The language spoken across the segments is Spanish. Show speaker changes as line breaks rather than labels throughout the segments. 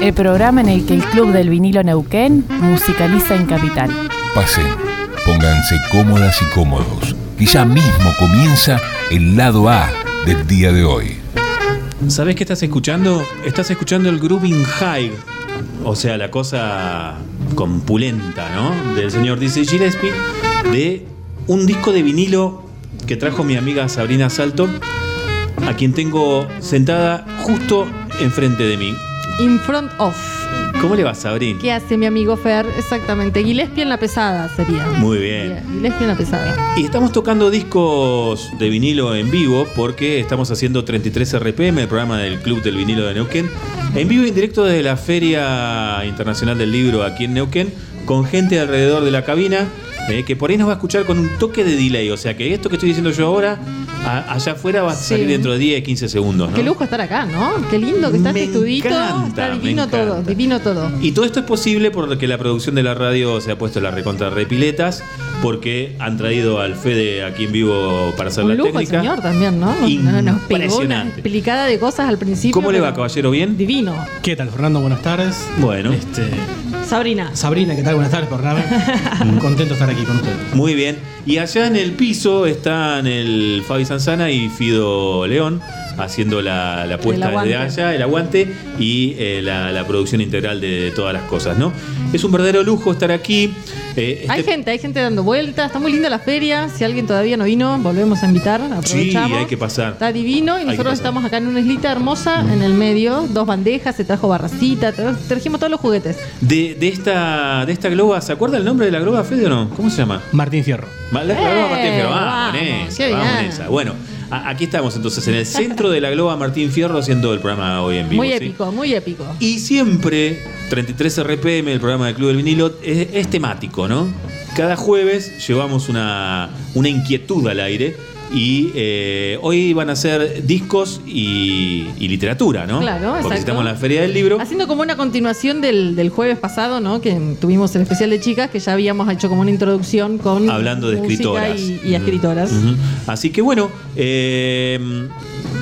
El programa en el que el Club del Vinilo Neuquén musicaliza en Capital.
Pasen, pónganse cómodas y cómodos, que ya mismo comienza el lado A del día de hoy.
¿Sabés qué estás escuchando? Estás escuchando el Grooving High, o sea, la cosa compulenta, ¿no? Del señor Dizzy Gillespie, de un disco de vinilo que trajo mi amiga Sabrina Salto, a quien tengo sentada justo enfrente de mí.
In front of.
¿Cómo le va, Sabrín?
¿Qué hace mi amigo Fer? Exactamente. Gillespie en la pesada sería.
Muy bien.
Gillespie en la pesada.
Y estamos tocando discos de vinilo en vivo porque estamos haciendo 33 RPM, el programa del Club del Vinilo de Neuquén, en vivo y en directo desde la Feria Internacional del Libro aquí en Neuquén, con gente alrededor de la cabina eh, que por ahí nos va a escuchar con un toque de delay. O sea que esto que estoy diciendo yo ahora, a- allá afuera va a salir dentro de 10, 15 segundos. ¿no?
Qué lujo estar acá, ¿no? Qué lindo que está
Me
este estudito.
encanta,
está divino todo, divino todo.
Y todo esto es posible porque la producción de la radio se ha puesto la recontra repiletas, porque han traído al Fede aquí en vivo para hacer
Un
la
lujo el
técnica.
señor también, ¿no? Nos- Nos pegó una
Impresionante.
explicada de cosas al principio.
¿Cómo le va, caballero? ¿Bien?
Divino.
¿Qué tal, Fernando? Buenas tardes.
Bueno.
Este,
Sabrina.
Sabrina, ¿qué tal? Buenas tardes, por Contento de estar aquí con ustedes.
Muy bien. Y allá en el piso están el Fabi Sanzana y Fido León haciendo la, la puesta desde allá, el aguante y eh, la, la producción integral de, todas las cosas, ¿no? Es un verdadero lujo estar aquí. Eh,
Hay
este-
gente, hay gente dando vueltas. Está muy linda la feria. Si alguien todavía no vino, volvemos a invitar. Aprovechamos.
Sí, hay que pasar.
Está divino y nosotros estamos acá en una islita hermosa en el medio, dos bandejas, se trajo barracita, tra- trajimos todos los juguetes.
De, de esta, de esta globa, ¿se acuerda el nombre de la globa, Fede o no? ¿Cómo se llama?
Martín Fierro.
La, globa
¡Eh!
Martín Fierro. Vamos,
Vamos,
en esa,
qué
vamos esa. Bueno, aquí estamos entonces en el centro de la globa Martín Fierro haciendo el programa hoy en vivo.
muy
¿sí?
épico, muy épico.
Y siempre, 33 RPM, el programa del Club del Vinilo, es, es temático, ¿no? Cada jueves llevamos una, una inquietud al aire y eh, hoy van a ser discos y, y literatura, ¿no?
Claro,
Porque
exacto.
estamos en la Feria del Libro.
Haciendo como una continuación del, del jueves pasado, ¿no? Que tuvimos el especial de chicas, que ya habíamos hecho como una introducción con
Hablando de escritoras.
y, y escritoras.
Así que bueno, eh,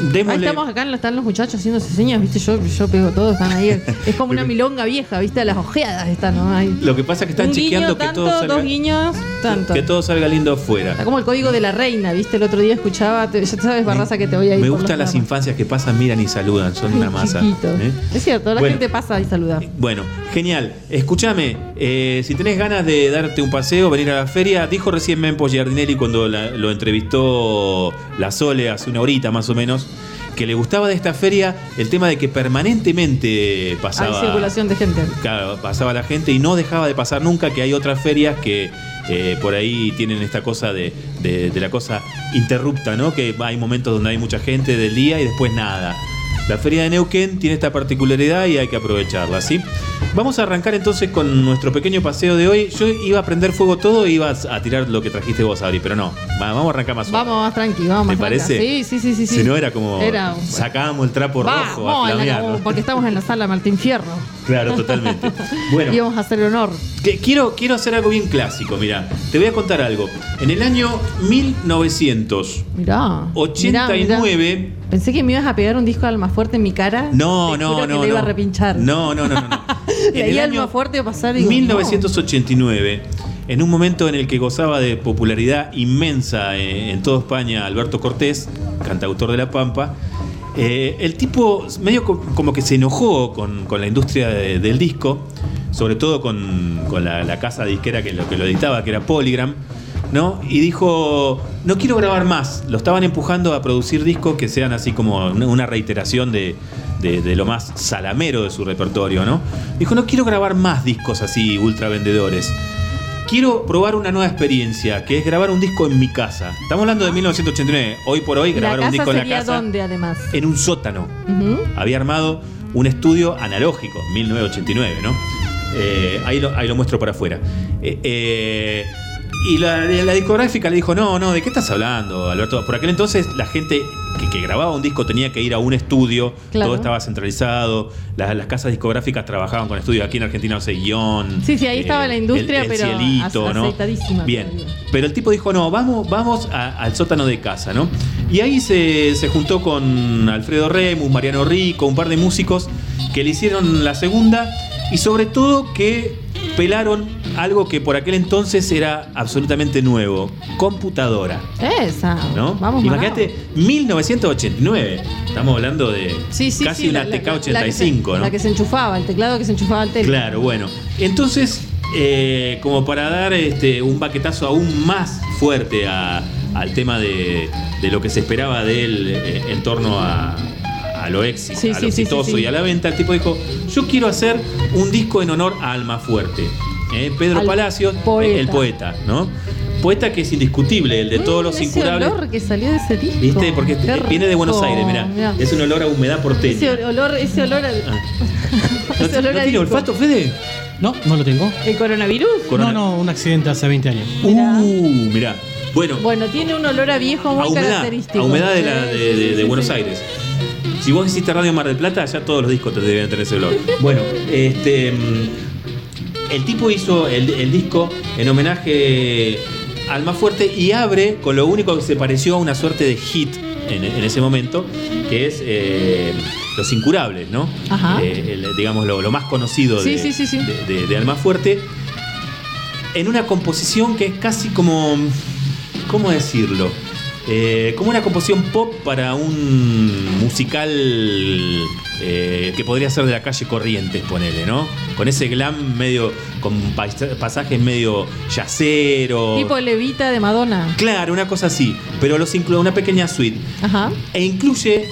Ahí
démosle...
estamos acá, están los muchachos haciéndose señas, ¿viste? Yo, yo pego todo, están ahí. Es como una milonga vieja, ¿viste? Las ojeadas están, ¿no? Ahí.
Lo que pasa es que están
Un guiño,
chequeando que
tanto,
todo salga,
dos guiños, tanto.
que todo salga lindo afuera.
Está como el código de la reina, ¿viste? El otro día escuchaba, te- ya sabes, Barraza, que te voy a ir.
Me gustan las infancias que pasan, miran y saludan, son una masa. ¿eh?
Es cierto, la
Bueno.
gente pasa y saluda.
Bueno, genial. Escúchame, eh, si tenés ganas de darte un paseo, venir a la feria, dijo recién Mempo Giardinelli cuando la- lo entrevistó la Sole hace una horita más o menos, que le gustaba de esta feria el tema de que permanentemente pasaba.
Hay circulación de gente.
Claro, pasaba la gente y no dejaba de pasar nunca que hay otras ferias que eh, por ahí tienen esta cosa de, de- de la cosa interrupta, ¿no? Que hay momentos donde hay mucha gente del día y después nada. La feria de Neuquén tiene esta particularidad y hay que aprovecharla, ¿sí? Vamos a arrancar entonces con nuestro pequeño paseo de hoy. Yo iba a prender fuego todo y ibas a tirar lo que trajiste vos, Adri, pero no. Va- vamos a arrancar más suave.
Vamos más tranqui, vamos
¿Te
más tranca.
parece?
Sí, sí, sí, sí.
Si no era como
Era-
sacábamos el trapo rojo a
la- porque estamos en la sala Martín Fierro.
Claro, totalmente. Bueno.
Y vamos a hacer honor.
Que quiero, quiero hacer algo bien clásico, mira. Te voy a contar algo. En el año 1989.
Mirá, mirá. Pensé que me ibas a pegar un disco de alma fuerte en mi cara.
No,
Te
no,
juro
no.
que le iba
no.
a repinchar.
No, no, no, no. no.
Y ahí alma fuerte pasar y digo,
1989, en un momento en el que gozaba de popularidad inmensa eh, en toda España Alberto Cortés, cantautor de La Pampa, eh, el tipo medio co- como que se enojó con, con la industria de- del disco, sobre todo con, con la, la casa disquera que lo, que lo editaba, que era Polygram, ¿no? Y dijo, no quiero grabar más. Lo estaban empujando a producir discos que sean así como una- reiteración de, de- de lo más salamero de su repertorio, ¿no? Dijo, no quiero grabar más discos así ultra vendedores. Quiero probar una nueva experiencia, que es grabar un disco en mi casa. Estamos hablando de 1989. Hoy por hoy
¿Y la
grabar un disco en la casa
dónde, además?
en un sótano. Había armado un estudio analógico, 1989, ¿no? Eh, ahí, lo, ahí lo muestro para afuera. Eh, eh, y la, la discográfica le dijo, no, no, ¿de qué estás hablando, Alberto? Por aquel entonces la gente que, que grababa un disco tenía que ir a un estudio,
Claro.
todo estaba centralizado, las, las casas discográficas trabajaban con estudios, aquí en Argentina no sé, guion.
Sí, sí, ahí estaba la industria,
el, el
pero
cielito, ¿no? Bien,
todavía.
pero el tipo dijo, no, vamos, vamos a- al sótano de casa, ¿no? Y ahí se, se juntó con Alfredo Remus, Mariano Rico, un par de músicos que le hicieron la segunda y sobre todo que pelaron algo que por aquel entonces era absolutamente nuevo, computadora.
Esa.
¿No?
Vamos,
Imagínate, 1989. Estamos hablando de
Sí, sí,
casi
sí,
una
la- la-
TK85,
la que se-
¿no?
La que se enchufaba, el teclado que se enchufaba al tele.
Claro, bueno. Entonces, eh, como para dar este, un baquetazo aún más fuerte a- al tema de, de lo que se esperaba de él eh, en torno a, a lo,
Sí,
a lo
sí,
exitoso
sí.
y a la venta, el tipo dijo, yo quiero hacer un disco en honor a Alma Fuerte. ¿Eh? Pedro
Al
Palacios,
poeta.
el poeta, ¿no? Poeta que es indiscutible, el de
Mm,
todos los
ese
incurables.
olor que salió de ese disco.
¿Viste? Porque
Qué
viene de Buenos. Aires, mirá.
Mirá.
Es un olor a humedad porteña.
Ese olor, ese olor al.
Ah. ¿No,
ese olor
¿no
a
tiene
disco.
olfato, Fede?
No, no lo tengo.
¿El coronavirus?
Corona-
No, no, un accidente hace 20 años.
Mirá.
Uh, mirá. Bueno,
Bueno, tiene un olor a viejo muy
a humedad,
característico.
a humedad de, la-
Sí,
de,
sí,
de-
sí,
de
sí,
Buenos
sí.
Aires. Si vos hiciste Radio Mar del Plata, ya todos los discos te deben tener ese olor. Bueno, este. El tipo hizo el, el disco en homenaje al más fuerte y abre con lo único que se pareció a una suerte de hit en, en ese momento, que es eh, Los Incurables, ¿no?
Ajá.
Eh, el- digamos, lo, lo más conocido de,
sí, sí, sí.
de- de- de Alma Fuerte. En una composición que es casi como. ¿Cómo decirlo? Eh, como una composición pop para un musical eh, que podría ser de la calle Corrientes, ponele, ¿no? Con ese glam medio, con pasajes medio yacero.
Tipo Levita de Madonna.
Claro, una cosa así. Pero los incluye una pequeña suite.
Ajá.
E incluye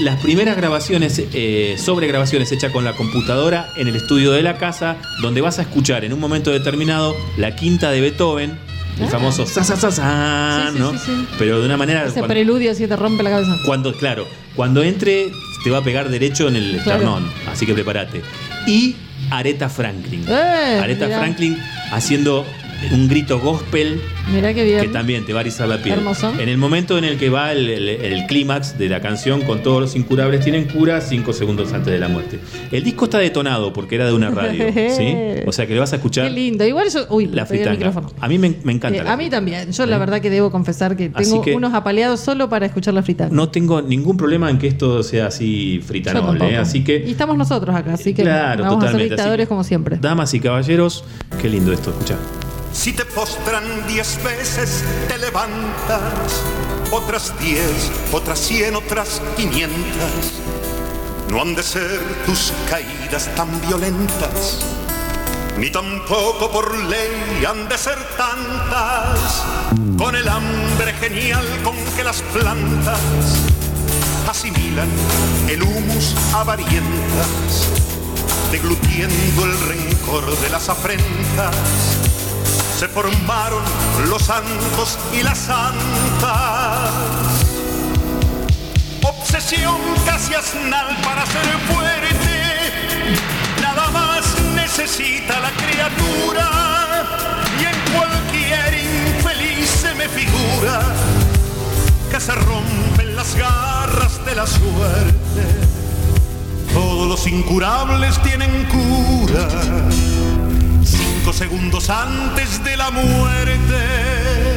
las primeras grabaciones, eh, sobre grabaciones hechas con la computadora en el estudio de la casa, donde vas a escuchar en un momento determinado la quinta de Beethoven, el famoso sa sa ¿no? Pero de una manera
Ese
cuando,
preludio así te rompe la cabeza.
cuando, claro, cuando entre te va a pegar derecho en el
Claro.
esternón, así que prepárate. Y Aretha Franklin.
Eh,
Aretha
mirá.
Franklin haciendo un grito gospel
Mirá qué bien.
que también te va a erizar la piel.
Hermoso.
En el momento en el que va el, el- el clímax de la canción con todos los incurables tienen cura cinco segundos antes de la muerte. El disco está detonado porque era de una radio, ¿sí? O sea que le vas a escuchar
Qué lindo. Igual yo. Uy,
la
el
fritanga.
micrófono.
A mí me, me encanta.
Eh, a mí también. Yo la
¿Eh?
verdad que debo confesar que tengo
que-
unos apaleados solo para escuchar la fritanga.
No tengo ningún problema en que esto sea así fritanable. ¿eh? Así
Y
que,
estamos nosotros acá, así que
claro,
vamos a ser
totalmente. así
dictadores
que,
como siempre.
Damas y caballeros, qué lindo esto, escuchá.
Si te postran diez veces, te levantas. Otras diez, otras cien, otras quinientas. No han de ser tus caídas tan violentas. Ni tampoco por ley han de ser tantas. Con el hambre genial con que las plantas asimilan el humus avarientas deglutiendo el rencor de las afrentas, se formaron los santos y las santas. Obsesión casi asnal para ser fuerte, nada más necesita la criatura y en cualquier infeliz se me figura que se rompen las garras de la suerte. Todos los incurables tienen cura. Cinco segundos antes de la muerte.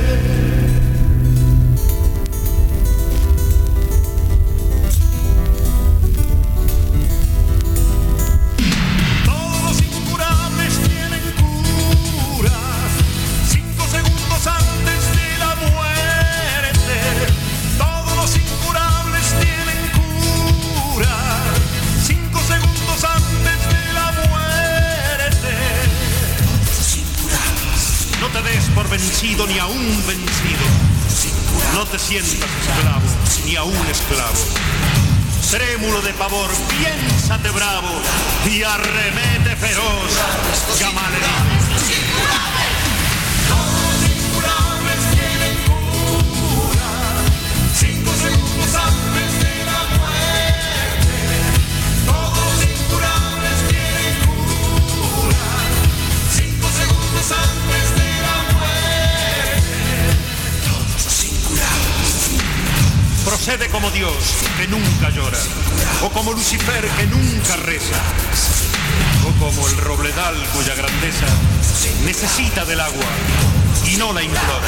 Vencido ni aún vencido. No te sientas esclavo ni aún esclavo. Trémulo de pavor, piénsate bravo y arremete feroz. Procede como Dios, que nunca llora, o como Lucifer, que nunca reza, o como el robledal cuya grandeza necesita del agua y no la implora.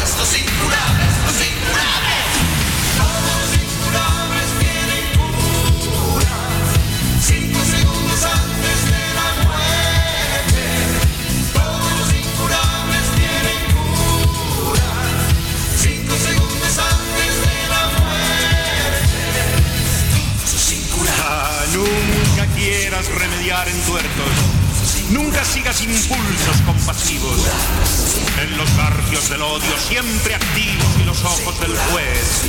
Quieras remediar entuertos. Nunca sigas impulsos compasivos. En los garfios del odio siempre activos y los ojos del juez.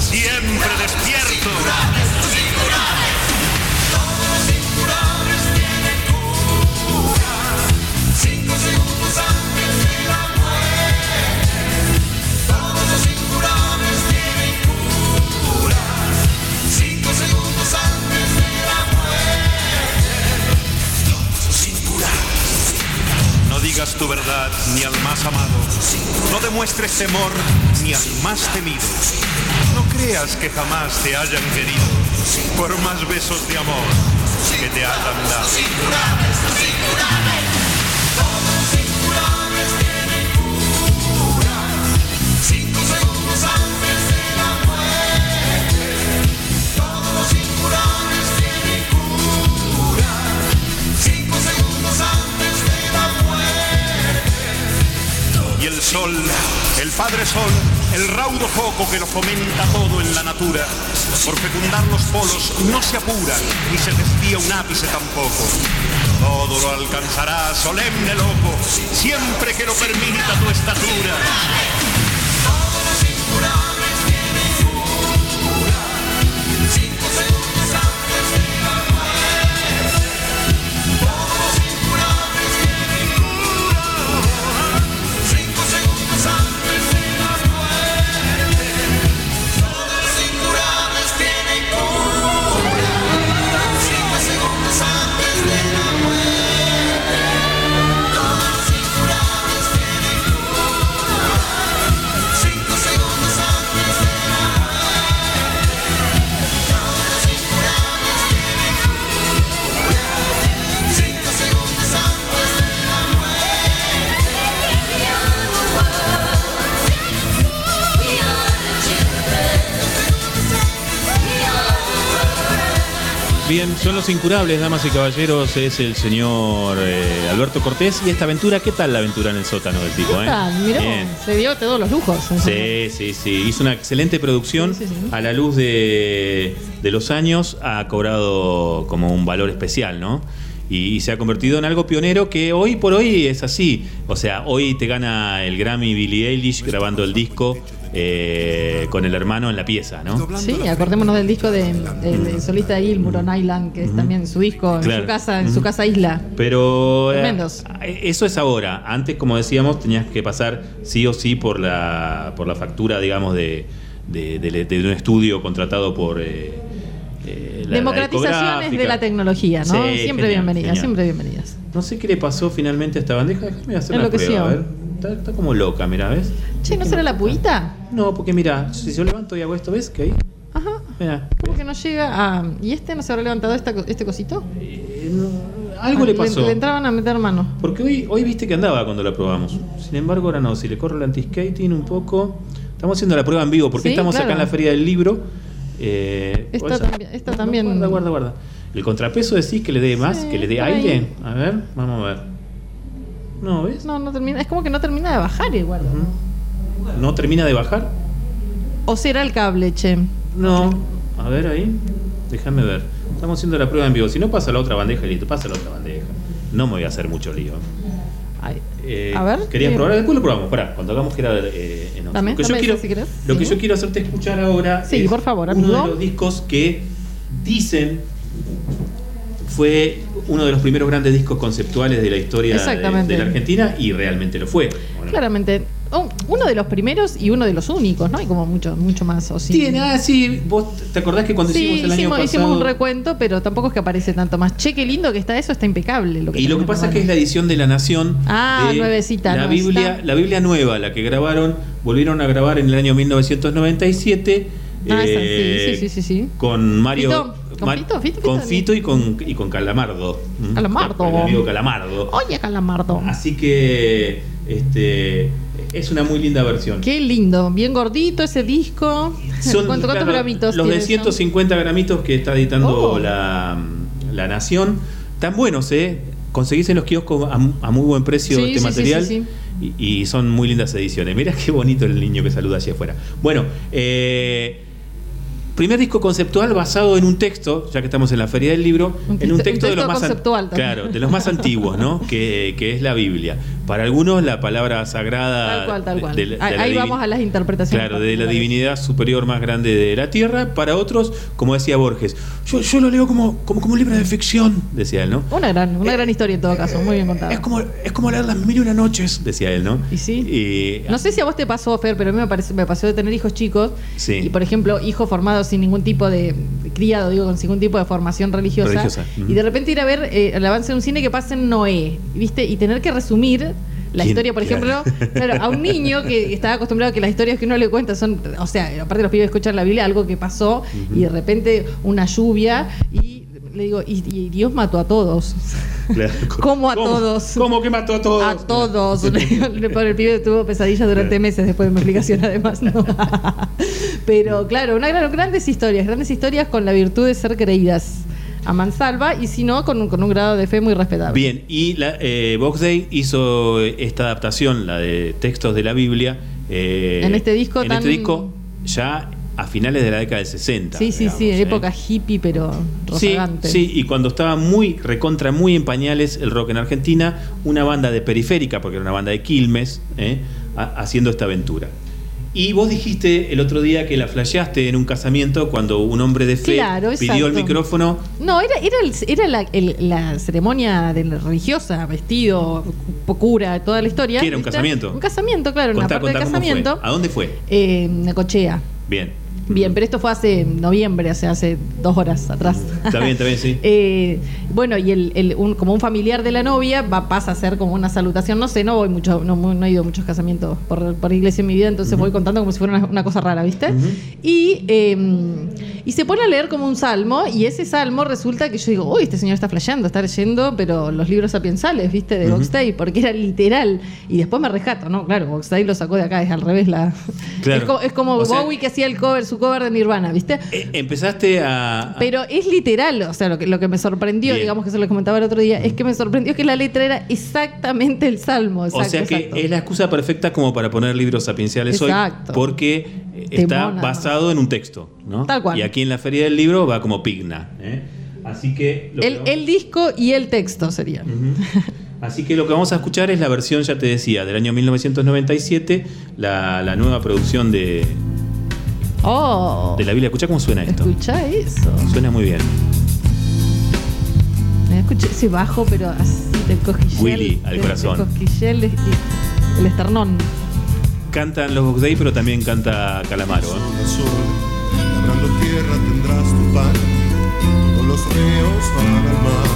Siempre despierto. Digas tu verdad ni al más amado. No demuestres temor ni al más temido. No creas que jamás te hayan querido por más besos de amor que te hayan dado. El Padre Sol, el raudo foco que lo fomenta todo en la natura, por fecundar los polos no se apura, ni se desvía un ápice tampoco. Todo lo alcanzará solemne loco, siempre que lo permita tu estatura.
Bien, son los incurables, damas y caballeros. Es el señor eh, Alberto Cortés. Y esta aventura, ¿qué tal la aventura en el sótano del tipo?
¿Qué
eh?
tal? Mirá,
Bien.
se dio todos los lujos.
Sí, sí, sí. Hizo una excelente producción.
Sí, sí, sí.
A la luz de, de los años ha cobrado como un valor especial, ¿no? Y, y se ha convertido en algo pionero que hoy por hoy es así. O sea, hoy te gana el Grammy Billie Eilish grabando el disco eh, con el hermano en la pieza, ¿no?
Sí, acordémonos del disco de- del solista de Gilmour on Island, que es también su disco en
Claro.
su casa, en su casa isla.
Pero eh,
Tremendos.
eso es ahora. Antes, como decíamos, tenías que pasar sí o sí por la, por la factura, digamos, de, de, de- de un estudio contratado por... eh, eh, la- la
Democratizaciones de la tecnología, ¿no?
Sí,
siempre
genial,
bienvenidas,
genial.
siempre bienvenidas.
No sé qué le pasó finalmente a esta bandeja. Déjame hacer una prueba, a ver. Está, está como loca, mira, ¿ves?
Che, ¿no será la puita?
No, porque mira, si yo levanto y hago esto, ¿ves? Que ahí,
Ajá.
mira.
¿Cómo que no llega a. ¿Y este no se habrá levantado esta este cosito?
Eh, no, algo le pasó.
Le, entraban a meter mano.
Porque hoy, hoy viste que andaba cuando la probamos. Sin embargo, ahora no. Si le corro el anti-skating un poco. Estamos haciendo la prueba en vivo porque
Sí,
estamos acá en la Feria del Libro. Eh,
Esta
¿puedes-
también- esta también-
Guarda, guarda, guarda. El contrapeso decís que le dé más,
Sí,
que le dé aire.
ahí.
A ver, vamos a ver. No, ¿ves?
No, no termina. Es como que no termina de bajar igual.
No termina de bajar.
O será el cable, che.
No. A ver ahí. Déjame ver. Estamos haciendo la prueba en vivo. Si no pasa la otra bandeja, listo. Pasa la otra bandeja. No me voy a hacer mucho lío.
Ay.
Eh,
A ver,
¿Querías
¿qué?
probar? Después lo probamos. Pará, cuando hagamos gira eh, en
Dame,
Lo que, yo quiero,
si
lo que
Sí.
yo quiero hacerte escuchar ahora
Sí,
es
por favor,
uno
amigo.
de los discos que dicen fue uno de los primeros grandes discos conceptuales de la historia de, la Argentina y realmente lo fue. ¿o no?
Claramente. Oh, uno de los primeros y uno de los únicos, ¿no? Hay como mucho, mucho más. O sí.
Tiene, ah, sí, vos te acordás que cuando
Sí,
hicimos el año pasado...
hicimos un recuento, pero tampoco es que aparece tanto más. Che, qué lindo que está eso, está impecable. Lo que
Y lo que pasa es que es la edición de La Nación.
Ah, nuevecita,
La
nuevecita.
Biblia, la Biblia nueva, la que grabaron, volvieron a grabar en el año 1997
Ah, esa,
Eh,
sí, sí, sí, sí, sí.
Con Mario.
Fito, ¿con
Mar-
Fito? Fito,
con
Fito,
Fito y con, y con Calamardo. ¿m?
Calamardo.
Con el amigo Calamardo.
Oye, Calamardo.
Así que este es una muy linda versión.
Qué lindo. Bien gordito ese disco.
Son,
¿Cuánto- ¿Cuántos gramitos
Los de
tiene eso?
150 gramitos que está editando
Oh.
la, la Nación. Tan buenos, ¿eh? Conseguís en los kioscos a, a muy buen precio
Sí,
este
sí,
material.
sí,
Y, y son muy lindas ediciones. Mira qué bonito el niño que saluda hacia afuera. Bueno, eh, primer disco conceptual basado en un texto, ya que estamos en la Feria del Libro,
Un
en un
texto-
de los más
conceptual
claro, de los más antiguos, ¿no? Que, que es la Biblia. Para algunos la palabra sagrada
Tal cual, tal cual.
de la- de
Ahí,
la
vamos a las interpretaciones.
Claro, de la divinidad superior más grande de la tierra. Para otros, como decía Borges, yo, yo lo leo como, como, como un libro de ficción, decía él, ¿no?
Una gran, una gran historia en todo caso, muy bien contada.
Es como, es como leer las mil y una noches, decía él, ¿no?
Y sí.
Y-
No sé si a vos te pasó, Fer, pero a mí me, parece, me pasó de tener hijos chicos.
Sí.
Y, por ejemplo, hijos formados sin ningún tipo de. Criado, digo, con ningún tipo de formación religiosa. Y de repente ir a ver eh, el avance de un cine que pasa en Noé, ¿viste? Y tener que resumir. La
¿Quién?
historia, por ejemplo, claro, a un niño que estaba acostumbrado a que las historias que uno le cuenta son, o sea, aparte los pibes escuchan la Biblia, algo que pasó, y de repente una lluvia, y le digo, y, y Dios mató a todos.
Claro.
¿Cómo a todos?
¿Cómo que mató a todos?
A todos. El pibe tuvo pesadillas durante meses después de mi explicación, además. ¿no? Pero claro, una gran, grandes historias, grandes historias con la virtud de ser creídas a mansalva y si no, con un, con un grado de fe muy respetable.
Bien, y la, eh, Box Day hizo esta adaptación, la de textos de la Biblia. eh,
En este disco
En
tan-
este disco ya a finales de la década del 60.
Sí, sí, sí,
¿eh?
época hippie, pero
Sí,
rozagante.
sí, y cuando estaba muy recontra, muy en pañales el rock en Argentina, una banda de periférica, porque era una banda de Quilmes, ¿eh? Ha- haciendo esta aventura. Y vos dijiste el otro día que la flasheaste en un casamiento cuando un hombre de fe
Claro,
pidió el micrófono.
No, era, era, el- era la, el- la ceremonia de la religiosa, vestido, cu- cura, toda la historia.
¿Qué era, un casamiento?
Un casamiento, claro, en
Contá,
una parte
contá
casamiento.
¿A dónde fue?
Eh, en Necochea.
Bien.
Bien, pero esto fue hace noviembre, hace, hace dos horas atrás.
Está bien, está bien, sí.
Eh, bueno, y el, el- un- como un familiar de la novia va, pasa a ser como una salutación. No sé, no voy mucho, no, no he ido a muchos casamientos por, por iglesia en mi vida, entonces voy contando como si fuera una, una cosa rara, ¿viste? Y, eh, y se pone a leer como un salmo, y ese salmo resulta que yo digo, uy, este señor está flasheando, está leyendo, pero los libros sapiensales, ¿viste? De Box Day, porque era literal. Y después me rescato, ¿no? Claro, Box Day lo sacó de acá, es al revés la.
Claro.
Es como, es como
O sea-
Bowie que hacía el cover, su cover de Nirvana, ¿viste?
Eh, empezaste a. a-
Pero es literal, o sea, lo que, lo que me sorprendió,
Bien.
digamos que se lo comentaba el otro día, es que me sorprendió que la letra era exactamente el salmo.
o
exacto,
sea que
exacto.
es la excusa perfecta como para poner libros sapienciales
Exacto.
hoy, porque eh, está basado en un texto, ¿no?
Tal cual.
Y aquí en la Feria del Libro va como pigna. ¿eh? Así que. lo que
el,
vamos-
el disco y el texto sería.
Ujú. Así que lo que vamos a escuchar es la versión, ya te decía, del año 1997, la, la nueva producción de,
Oh,
de la Biblia. Escucha cómo suena esto.
escucha eso.
Suena muy bien.
Escuché ese bajo, pero así del cosquillel.
Willy al
del-
corazón.
Del cosquillel, y- el esternón.
Cantan los Box Day, pero también canta Calamaro. ¿eh?
Labrando tierra tendrás tu pan. Todos los ríos van al mar,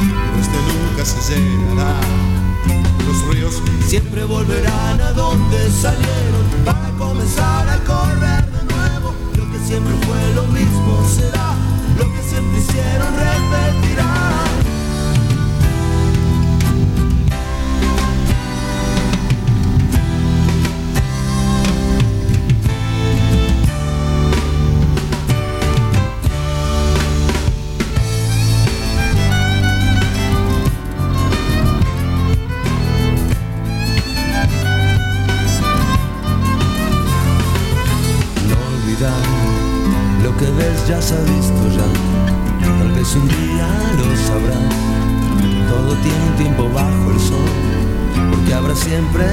pero este nunca se llenará. Los ríos siempre volverán a donde salieron para comenzar a correr siempre fue lo mismo será, lo que siempre hicieron repetirá.
Siempre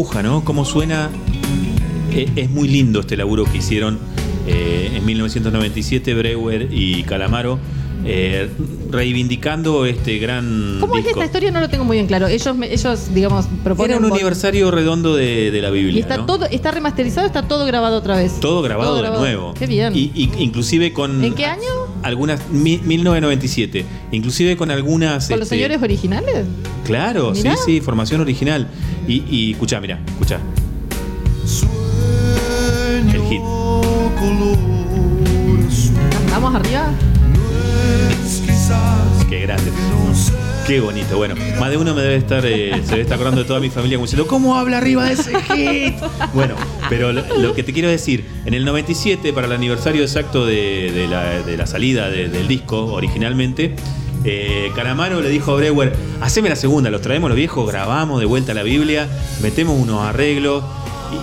cómo empuja, ¿no? Cómo suena. Eh, es muy lindo este laburo que hicieron eh, en 1997 Breuer y Calamaro. eh, reivindicando este gran
¿Cómo es
disco.
esta historia? No lo tengo muy bien claro. Ellos, ellos digamos, proponen.
Era un aniversario redondo de, de la Biblia.
Y está
¿no?
todo, está remasterizado, está todo grabado otra vez.
Todo grabado
Todo
de nuevo.
Qué bien.
Y, y- inclusive con.
¿En qué año?
Algunas. mi- 1997. Inclusive con algunas.
¿Con los
este,
señores originales?
Claro,
Mirá.
sí, sí, formación original. Y, y escuchá, mira, escuchá. El hit.
Vamos arriba.
Qué grande. Qué bonito. Bueno, más de uno me debe estar, eh, se debe estar acordando de toda mi familia como diciendo, ¿cómo habla arriba de ese hit? Bueno, pero lo, lo que te quiero decir, en el 97, para el aniversario exacto de, de la, de la salida de- del disco originalmente, eh, Calamaro le dijo a Breuer, haceme la segunda, los traemos los viejos, grabamos de vuelta la Biblia, metemos unos arreglos.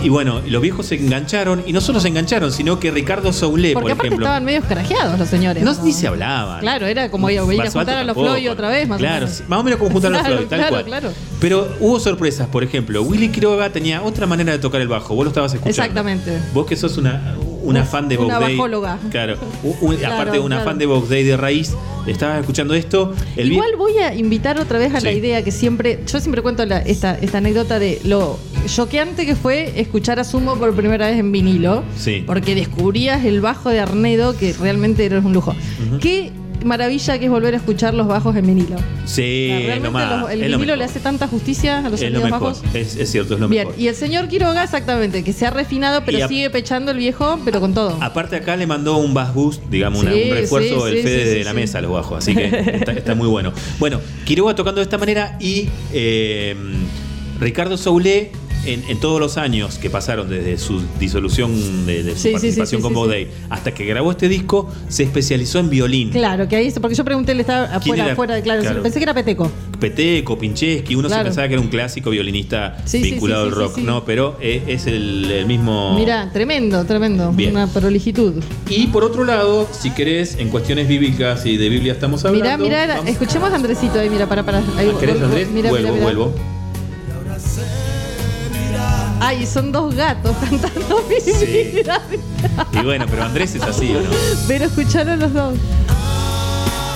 Y, y bueno, los viejos se engancharon, y no solo se engancharon, sino que Ricardo Soule,
Porque
por
aparte
ejemplo.
estaban medio carajeados los señores.
No, ni se hablaban.
Claro, era como ir a juntar a los. Floyd otra vez, más
Claro,
o menos.
más o menos como juntar a los Floyd, tal
claro,
cual.
claro.
Pero hubo sorpresas, por ejemplo, Willy Quiroga tenía otra manera de tocar el bajo, vos lo estabas escuchando.
Exactamente.
Vos que sos una, una fan de Box
Una
Day.
bajóloga.
Claro, un- un-
Claro,
aparte una
claro.
fan de Box Day de raíz, estabas escuchando esto. El
Igual voy a invitar otra vez a la idea que siempre, yo siempre cuento la- esta, esta anécdota de lo choqueante que fue escuchar a Sumo por primera vez en vinilo,
Sí.
porque descubrías el bajo de Arnedo que realmente era un lujo. Qué maravilla que es volver a escuchar los bajos en vinilo.
Sí,
O sea,
es
realmente
lo más.
los- el
es lo
vinilo le hace tanta justicia a los
Es
sonidos bajos.
Es, es cierto, es lo
Bien,
mejor.
y el señor Quiroga exactamente, que se ha refinado, pero
a-
sigue pechando el viejo, pero con todo.
Aparte acá le mandó un bass boost, digamos, una- un refuerzo del
sí,
Fede
sí,
de
sí,
la mesa a los bajos, así que está, está muy bueno. Bueno, Quiroga tocando de esta manera y eh, Ricardo Soule en, en todos los años que pasaron desde su disolución de, de su
Sí, sí, sí,
participación
sí,
con Bob. Day hasta que grabó este disco, se especializó en violín.
Claro, que ahí, porque yo pregunté, él estaba afuera,
era?
afuera, claro,
Claro.
pensé que era Peteco.
Peteco, Pincheski, uno
Claro.
se pensaba que era un clásico violinista vinculado al rock, no, pero eh, es el, el mismo.
Mira, tremendo, tremendo.
Bien.
Una prolijitud.
Y por otro lado, si querés, en cuestiones bíblicas y de Biblia estamos hablando.
Mirá, mirá,
vamos-
escuchemos a Andresito ahí, mira, para, para. Ahí,
Ah, ¿Querés, Andrés? vuelvo, vuelvo.
Ay, son dos gatos cantando mi
Sí.
vida.
Y bueno, pero Andrés es así, ¿o no?
Pero escucharon los dos.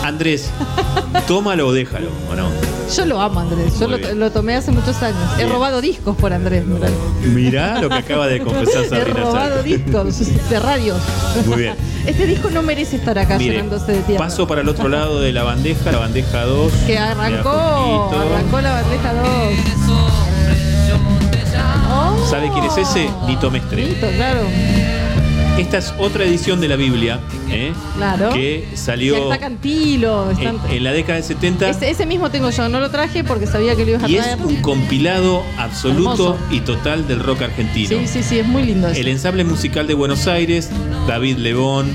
Andrés, tómalo o déjalo, ¿o no?
Yo lo amo, Andrés. Yo lo, tomé hace muchos años. He robado discos por Andrés. mirá.
Mirá lo que acaba de confesar
He
Sabrina
robado
Sato.
discos de radios.
Muy bien.
Este disco no merece estar acá
Mire,
llenándose de tierra.
paso para el otro lado de la bandeja, la bandeja 2.
Que arrancó, arrancó la bandeja 2.
¿Sabe quién es ese? Nito Mestre.
Listo, claro.
Esta es otra edición de la Biblia, ¿eh?
Claro.
que salió
está Cantilo.
en, la década de 70.
ese, ese mismo tengo yo, no lo traje porque sabía que lo ibas a
Y es
traer.
un compilado absoluto
Hermoso.
y total del rock argentino.
Sí, sí, sí, es muy lindo eso.
El ensamble musical de Buenos Aires, David Lebón,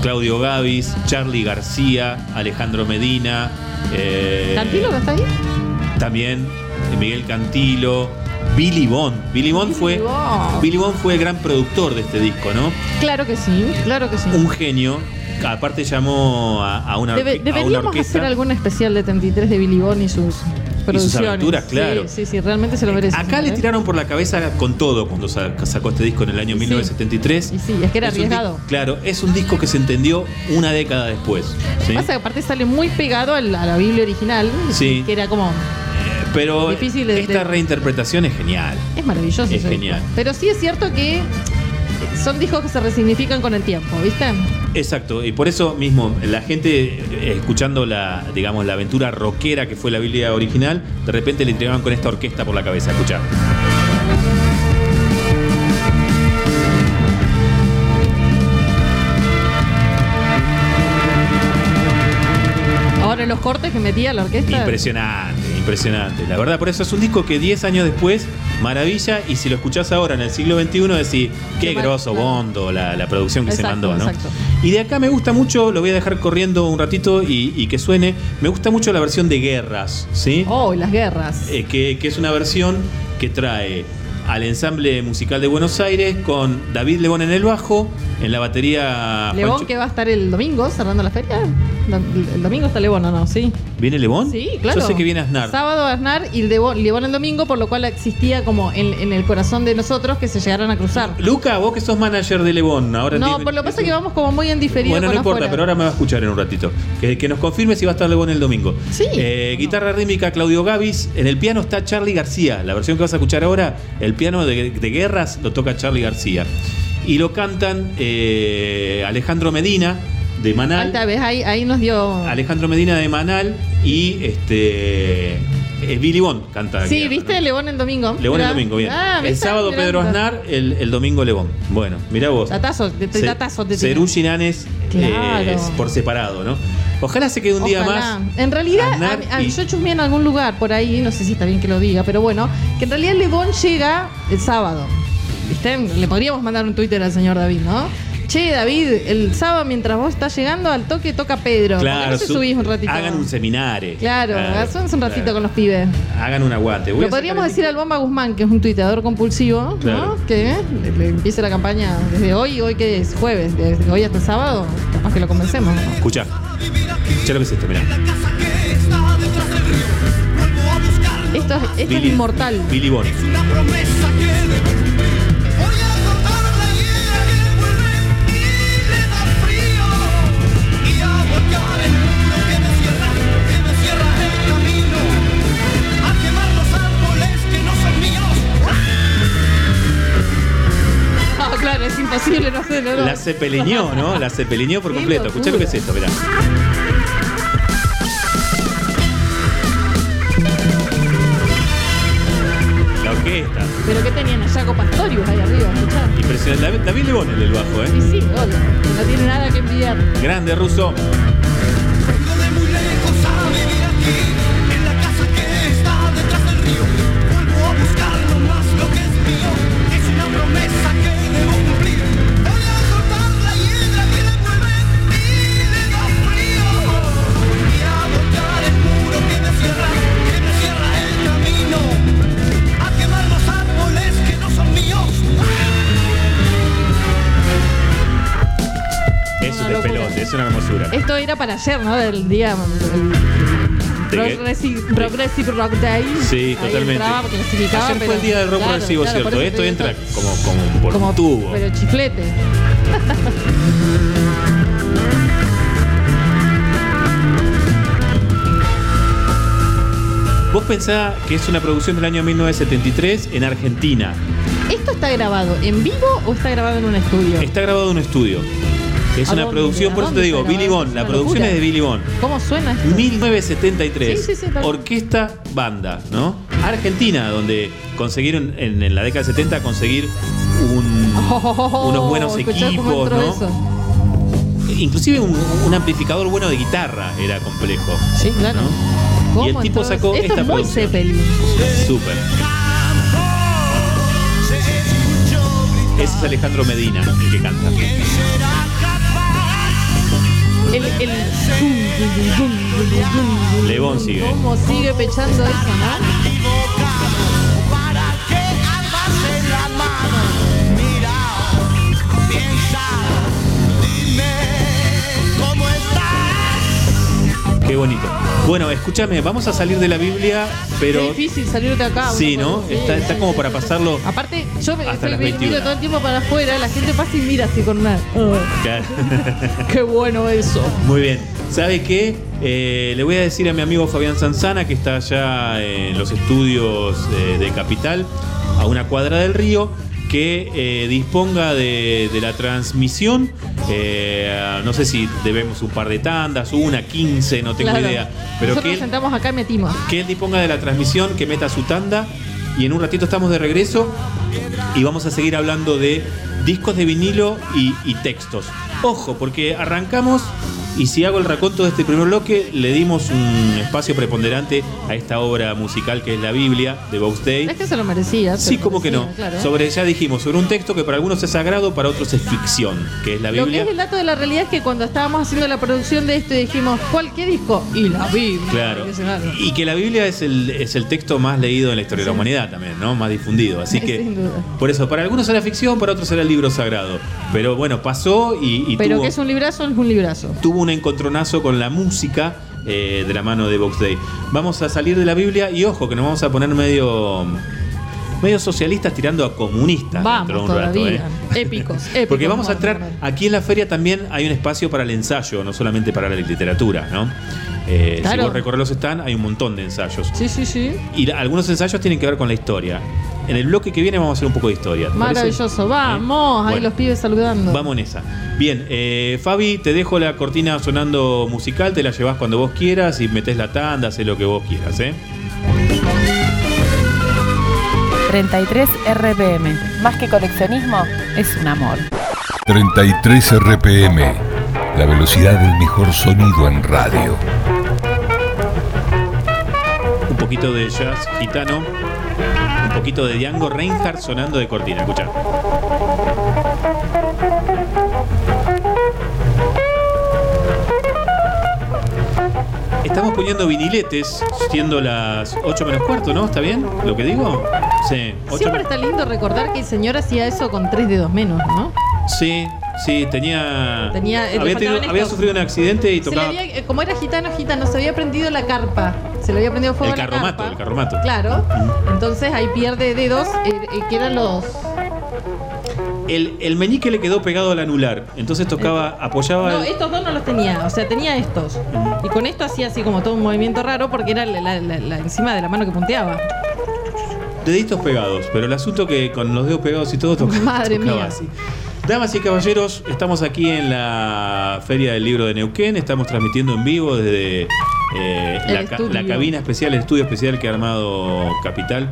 Claudio Gavis, Charlie García, Alejandro Medina, eh,
¿Cantilo no está ahí?
también Miguel Cantilo, Billy Bond. Billy Bond
Billy
fue
Bond.
Billy Bond fue el gran productor de este disco, ¿no?
Claro que sí, claro que sí.
Un genio. Aparte llamó a, a una,
Debe-
a una orquesta.
hacer algún especial de 33 de Billy Bond y sus producciones.
aventuras, claro.
Sí, sí, sí, realmente se lo merece.
Acá le
¿eh?
tiraron por la cabeza con todo cuando sa- sacó este disco en el año
Y sí.
1973.
Y sí, es que era
di-
arriesgado.
claro, es un disco que se entendió una década después. ¿sí?
Pasa que aparte sale muy pegado a la Biblia original,
Sí.
que era como
Pero
Difícil de-
esta
de-
reinterpretación es genial.
es maravilloso.
Es genial.
disco. Pero sí es cierto que son discos que se resignifican con el tiempo, ¿viste?
Exacto, y por eso mismo la gente eh, escuchando la, digamos, la aventura rockera que fue la Biblia original, de repente le tiraban con esta orquesta por la cabeza. Escuchá.
Ahora los cortes que metía la orquesta.
Impresionante, impresionante. La verdad, por eso es un disco que 10 años después, maravilla, y si lo escuchás ahora en el siglo XXI, decís, qué grosso
claro.
Bondo, la, la producción que
Exacto,
se mandó, ¿no?
exacto.
Y de acá me gusta mucho, lo voy a dejar corriendo un ratito y, y que suene, me gusta mucho la versión de Guerras, ¿sí?
Oh, las guerras.
Eh, que, que es una versión que trae al ensamble musical de Buenos Aires con David Lebón en el bajo, en la batería Juancho-
que va a estar el domingo cerrando la feria. El domingo está Lebón, ¿o no? Sí.
¿Viene Lebón?
Sí, claro.
Yo sé que viene Aznar.
Sábado Aznar y Lebón, Lebón el domingo, por lo cual existía como en, en el corazón de nosotros que se llegaran a cruzar.
Luca, vos que sos manager de Lebón, ahora
No, por lo que pasa es que vamos como muy en diferido
Bueno, no importa,
afuera.
pero ahora me va a escuchar en un ratito. Que, que nos confirme si va a estar Lebón el domingo.
Sí.
Eh, guitarra rítmica Claudio Gavis. En el piano está Charlie García. La versión que vas a escuchar ahora, el piano de, de guerras, lo toca Charlie García. Y lo cantan eh, Alejandro Medina de Manal.
está, ¿ves? Ahí, ahí nos dio.
Alejandro Medina de Manal y este eh, Billy Bond canta.
Sí, ¿viste?
¿no?
Lebón el domingo.
Lebón el
Mirá.
domingo, bien.
Ah,
el sábado
Mirá,
Pedro
mirá.
Aznar, el, el domingo Lebón. Bueno, mira vos.
Datazo, de- de- te tiro.
Cerú Ginanes
Claro.
eh, es por separado, ¿no? Ojalá se quede un día más.
En realidad,
Aznar
a- a-
y-
yo chusmeé en algún lugar por ahí, no sé si está bien que lo diga, pero bueno, que en realidad Lebón llega el sábado. ¿Viste? Le podríamos mandar un Twitter al señor David, ¿no? Che, David, el sábado mientras vos estás llegando al toque toca Pedro. ¿Por qué
Claro,
no se subís un ratito?
hagan un seminario.
Claro, hacemos un ratito
claro.
con los pibes.
Hagan un aguante. Voy
Lo podríamos decir al Bomba Guzmán, que es un tuiteador compulsivo,
Claro.
¿no? Que le, le empiece la campaña desde hoy, hoy que es jueves, desde hoy hasta el sábado, capaz que lo convencemos. ¿no?
Escucha. Escucha lo que es esto, mirá.
Esto, es- inmortal.
Billy Bond.
Imposible no hacerlo. ¿no?
La cepeliñó, ¿no? La cepeliñó por completo. Escucha lo que es esto, mirá. La orquesta.
Pero que tenían a Jaco Pastorius ahí arriba, escuchá.
Impresionante. David, Lebón el del bajo, ¿eh?
Sí, sí, obvio. No tiene nada que envidiar.
Grande ruso.
Era para ayer, ¿no? Del día. el-
¿De qué?
Progressive, Progressive Rock Day.
Sí,
Ahí
totalmente.
entraba, clasificaba,
Ayer fue el
pero-
día del rock
claro,
progresivo,
claro,
¿cierto? Esto entra
digo,
como, como por
como
un tubo.
Pero chiflete.
Vos pensá que es una producción del año 1973 en Argentina.
¿Esto está grabado en vivo o está grabado en un estudio?
Está grabado en un estudio. Es
¿A
una producción,
¿A
por eso te digo, Billy? Bond. La producción es de Billy Bond.
¿Cómo suena esto?
1973.
Sí, sí, sí, tal-
Orquesta Banda, ¿no? Argentina, donde consiguieron en, en la década del 70 conseguir un-
Oh,
unos buenos equipos, ¿no?
eso.
Inclusive un, un amplificador bueno de guitarra era complejo.
Sí, claro.
¿no?
¿Cómo
Y el tipo sacó?
Esto
esta
es muy
producción.
Zeppelin.
Súper. Ese es Alejandro Medina, el que canta.
El, el...
Lebón sigue.
¿Cómo sigue pechando eso, no?
Bonito. Bueno, escúchame, vamos a salir de la Biblia, pero
Qué difícil salir de acá.
sí, ¿no? Está,
sí,
está
sí,
como
sí.
para pasarlo.
Aparte, yo me estoy miro
21.
todo el tiempo para afuera, la gente pasa y mira así con una. "Oh,
Claro.
qué bueno eso.
Muy bien. ¿Sabe qué? Eh, le voy a decir a mi amigo Fabián Sanzana, que está allá en los estudios eh, de Capital, a una cuadra del río, que eh, disponga de, de la transmisión. Eh, no sé si debemos un par de tandas, una, 15, no tengo
Claro.
idea. Pero
Nosotros
que
nos sentamos acá y metimos.
que él disponga de la transmisión, que meta su tanda. Y en un ratito estamos de regreso y vamos a seguir hablando de discos de vinilo y, y textos. Ojo, porque arrancamos y si hago el raconto de este primer bloque, le dimos un espacio preponderante a esta obra musical que es la Biblia de Day.
Es que se lo merecía.
Sí, como que no.
claro.
Sobre, ya dijimos, sobre un texto que para algunos es sagrado, para otros es ficción, que es la
Lo que
Biblia.
es el dato de la realidad es que cuando estábamos haciendo la producción de esto dijimos, ¿cuál qué disco? Y la Biblia.
Claro. Y que la Biblia es el, es el texto más leído en la historia de la humanidad también, ¿no? Más difundido. Así que.
Sin duda.
Por eso, para algunos era ficción, para otros era el libro sagrado. Pero bueno, pasó y, y
Pero
tuvo,
que es un librazo, es un librazo.
tuvo un encontronazo con la música eh, de la mano de Box Day. Vamos a salir de la Biblia y ojo que nos vamos a poner medio medio socialistas tirando a comunistas dentro de
Vamos
un rato,
todavía.
¿eh?
Épicos, épicos.
Porque vamos a entrar, aquí en la feria también hay un espacio para el ensayo, no solamente para la literatura, ¿no? Eh,
Claro.
Si vos recorres los stands, hay un montón de ensayos.
Sí, sí, sí.
Y algunos ensayos tienen que ver con la historia. En el bloque que viene vamos a hacer un poco de historia.
Maravilloso. Vamos, ahí
Bueno.
los pibes saludando.
Vamos en esa. Bien, eh, Fabi, te dejo la cortina sonando musical, te la llevas cuando vos quieras y metés la tanda, haces lo que vos quieras, ¿eh?
33 RPM. Más que coleccionismo, es un amor.
33 RPM, la velocidad del mejor sonido en radio.
Un poquito de jazz gitano, un poquito de Django Reinhardt sonando de cortina, escucha. Estamos poniendo viniletes, siendo las 8 menos cuarto, ¿no? ¿Está bien lo que digo? Sí, 8
Siempre está lindo recordar que el señor hacía eso con tres dedos menos, ¿no?
Sí, sí, tenía.
Tenía-
había, tenido- había sufrido un accidente y tocaba.
había- eh, como era gitano, gitano, se había prendido la carpa. Se le había prendido fuego
El
la
carromato,
carpa.
el carromato.
Claro. Entonces ahí pierde dedos, eh, eh, que eran los.
El, el meñique le quedó pegado al anular. Entonces tocaba, apoyaba.
No,
el-
estos dos no los tenía. O sea, tenía estos. Y con esto hacía así como todo un movimiento raro porque era la, la- la- la encima de la mano que punteaba.
Deditos pegados. Pero el asunto que con los dedos pegados y todo tocaba.
Madre
tocaba
mía.
así. Damas y caballeros, estamos aquí en la Feria del Libro de Neuquén. Estamos transmitiendo en vivo desde eh, ca- la cabina especial, el estudio especial que ha armado Capital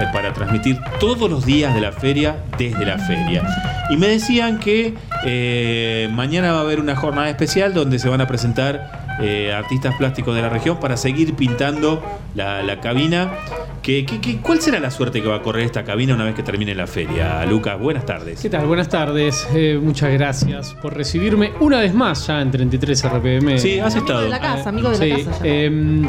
eh, para transmitir todos los días de la feria desde la feria. Y me decían que eh, mañana va a haber una jornada especial donde se van a presentar eh, artistas plásticos de la región para seguir pintando la, la cabina. ¿Qué, qué- qué- cuál será la suerte que va a correr esta cabina una vez que termine la feria? Lucas, buenas tardes.
¿Qué tal? Buenas tardes. Eh, muchas gracias por recibirme una vez más ya en 33 RPM.
Sí, has
Amigo
estado.
de la casa, amigo de
Sí,
la casa.
em,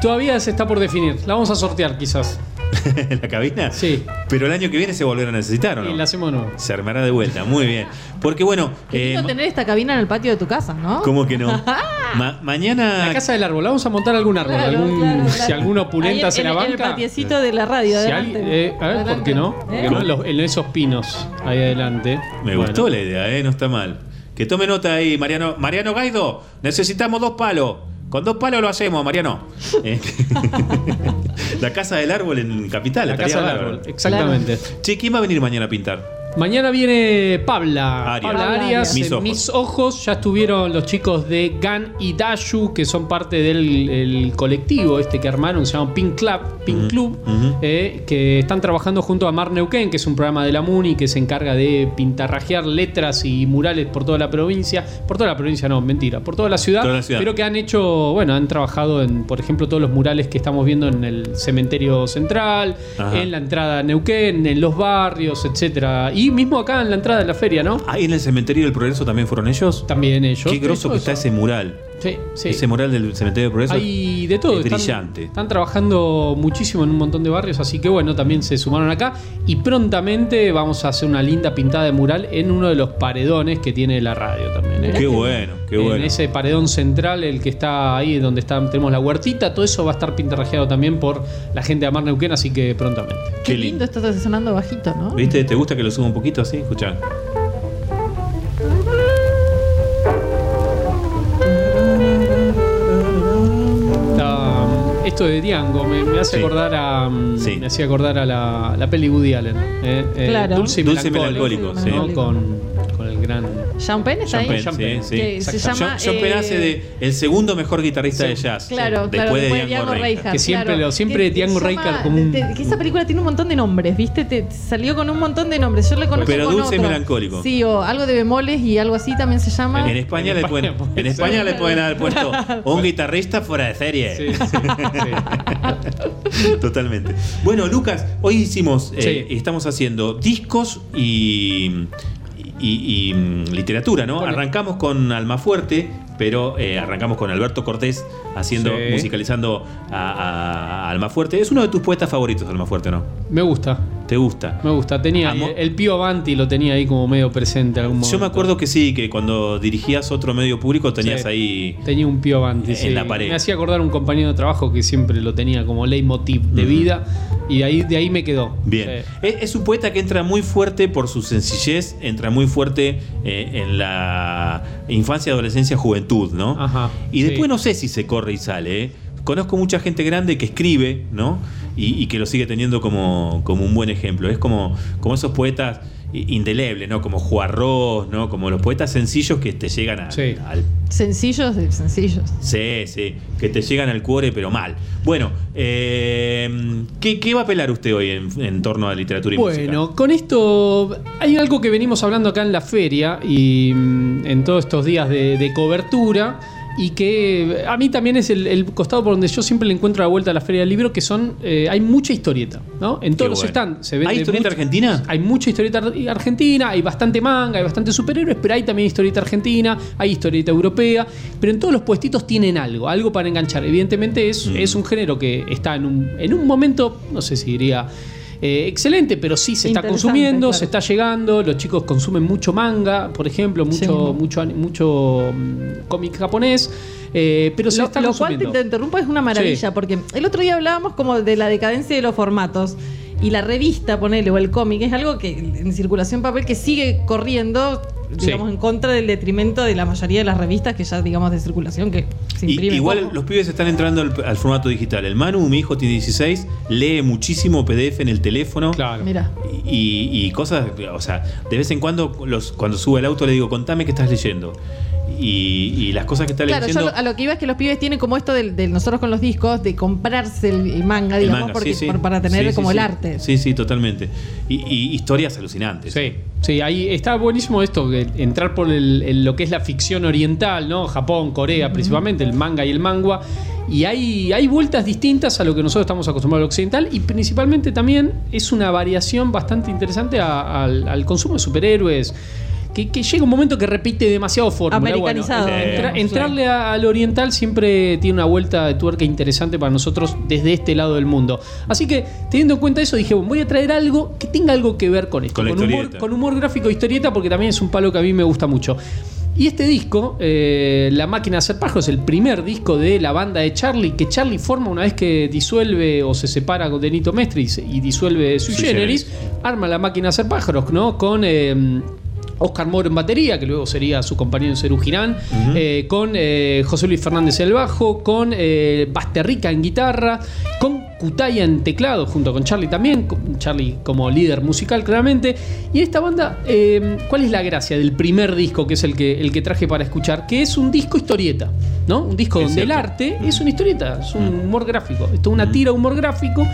todavía se está por definir. La vamos a sortear quizás.
¿La cabina?
Sí.
Pero el año que viene se volverá a necesitar, ¿o no?
Y la hacemos nueva.
Se armará de vuelta, muy bien. Porque bueno,
Qué
eh,
lindo
ma-
tener esta cabina en el patio de tu casa, ¿no?
¿cómo que no? Ma- mañana
La casa del árbol. Vamos a montar algún árbol.
Claro,
algún,
claro,
Si alguna opulenta se la
en el
banca.
patiecito de la radio.
Si
adelante.
alguien- eh, a ver, ¿por qué no? ¿Por
¿Eh?
qué no? En, los- en esos pinos ahí adelante.
Me
Bueno.
gustó la idea, ¿eh? No está mal. Que tome nota ahí, Mariano. Mariano Gaido, necesitamos dos palos. Con dos palos lo hacemos, Mariano. Eh, la casa del árbol en Capital.
La casa del árbol. Exactamente.
Che, ¿quién va a venir mañana a pintar?
Mañana viene Pabla.
Arias.
Pabla Arias. En
Mis
Mis ojos. Ya estuvieron los chicos de Gan y Dashu, que son parte del el colectivo este que armaron, se llama Pink Club, Pink Club eh, que están trabajando junto a Mar Neuquén, que es un programa de la MUNI que se encarga de pintarrajear letras y murales por toda la provincia. Por toda la provincia, no, mentira, por toda la ciudad.
Toda la ciudad.
Pero que han hecho, bueno, han trabajado en, por ejemplo, todos los murales que estamos viendo en el cementerio central,
Ajá.
en la entrada a Neuquén, en los barrios, etcétera. Y mismo acá en la entrada de la feria, ¿no?
Ahí en el cementerio del Progreso también fueron ellos.
También ellos.
Qué grosso que está ese mural.
Sí, sí.
Ese mural del cementerio del Progreso.
Hay de todo.
Es
están,
brillante.
Están trabajando muchísimo en un montón de barrios, así que bueno, también se sumaron acá. Y prontamente vamos a hacer una linda pintada de mural en uno de los paredones que tiene la radio también. ¿eh?
Qué bueno, qué bueno.
En ese paredón central, el que está ahí donde está, tenemos la huertita, todo eso va a estar pintarrajeado también por la gente de Amar Neuquén, así que prontamente.
Qué
Qué
lindo esto está sonando bajito, ¿no?
¿Viste? ¿Te gusta que lo suba un poquito así? Escucha.
Esto de Diango me, me hace
Sí.
acordar a mm,
Sí.
me hacía acordar a la, la peli Woody Allen eh, eh,
Claro.
Dulce y
Dulce y
melancólico,
melancólico, sí.
¿no? con,
¿Sean Penn está
Sean
ahí?
Penn,
Sean
sí,
Penn.
sí.
Que se
Exacto.
llama.
Penn
eh,
hace de el segundo mejor guitarrista
Sí.
de jazz.
Claro,
sí,
claro,
después de
después de
Django Reinhardt.
Que siempre
claro.
lo- siempre
Que-
Django Reinhardt como un-
que esa película tiene un montón de nombres, ¿viste? Te, te salió con un montón de nombres. Yo le conozco
Pero
con
dulce y
otro.
melancólico.
Sí, o algo de bemoles y algo así también se llama.
En España,
En
le
España
pueden,
puede
en España le pueden haber puesto un guitarrista fuera de serie.
Sí, sí, sí.
Totalmente. Bueno, Lucas, hoy hicimos, eh,
Sí.
estamos haciendo discos y, y- y, mm, literatura, ¿no?
Bueno.
Arrancamos con Almafuerte, pero eh, arrancamos con Alberto Cortés haciendo,
Sí.
musicalizando a, a- a Almafuerte. Es uno de tus poetas favoritos, Almafuerte, ¿no?
Me gusta,
¿Te gusta?
Me gusta. Tenía
Amo-
el Pío Avanti lo tenía ahí como medio presente en algún momento.
Yo me acuerdo que sí, que cuando dirigías otro medio público tenías
Sí.
ahí.
Tenía un Pío Avanti,
En
sí.
la pared.
Me hacía acordar un compañero de trabajo que siempre lo tenía como leitmotiv de
Ujú.
vida y de ahí, de ahí me quedó.
Bien.
Sí.
Es, es un poeta que entra muy fuerte por su sencillez, entra muy fuerte eh, en la infancia, adolescencia, juventud, ¿no?
Ajá,
Y después no sé si se corre y sale, ¿eh? Conozco mucha gente grande que escribe, ¿no? Y, y que lo sigue teniendo como, como un buen ejemplo. Es como, como esos poetas indelebles, ¿no? Como Juarros, ¿no? Como los poetas sencillos que te llegan a-
Sí.
al
Sencillos, de sencillos.
Sí, sí, que te llegan al cuore, pero mal. Bueno, eh, ¿qué, qué va a pelar usted hoy en, en torno a literatura y música?
Bueno, con esto hay algo que venimos hablando acá en la feria y mm, en todos estos días de, de cobertura y que a mí también es el, el costado por donde yo siempre le encuentro la vuelta a la feria del libro que son eh, hay mucha historieta, ¿no? En todos los
bueno.
stands se vende
¿Hay historieta
mucho-
argentina?
Hay mucha historieta ar- argentina, hay bastante manga, hay bastante superhéroes, pero hay también historieta argentina, hay historieta europea, pero en todos los puestitos tienen algo, algo para enganchar. Evidentemente es,
Mm.
es un género que está en un, en un momento, no sé si diría eh, excelente, pero sí se está consumiendo,
claro.
se está llegando, los chicos consumen mucho manga, por ejemplo,
Sí.
mucho, mucho, mucho mm, cómic japonés, eh, pero se
Lo,
está
lo cual
consumiendo.
te, te interrumpo es una maravilla,
Sí.
porque el otro día hablábamos como de la decadencia de los formatos. Y la revista, ponele, o el cómic, es algo que en circulación papel que sigue corriendo, digamos,
Sí.
en contra del detrimento de la mayoría de las revistas que ya, digamos, de circulación que se imprimen.
igual
poco.
los pibes están entrando al, al formato digital. El Manu, mi hijo tiene 16, lee muchísimo PDF en el teléfono.
Claro.
Mira.
Y, y cosas, o sea, de vez en cuando los, cuando sube el auto le digo, contame qué estás leyendo. Y, y las cosas que está
Claro, yo
leyendo...
lo- a lo que iba es que los pibes tienen como esto de, de nosotros con los discos, de comprarse el, el manga, digamos,
manga,
porque,
sí, sí.
por- para tener
Sí, sí,
como
sí.
el arte.
Sí, sí, totalmente. Y, y historias alucinantes.
Sí, sí, ahí está buenísimo esto, entrar por el- el- lo que es la ficción oriental, ¿no? Japón, Corea principalmente, el manga y el manga. Y hay, hay vueltas distintas a lo que nosotros estamos acostumbrados al occidental y principalmente también es una variación bastante interesante a- al, al consumo de superhéroes. Que, que llega un momento que repite demasiado fórmula.
Americanizado,
Bueno, entra-
digamos,
entrarle a- al oriental siempre tiene una vuelta de tuerca interesante para nosotros desde este lado del mundo. Así que, teniendo en cuenta eso, dije, bueno, voy a traer algo que tenga algo que ver con esto.
Con
humor, con humor gráfico e historieta, porque también es un palo que a mí me gusta mucho. Y este disco, eh, La máquina de hacer pájaros, el primer disco de la banda de Charlie, que Charlie forma una vez que disuelve o se separa con Denito Mestre y, disuelve Sui
Sui
Generis, arma La máquina de hacer pájaros, ¿no? Con... eh, Oscar Moro en batería, que luego sería su compañero en Cerú Girán, eh, con eh, José Luis Fernández el bajo, con eh, Basterrica en guitarra, con Cutaya en teclado, junto con Charlie también, con Charlie como líder musical claramente. Y en esta banda, eh, ¿cuál es la gracia del primer disco, que es el que, el que traje para escuchar? Que es un disco historieta, ¿no? Un disco donde el arte es una historieta, es un humor gráfico, esto es una tira de humor gráfico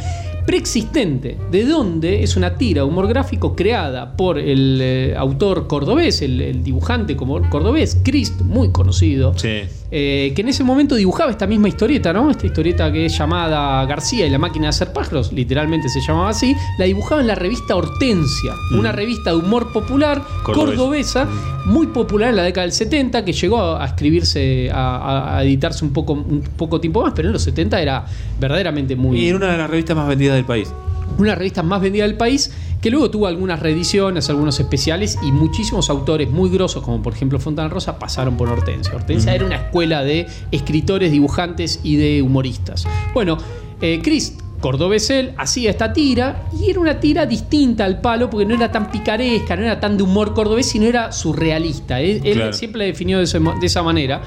preexistente, de donde es una tira humor gráfico creada por el eh, autor cordobés, el, el dibujante como cordobés, Christ, muy conocido,
Sí.
eh, que en ese momento dibujaba esta misma historieta, ¿no? Esta historieta que es llamada García y la máquina de hacer pájaros, literalmente se llamaba así, la dibujaba en la revista Hortensia, una revista de humor popular
Cordobés.
cordobesa, muy popular en la década del 70, que llegó a, a escribirse, a, a- a editarse un poco, un poco tiempo más, pero en los 70 era verdaderamente muy...
Y era una de las revistas más vendidas del país.
una revista más vendida del país, que luego tuvo algunas reediciones, algunos especiales y muchísimos autores muy grosos, como por ejemplo Fontana Rosa, pasaron por Hortensia. Hortensia era una escuela de escritores, dibujantes y de humoristas. Bueno, eh, Chris Cordobés él hacía esta tira y era una tira distinta al palo porque no era tan picaresca, no era tan de humor cordobés, sino era surrealista. Él, él siempre la definió de esa manera.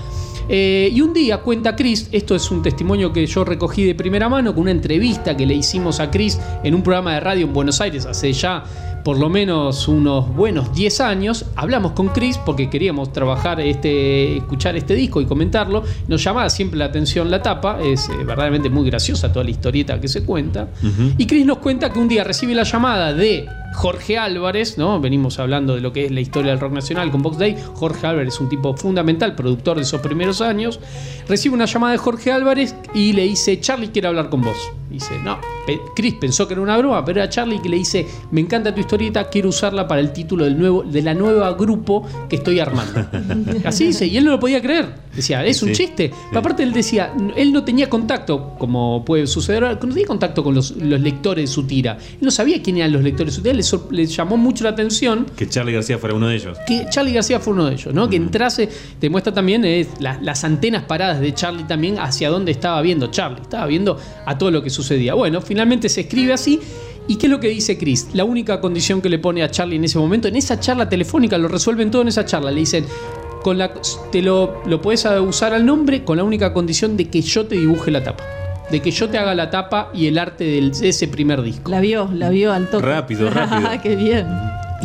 Eh, y un día cuenta Chris, esto es un testimonio que yo recogí de primera mano, con una entrevista que le hicimos a Chris en un programa de radio en Buenos Aires hace ya por lo menos unos buenos 10 años. Hablamos con Chris porque queríamos trabajar este, escuchar este disco y comentarlo. Nos llamaba siempre la atención la tapa, es eh, verdaderamente muy graciosa toda la historieta que se cuenta. Y Chris nos cuenta que un día recibe la llamada de Jorge Álvarez, ¿no? Venimos hablando de lo que es la historia del rock nacional con Box Day. Jorge Álvarez es un tipo fundamental, productor de esos primeros años. Recibe una llamada de Jorge Álvarez y le dice, Charlie quiere hablar con vos. Dice, no, Chris pensó que era una broma, pero era Charlie que le dice, me encanta tu historieta, quiero usarla para el título del nuevo, de la nueva grupo que estoy armando. Así dice, y él no lo podía creer. Decía, es un
Sí.
chiste. Pero aparte él decía, él no tenía contacto, como puede suceder ahora, no tenía contacto con los, los lectores de su tira. Él no sabía quién eran los lectores de su tira, le, llamó mucho la atención
Que Charlie García fuera uno de ellos.
que Charlie García fue uno de ellos, ¿no? Que entrase, te muestra también eh, la- las antenas paradas de Charlie también hacia dónde estaba viendo Charlie. Estaba viendo a todo lo que sucedía. Bueno, finalmente se escribe así. ¿Y qué es lo que dice Chris? La única condición que le pone a Charlie en ese momento, en esa charla telefónica, lo resuelven todo en esa charla. Le dicen, con la, te lo, lo puedes usar al nombre con la única condición de que yo te dibuje la tapa. De que yo te haga la tapa y el arte del- de ese primer disco.
La vio, la vio al toque.
Rápido, rápido.
Qué bien.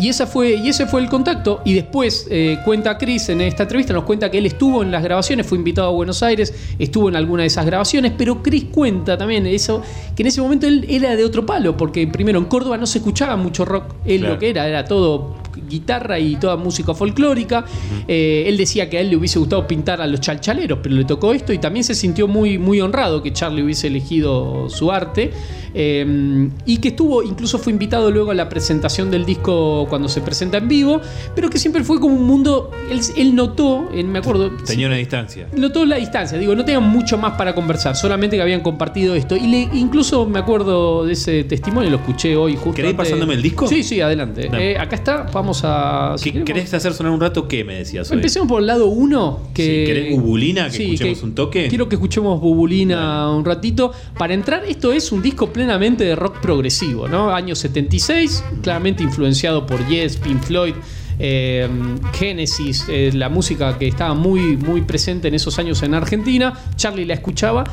Y, esa fue, y ese fue el contacto. Y después eh, cuenta Chris en esta entrevista, nos cuenta que él estuvo en las grabaciones, fue invitado a Buenos Aires, estuvo en alguna de esas grabaciones, pero Chris cuenta también eso, que en ese momento él era de otro palo, porque primero en Córdoba no se escuchaba mucho rock, él
Claro.
lo que era, era todo guitarra y toda música folclórica. Eh, él decía que a él le hubiese gustado pintar a los chalchaleros, pero le tocó esto y también se sintió muy, muy honrado que Charlie hubiese elegido su arte. Eh, y que estuvo, incluso fue invitado luego a la presentación del disco cuando se presenta en vivo, pero que siempre fue como un mundo. Él, él notó, en- me acuerdo,
Tenía una distancia.
notó la distancia, digo, no tenían mucho más para conversar, solamente que habían compartido esto. Y le, incluso me acuerdo de ese testimonio, lo escuché hoy justo.
¿Querés
antes-
pasándome el disco?
Sí, sí, adelante. Eh, acá está, vamos a. si
¿Qué-
queremos-
¿Querés hacer sonar un rato qué me decías hoy?
Empecemos por el lado 1. Que,
Sí, ¿querés Bubulina? Que escuchemos un toque.
Quiero que escuchemos Bubulina un ratito. Para entrar, esto es un disco plenamente de rock progresivo, ¿no? Año 76, claramente influenciado por Yes, Pink Floyd. eh, Genesis, eh, la música que estaba muy, muy presente en esos años en Argentina. Charlie la escuchaba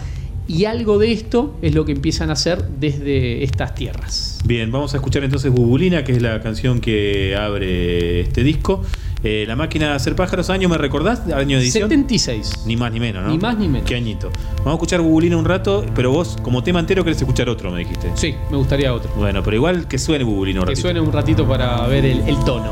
y algo de esto es lo que empiezan a hacer desde estas tierras.
Bien, vamos a escuchar entonces Bubulina, que es la canción que abre este disco. Eh, la máquina de hacer pájaros, año, ¿me recordás? Año de edición.
76.
Ni más ni menos, ¿no?
Ni más ni menos.
Qué añito. Vamos a escuchar Bubulina un rato, pero vos, como tema entero, querés escuchar otro, me dijiste.
Sí, me gustaría otro.
Bueno, pero igual que suene Bubulina un
Que
ratito.
suene un ratito para ver el, el tono.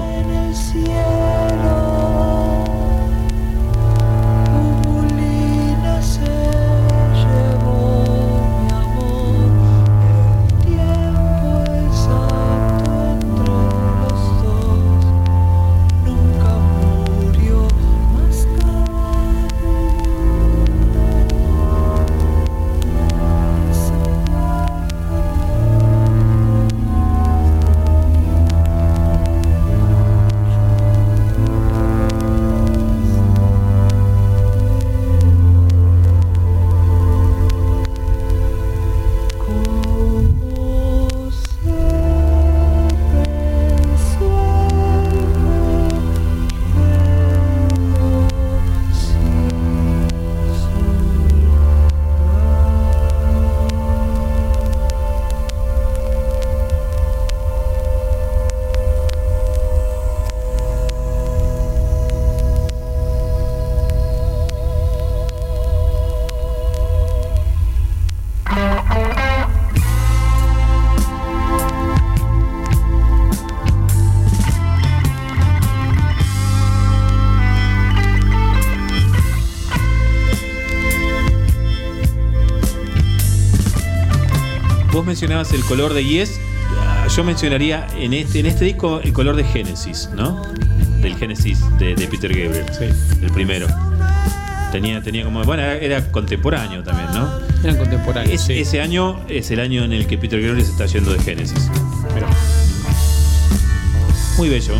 Mencionabas el color de Yes. ah, Yo mencionaría en este, en este disco el color de Genesis, ¿no? Del Genesis de, de Peter Gabriel. El primero. Tenía, tenía como. Bueno, era, contemporáneo también, ¿no?
Eran contemporáneos.
Es-
sí.
Ese año es el año en el que Peter Gabriel se está yendo de Genesis.
Mirá.
Muy bello.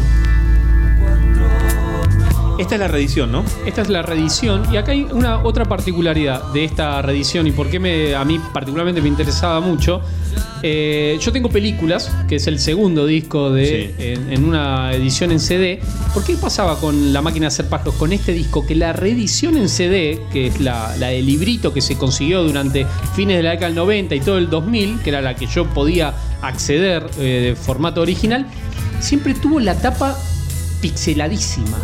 Esta es la reedición, ¿no?
Esta es la reedición y acá hay una otra particularidad de esta reedición y por qué me, a mí particularmente me interesaba mucho. Eh, yo tengo películas, que es el segundo disco de,
Sí.
en, en una edición en CD. ¿Por qué pasaba con la máquina de hacer pájaros con este disco? Que la reedición en CD, que es la, la del librito que se consiguió durante fines de la década del 90 y todo el 2000, que era la que yo podía acceder eh, de formato original, siempre tuvo la tapa pixeladísima.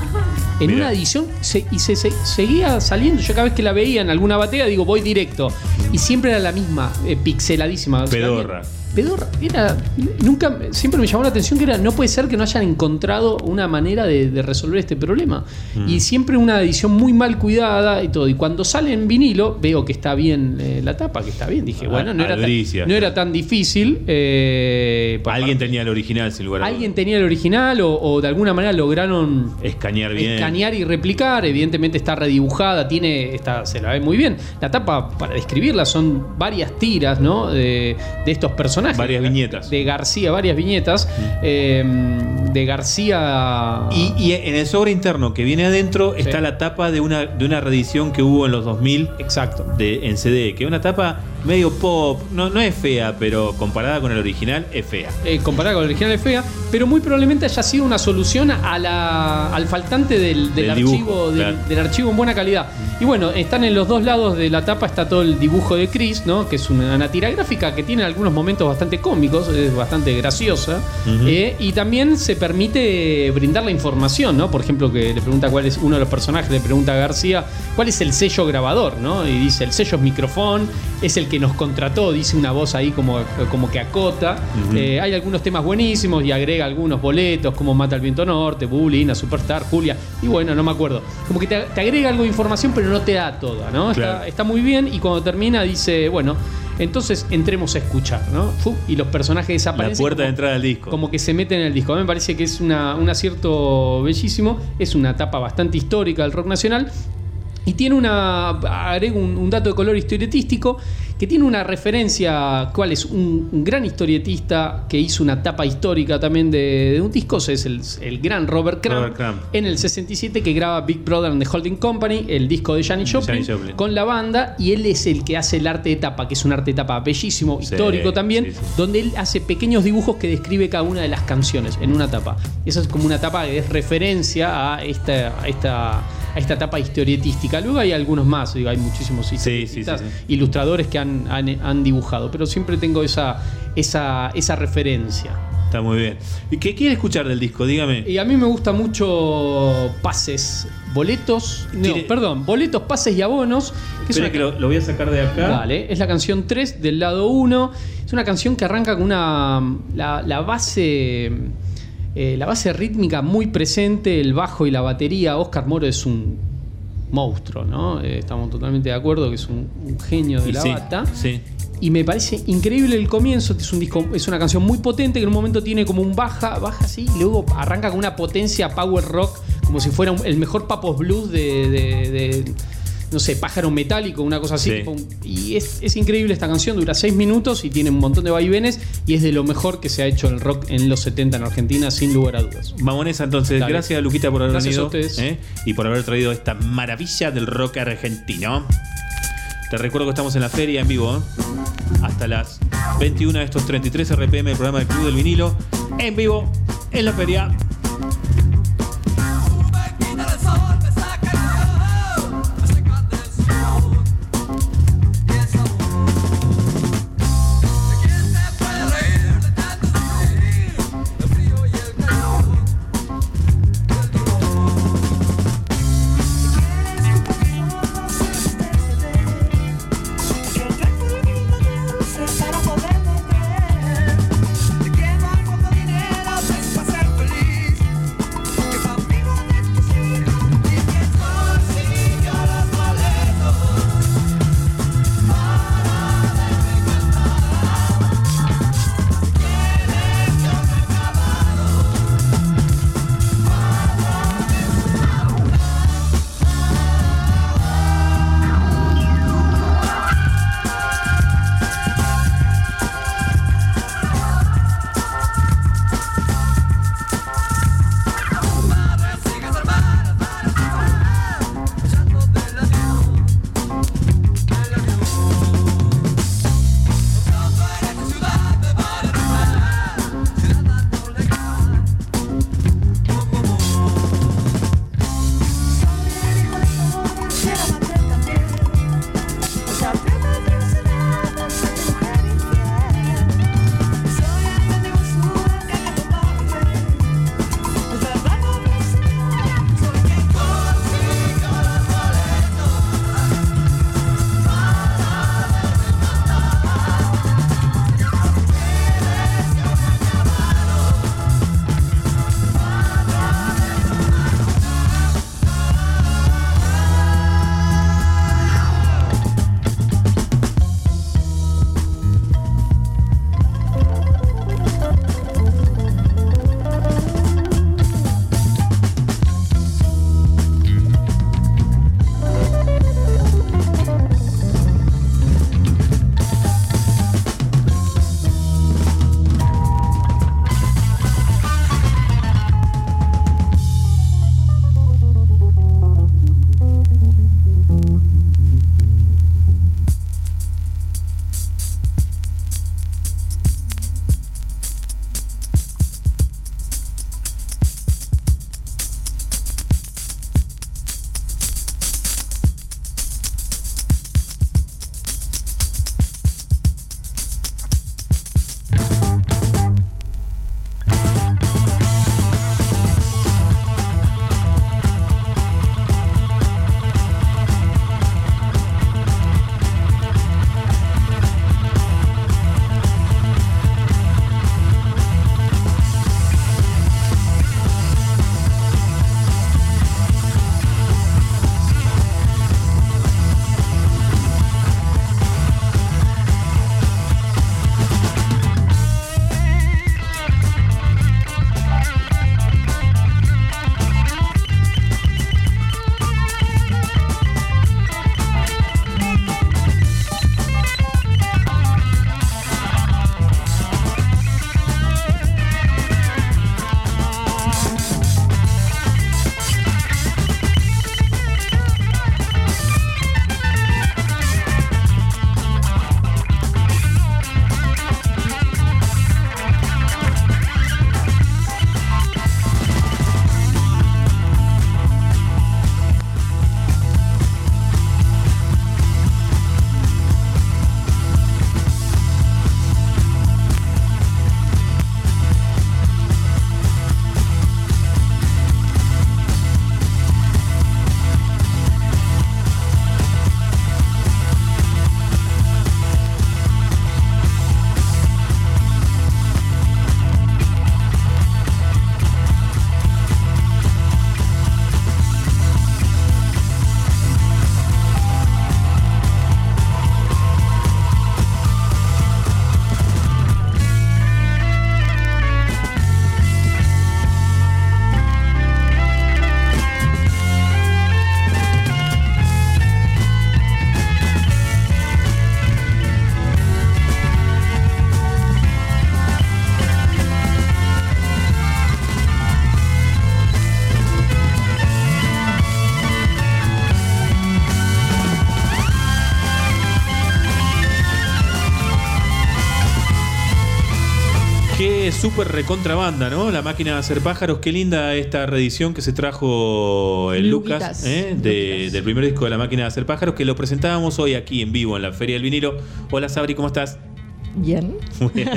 En una edición se- y se, se- seguía saliendo. Yo cada vez que la veía en alguna batea digo voy directo. Siempre era la misma, eh, pixeladísima. O sea,
Pedorra.
Pedorra, era. Nunca. Siempre me llamó la atención que era. No puede ser que no hayan encontrado una manera de, de resolver este problema.
Mm.
Y siempre una edición muy mal cuidada y todo. Y cuando sale en vinilo, veo que está bien eh, la tapa, que está bien. Dije,
Ah,
bueno, no era, tan, no era tan difícil. eh, pa-
Alguien tenía el original, sin lugar a
alguien tenía el original o, o de alguna manera lograron
Escanear bien.
escanear y replicar. Evidentemente está redibujada, tiene, está, se la ve muy bien. La tapa, para describirla, son varias tiras, ¿no? De, de estos personajes.
Varias viñetas.
De García, varias viñetas. eh, de García.
Y, y en el sobre interno que viene adentro
Sí.
está la tapa de una, de una reedición que hubo en los 2000
Exacto.
de, en CD, que es una tapa medio pop, no, no es fea, pero comparada con el original es fea.
eh, comparada con el original es fea, pero muy probablemente haya sido una solución a la, al faltante del, del
Del
archivo,
dibujo,
del,
claro.
del archivo en buena calidad. Y bueno, están en los dos lados de la tapa, está todo el dibujo de Chris, ¿no? que es una, una tira gráfica que tiene algunos momentos bastante cómicos, es bastante graciosa, eh, y también se permite brindar la información, ¿no? Por ejemplo, que le pregunta cuál es uno de los personajes, le pregunta a García cuál es el sello grabador, ¿no? Y dice, el sello es microfón, es el que nos contrató, dice una voz ahí como, como que acota. Eh, hay algunos temas buenísimos y agrega algunos boletos, como Mata el Viento Norte, Bulina, Superstar, Julia, y bueno, no me acuerdo. Como que te, te agrega algo de información, pero no te da toda, ¿no?
Claro.
Está, está muy bien y cuando termina dice, bueno, entonces entremos a escuchar, ¿no? Y los personajes
La
desaparecen.
puerta
como-
de entrada del disco.
como que se mete en el disco. A mí me parece que es una- un acierto bellísimo. Es una etapa bastante histórica del rock nacional. Y tiene una. Agrego un, un dato de color historietístico. Que tiene una referencia. ¿Cuál es? Un, un gran historietista que hizo una tapa histórica también de, de un disco. Es el, el gran Robert Crumb.
Robert Crumb.
En el 67 que graba Big Brother and the Holding Company. El disco de Janis Joplin. Con la banda. Y él es el que hace el arte de tapa. Que es un arte de tapa bellísimo,
Sí,
histórico también
sí, sí.
donde él hace pequeños dibujos que describe cada una de las canciones en una tapa. Esa es como una tapa que es referencia a esta, a esta, a esta etapa historietística. Luego hay algunos más, digo, hay muchísimos
sí,
ilustradores que han, han- han dibujado, pero siempre tengo esa, esa, esa referencia.
Está muy bien. ¿Y qué quiere escuchar del disco? Dígame.
Y a mí me gusta mucho pases, boletos, no, perdón, boletos, pases y abonos. que es una-
que lo, lo voy a sacar de acá.
Dale, es la canción 3 del lado 1. Es una canción que arranca con una. La, la base. Eh, la base rítmica muy presente, el bajo y la batería. Oscar Moro es un monstruo, ¿no? Eh, estamos totalmente de acuerdo que es un, un genio de
Y
la
sí,
bata.
sí.
Y me parece increíble el comienzo. Es un disco, es una canción muy potente que en un momento tiene como un baja, baja así, y luego arranca con una potencia power rock, como si fuera un- el mejor Papos Blues de, de- de, no sé, pájaro metálico, una cosa así.
Sí.
tipo un- y es, es increíble esta canción, dura seis minutos y tiene un montón de vaivenes y es de lo mejor que se ha hecho el rock en los 70 en Argentina, sin lugar a dudas.
Mamonesa, entonces,
Dale.
gracias Luquita por haber
Gracias
venido
a ustedes.
¿eh? y por haber traído esta maravilla del rock argentino. Te recuerdo que estamos en la feria en vivo, ¿eh? hasta las 21 de estos 33 RPM del programa del Club del Vinilo, en vivo en la feria. Viene súper recontrabanda, ¿no? La máquina de hacer pájaros. Qué linda esta reedición que se trajo el
Luquitas.
Lucas, ¿eh? De- del primer disco de la máquina de hacer pájaros, que lo presentábamos hoy aquí en vivo en la Feria del Vinilo. Hola Sabri, ¿cómo estás?
Bien.
Muy bien.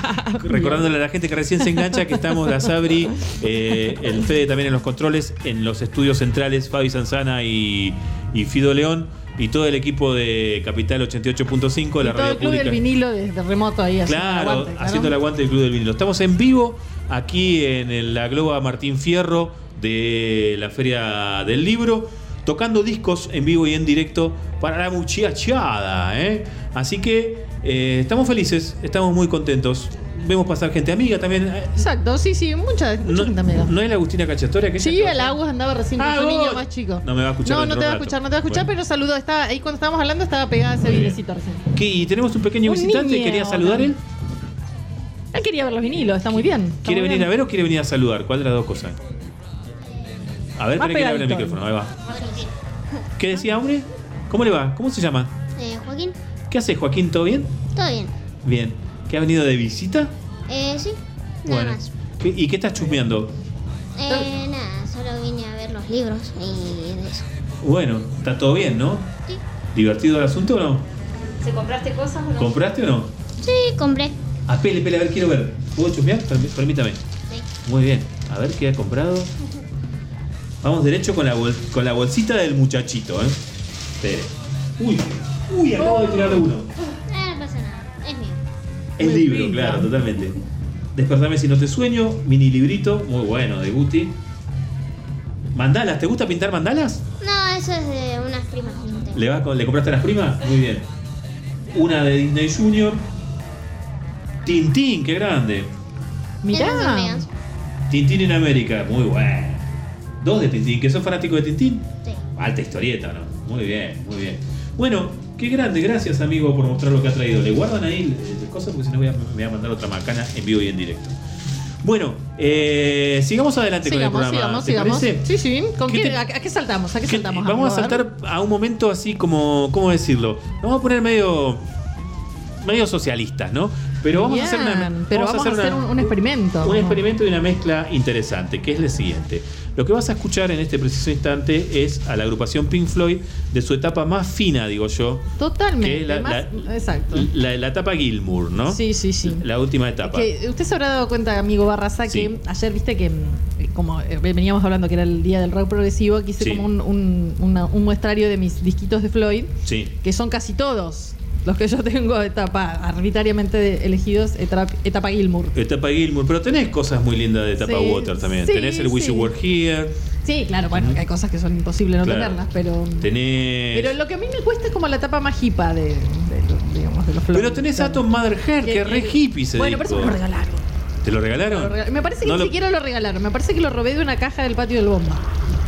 Recordándole a la gente que recién se engancha que estamos la Sabri, eh, el Fede también en los controles, en los estudios centrales, Fabi Sanzana y, y Fido León, y todo el equipo de Capital 88.5, la
todo
radio
el club
pública.
del vinilo desde remoto ahí haciendo el aguante, claro.
haciendo el aguante del Club del Vinilo. Estamos en vivo aquí en la Globa Martín Fierro de la Feria del Libro, tocando discos en vivo y en directo para la muchachada. ¿eh? Así que eh, estamos felices, estamos muy contentos. Vemos pasar gente amiga también. Eh,
Exacto, sí, sí, mucha, mucha
No,
gente amiga.
¿No es la Agustina Cachatoria? que
Sí, el Agus andaba recién con
Ah,
su
vos.
niño más chico.
No me va a escuchar
No, no te va a escuchar, no te va a escuchar,
Bueno.
pero saludó. Estaba, ahí cuando estábamos hablando estaba pegada ese videcito recién.
¿Qué? ¿Y tenemos un pequeño
Un
visitante?
niño,
¿Quería saludar él?
Él quería ver los vinilos, está muy bien. está
¿Quiere
muy
venir
bien.
a ver o quiere venir a saludar? ¿Cuál de las dos cosas? A ver, tenés que hablar el micrófono, ahí va. ¿Qué decía, hombre? ¿Cómo le va? ¿Cómo se llama?
Eh, Joaquín,
¿Qué hace, Joaquín? ¿Todo bien?
todo bien.
Bien. ¿Qué ha venido de visita?
Eh, sí, nada más.
¿Qué- ¿Y qué estás chusmeando?
Eh, nada, solo vine a ver los libros y de eso.
Bueno, está todo bien, ¿no?
Sí.
¿Divertido el asunto o no?
¿Se compraste cosas o
¿Compraste o no?
Sí, compré.
Ah, pele, pele, a ver, quiero ver. ¿Puedo chusmear? Permí- Permítame.
Sí.
Muy bien. A ver qué ha comprado. Vamos derecho con la, bol- con la bolsita del muchachito, ¿eh? Espere. Uy, uy, acabo de tirarle uno. El libro,
pinta.
claro, totalmente. Despertame si no te sueño, mini librito, muy bueno, de Guti. ¿Mandalas? ¿Te gusta pintar mandalas?
No, eso es de unas primas.
¿Le, ¿Le compraste a las primas? Muy bien. Una de Disney Junior. Tintín, qué grande.
Son
Mirá.
Tintín en América, muy bueno. Dos de Tintín, ¿que sos fanático de Tintín?
Sí.
Alta historieta, ¿no? Muy bien, muy bien. Bueno, qué grande, gracias amigo por mostrar lo que ha traído. Le guardan ahí las cosas porque si no voy a, me voy a mandar otra macana en vivo y en directo. Bueno, eh, sigamos adelante
Sigamos,
con el programa.
sigamos,
¿te
sigamos.
parece?
Sí, sí. ¿Con
¿Qué te-
a, qué saltamos? ¿A qué saltamos?
vamos a saltar a un momento así como, ¿cómo decirlo? Vamos a poner medio, medio socialistas, ¿no? Pero vamos a hacer una,
Bien, pero vamos, a hacer,
una-
un, un experimento.
un experimento y una mezcla interesante, que es el siguiente. Lo que vas a escuchar en este preciso instante es a la agrupación Pink Floyd de su etapa más fina, digo yo,
Totalmente.
que es la,
más-
la-
exacto.
la- la etapa Gilmour, ¿no?
Sí, sí, sí.
La última etapa.
Que usted se habrá dado cuenta, amigo Barraza,
Sí.
que ayer viste que, mm, como eh, veníamos hablando que era el día del rock progresivo, que hice
Sí.
como un, un- una- un muestrario de mis disquitos de Floyd,
Sí.
que son casi todos los que yo tengo etapa arbitrariamente elegidos, etapa, etapa Gilmour.
Etapa Gilmour, pero tenés cosas muy lindas de etapa
Sí,
Water también.
sí,
tenés el Wish
sí.
You Were Here,
Sí, claro, bueno, que hay cosas que son imposibles no
Claro.
tenerlas, pero.
tenés.
Pero lo que a mí me cuesta es como la etapa más hipa de, digamos, de los Floyd.
Pero tenés Atom Mother Hair, que, es re hippie ese
Bueno, pero eso me lo regalaron.
¿Te lo regalaron?
Me lo regalaron. Me parece que
No
ni
lo-
siquiera lo regalaron. Me parece que lo robé de una caja del patio del bomba.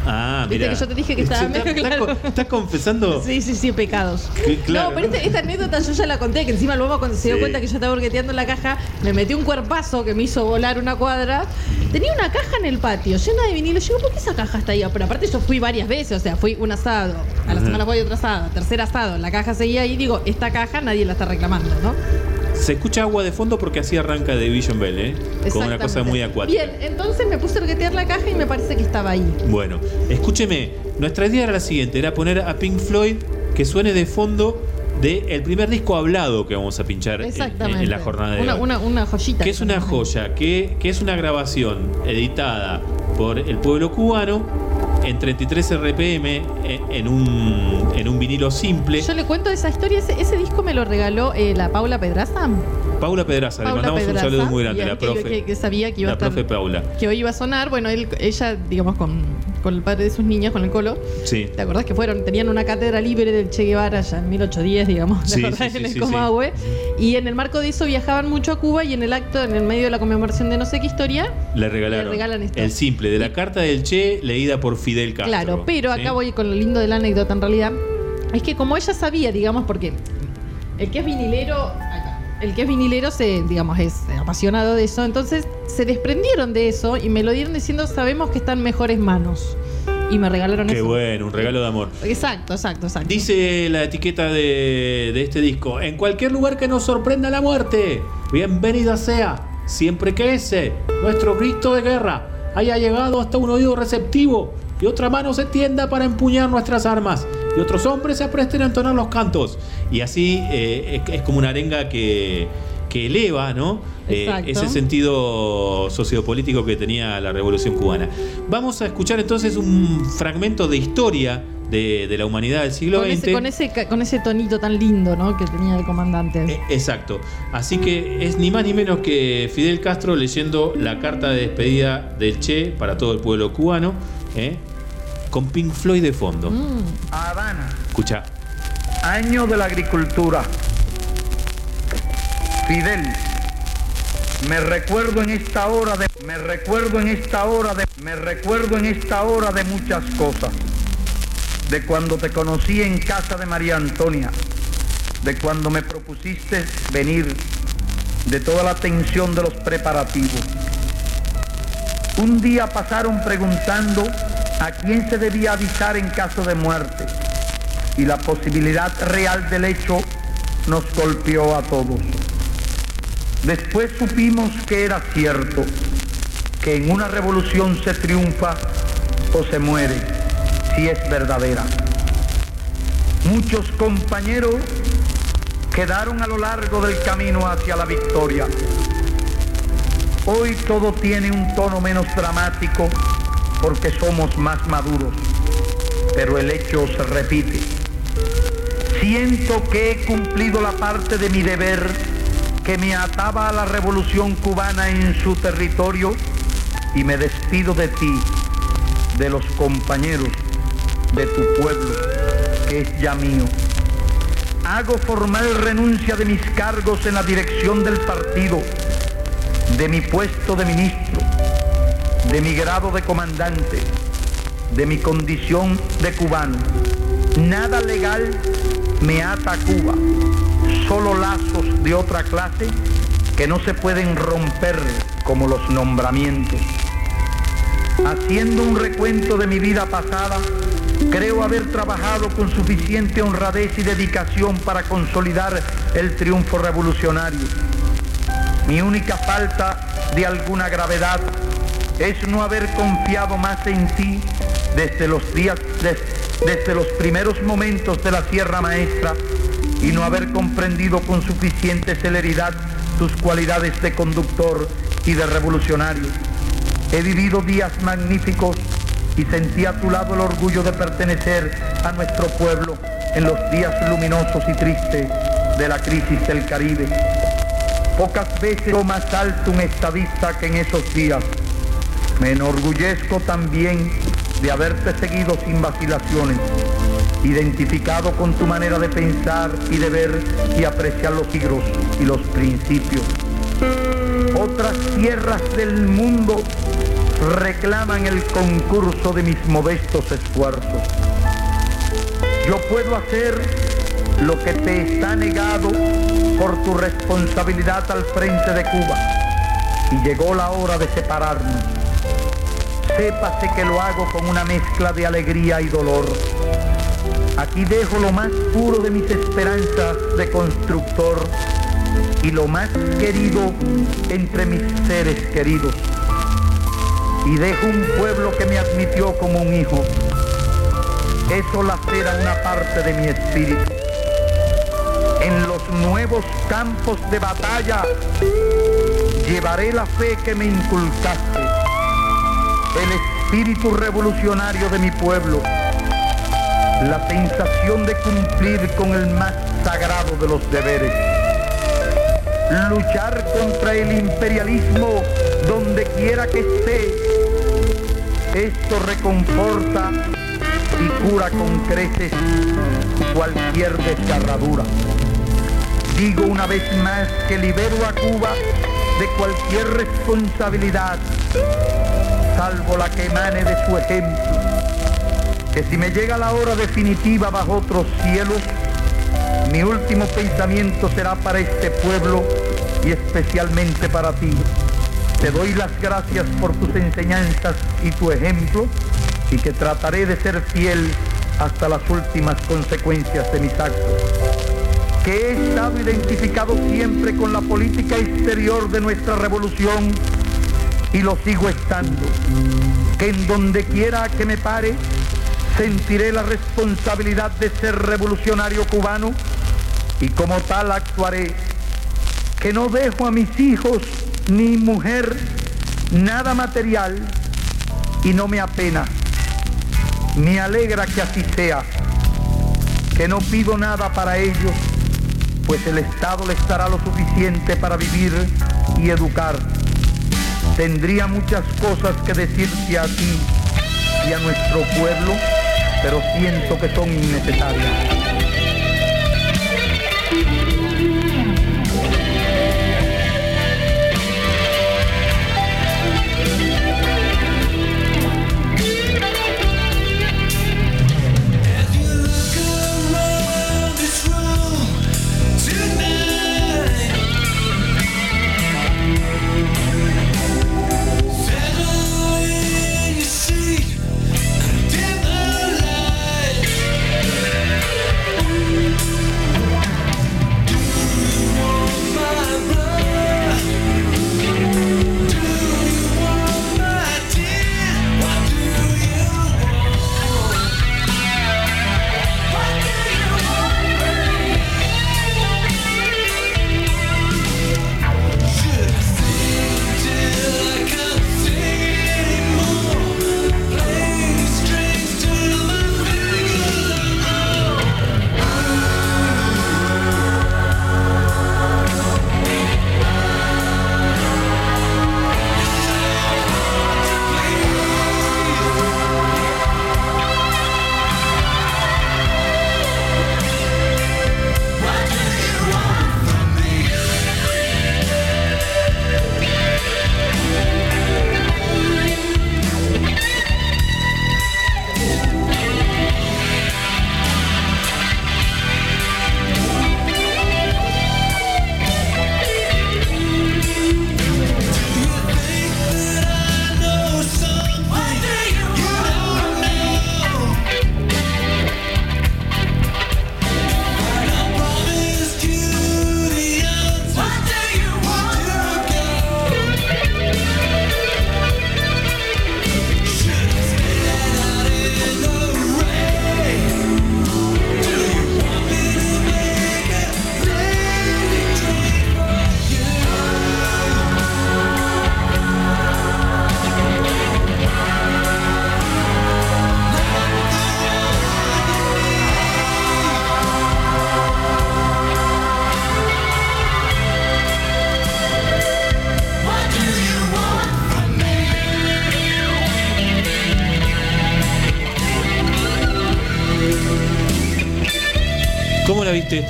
Ah,
Viste
mira.
que yo te dije que estaba
¿Estás,
medio
estás
claro.
estás confesando?
Sí, sí, sí, pecados.
Claro,
no, pero este- esta anécdota yo ya la conté, que encima el bomba cuando se dio
Sí.
cuenta que yo estaba borgueteando en la caja, me metí un cuerpazo que me hizo volar una cuadra. Tenía una caja en el patio llena de vinilo. Yo digo, ¿por qué esa caja está ahí? Pero aparte yo fui varias veces, o sea, fui un asado, a la semana voy otro asado, tercer asado, la caja seguía ahí, digo, esta caja nadie la está reclamando, ¿no?
Se escucha agua de fondo porque así arranca de Vision Bell, ¿eh? Con una cosa muy acuática.
Bien, entonces me puse a orguetear la caja y me parece que estaba ahí.
Bueno, escúcheme, nuestra idea era la siguiente, era poner a Pink Floyd que suene de fondo del primer disco hablado que vamos a pinchar en la jornada de
una,
hoy.
una, una joyita.
que es una joya, que, que es una grabación editada por el pueblo cubano en 33 RPM en, en un, en un vinilo simple.
Yo le cuento esa historia, ese, ese disco me lo regaló eh, la Paula Pedraza.
Paula Pedraza, le
Paula
mandamos
Pedraza,
un saludo muy grande,
bien,
la profe.
Que, que sabía que iba
la
a estar,
profe Paula.
que hoy iba a sonar. Bueno, él- ella, digamos, con, con el padre de sus niñas, con el Colo.
Sí.
¿Te acordás que fueron? Tenían una cátedra libre del Che Guevara ya en 1810, digamos, ¿te
Sí, sí,
en el Comahue. Y en el marco de eso viajaban mucho a Cuba y en el acto, en el medio de la conmemoración de no sé qué historia.
Le regalaron
Le regalan esto.
el simple de la carta del Che leída por Fidel Castro.
Claro, pero acá voy con lo lindo de la anécdota en realidad. Es que como ella sabía, digamos, porque el que es vinilero, el que es vinilero se, digamos, es apasionado de eso, entonces se desprendieron de eso y me lo dieron diciendo, sabemos que están mejores manos. Y me regalaron
Qué
eso.
bueno, un regalo de amor.
Exacto, exacto, exacto.
Dice la etiqueta de, de este disco, en cualquier lugar que nos sorprenda la muerte, bienvenida sea. siempre que ese, nuestro grito de guerra, haya llegado hasta un oído receptivo y otra mano se tienda para empuñar nuestras armas y otros hombres se apresten a entonar los cantos. Y así eh, es, es como una arenga que, que eleva ¿no? Eh, ese sentido sociopolítico que tenía la Revolución Cubana. Vamos a escuchar entonces un fragmento de historia de, de la humanidad del siglo
Con
XX.
con, ese, ca- con ese tonito tan lindo ¿no? que tenía el comandante.
Eh, Exacto. Así que es ni más ni menos que Fidel Castro leyendo la carta de despedida del Che para todo el pueblo cubano, ¿eh? Con Pink Floyd de fondo.
Mm.
Habana,
Escucha.
año de la agricultura. Fidel, me recuerdo en esta hora de me recuerdo en esta hora de me recuerdo en esta hora de muchas cosas. De cuando te conocí en casa de María Antonia, de cuando me propusiste venir, de toda la tensión de los preparativos. Un día pasaron preguntando a quién se debía avisar en caso de muerte y la posibilidad real del hecho nos golpeó a todos. Después supimos que era cierto, que en una revolución se triunfa o se muere, si es verdadera. Muchos compañeros quedaron a lo largo del camino hacia la victoria. Hoy todo tiene un tono menos dramático porque somos más maduros, pero el hecho se repite. Siento que he cumplido la parte de mi deber que me ataba a la revolución cubana en su territorio y me despido de ti, de los compañeros, de tu pueblo, que es ya mío. Hago formal renuncia de mis cargos en la dirección del partido, de mi puesto de ministro, de mi grado de comandante, de mi condición de cubano. Nada legal me ata a Cuba, solo lazos de otra clase que no se pueden romper como los nombramientos. Haciendo un recuento de mi vida pasada, creo haber trabajado con suficiente honradez y dedicación para consolidar el triunfo revolucionario. Mi única falta de alguna gravedad es no haber confiado más en ti desde los días, los primeros momentos de la Sierra Maestra y no haber comprendido con suficiente celeridad tus cualidades de conductor y de revolucionario. He vivido días magníficos y sentí a tu lado el orgullo de pertenecer a nuestro pueblo en los días luminosos y tristes de la crisis del Caribe. Pocas veces lo más alto un estadista que en esos días. Me enorgullezco también de haberte seguido sin vacilaciones, identificado con tu manera de pensar y de ver y apreciar los siglos y los principios. Otras tierras del mundo reclaman el concurso de mis modestos esfuerzos. Yo puedo hacer lo que te está negado por tu responsabilidad al frente de Cuba. Y llegó la hora de separarnos. Sépase que lo hago con una mezcla de alegría y dolor. Aquí dejo lo más puro de mis esperanzas de constructor y lo más querido entre mis seres queridos. Y dejo un pueblo que me admitió como un hijo. Eso lacera una parte de mi espíritu. En los nuevos campos de batalla llevaré la fe que me inculcaste, el espíritu revolucionario de mi pueblo, la sensación de cumplir con el más sagrado de los deberes, luchar contra el imperialismo donde quiera que esté. Esto reconforta y cura con creces cualquier desgarradura. Digo una vez más que libero a Cuba de cualquier responsabilidad, salvo la que emane de su ejemplo. Que si me llega la hora definitiva bajo otros cielos, mi último pensamiento será para este pueblo y especialmente para ti. Te doy las gracias por tus enseñanzas y tu ejemplo y que trataré de ser fiel hasta las últimas consecuencias de mis actos.
que he estado identificado siempre con la política exterior de nuestra revolución y lo sigo estando, que en donde quiera que me pare, sentiré la responsabilidad de ser revolucionario cubano y como tal actuaré, que no dejo a mis hijos ni mujer nada material y no me apena, me alegra que así sea, que no pido nada para ellos, pues el Estado les dará lo suficiente para vivir y educar. Tendría muchas cosas que decirte a ti y a nuestro pueblo, pero siento que son innecesarias.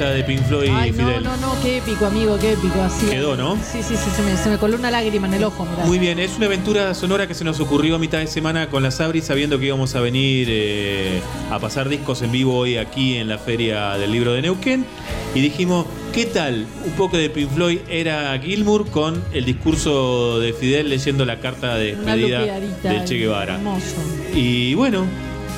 Esta de Pink Floyd,
Ay, no,
Fidel?
no, no, qué épico, amigo, qué épico. Así.
Quedó, ¿no?
Sí, sí, sí, se me, se me coló una lágrima en el ojo, mirá.
Muy bien, es una aventura sonora que se nos ocurrió a mitad de semana con la Sabri, sabiendo que íbamos a venir eh, a pasar discos en vivo hoy aquí en la Feria del Libro de Neuquén. Y dijimos, ¿qué tal? Un poco de Pink Floyd era Gilmour con el discurso de Fidel leyendo la carta de despedida del Che Guevara.
Hermoso.
Y bueno,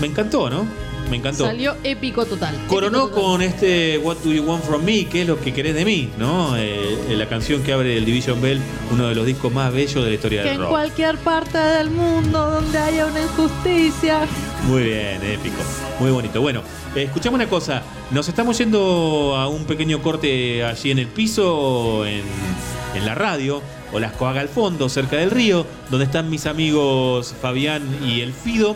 me encantó, ¿no? Me encantó.
Salió épico total.
Coronó
Épico total.
con este What Do You Want From Me, que es lo que querés de mí, ¿no? Eh, la canción que abre el Division Bell, uno de los discos más bellos de la historia
Que
del
en
rock.
cualquier parte del mundo donde haya una injusticia.
Muy bien, épico, muy bonito. Bueno, eh, escuchamos una cosa, nos estamos yendo a un pequeño corte allí en el piso, en, en la radio, o las Coaga al fondo, cerca del río, donde están mis amigos Fabián y el Fido.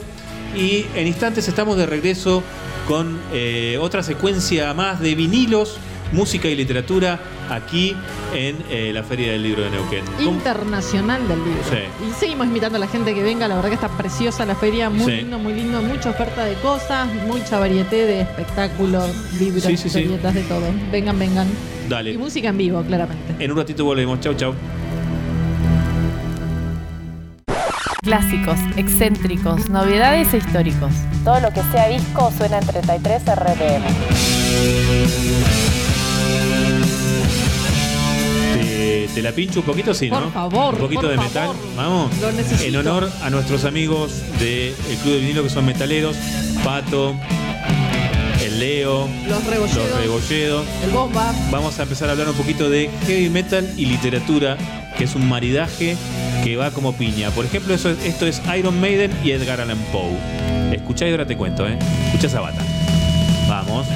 Y en instantes estamos de regreso con eh, otra secuencia más de vinilos, música y literatura aquí en eh, la Feria del Libro de Neuquén. ¿Cómo-
Internacional del libro.
Sí.
Y seguimos invitando a la gente que venga, la verdad que está preciosa la feria, muy
Sí.
lindo, muy lindo, mucha oferta de cosas, mucha variedad de espectáculos, libros,
Sí,
de todo. Vengan, vengan. Y
Dale,
música en vivo, claramente.
en un ratito volvemos. Chau, chau.
Clásicos, excéntricos, novedades e históricos. Todo lo que sea disco suena en 33 RPM.
Te, te la pincho un poquito, sí, ¿no?
Por favor,
Un poquito
por
de
favor.
metal. Vamos.
Lo necesito.
En honor a nuestros amigos del Club de Vinilo que son metaleros, Pato, Leo,
Los rebolledos.
los.
El bomba.
Vamos a empezar a hablar un poquito de heavy metal y literatura, que es un maridaje que va como piña. Por ejemplo, eso, es- esto es Iron Maiden y Edgar Allan Poe. Escuchá y ahora te cuento, ¿eh? Escucha esa bata. Vamos.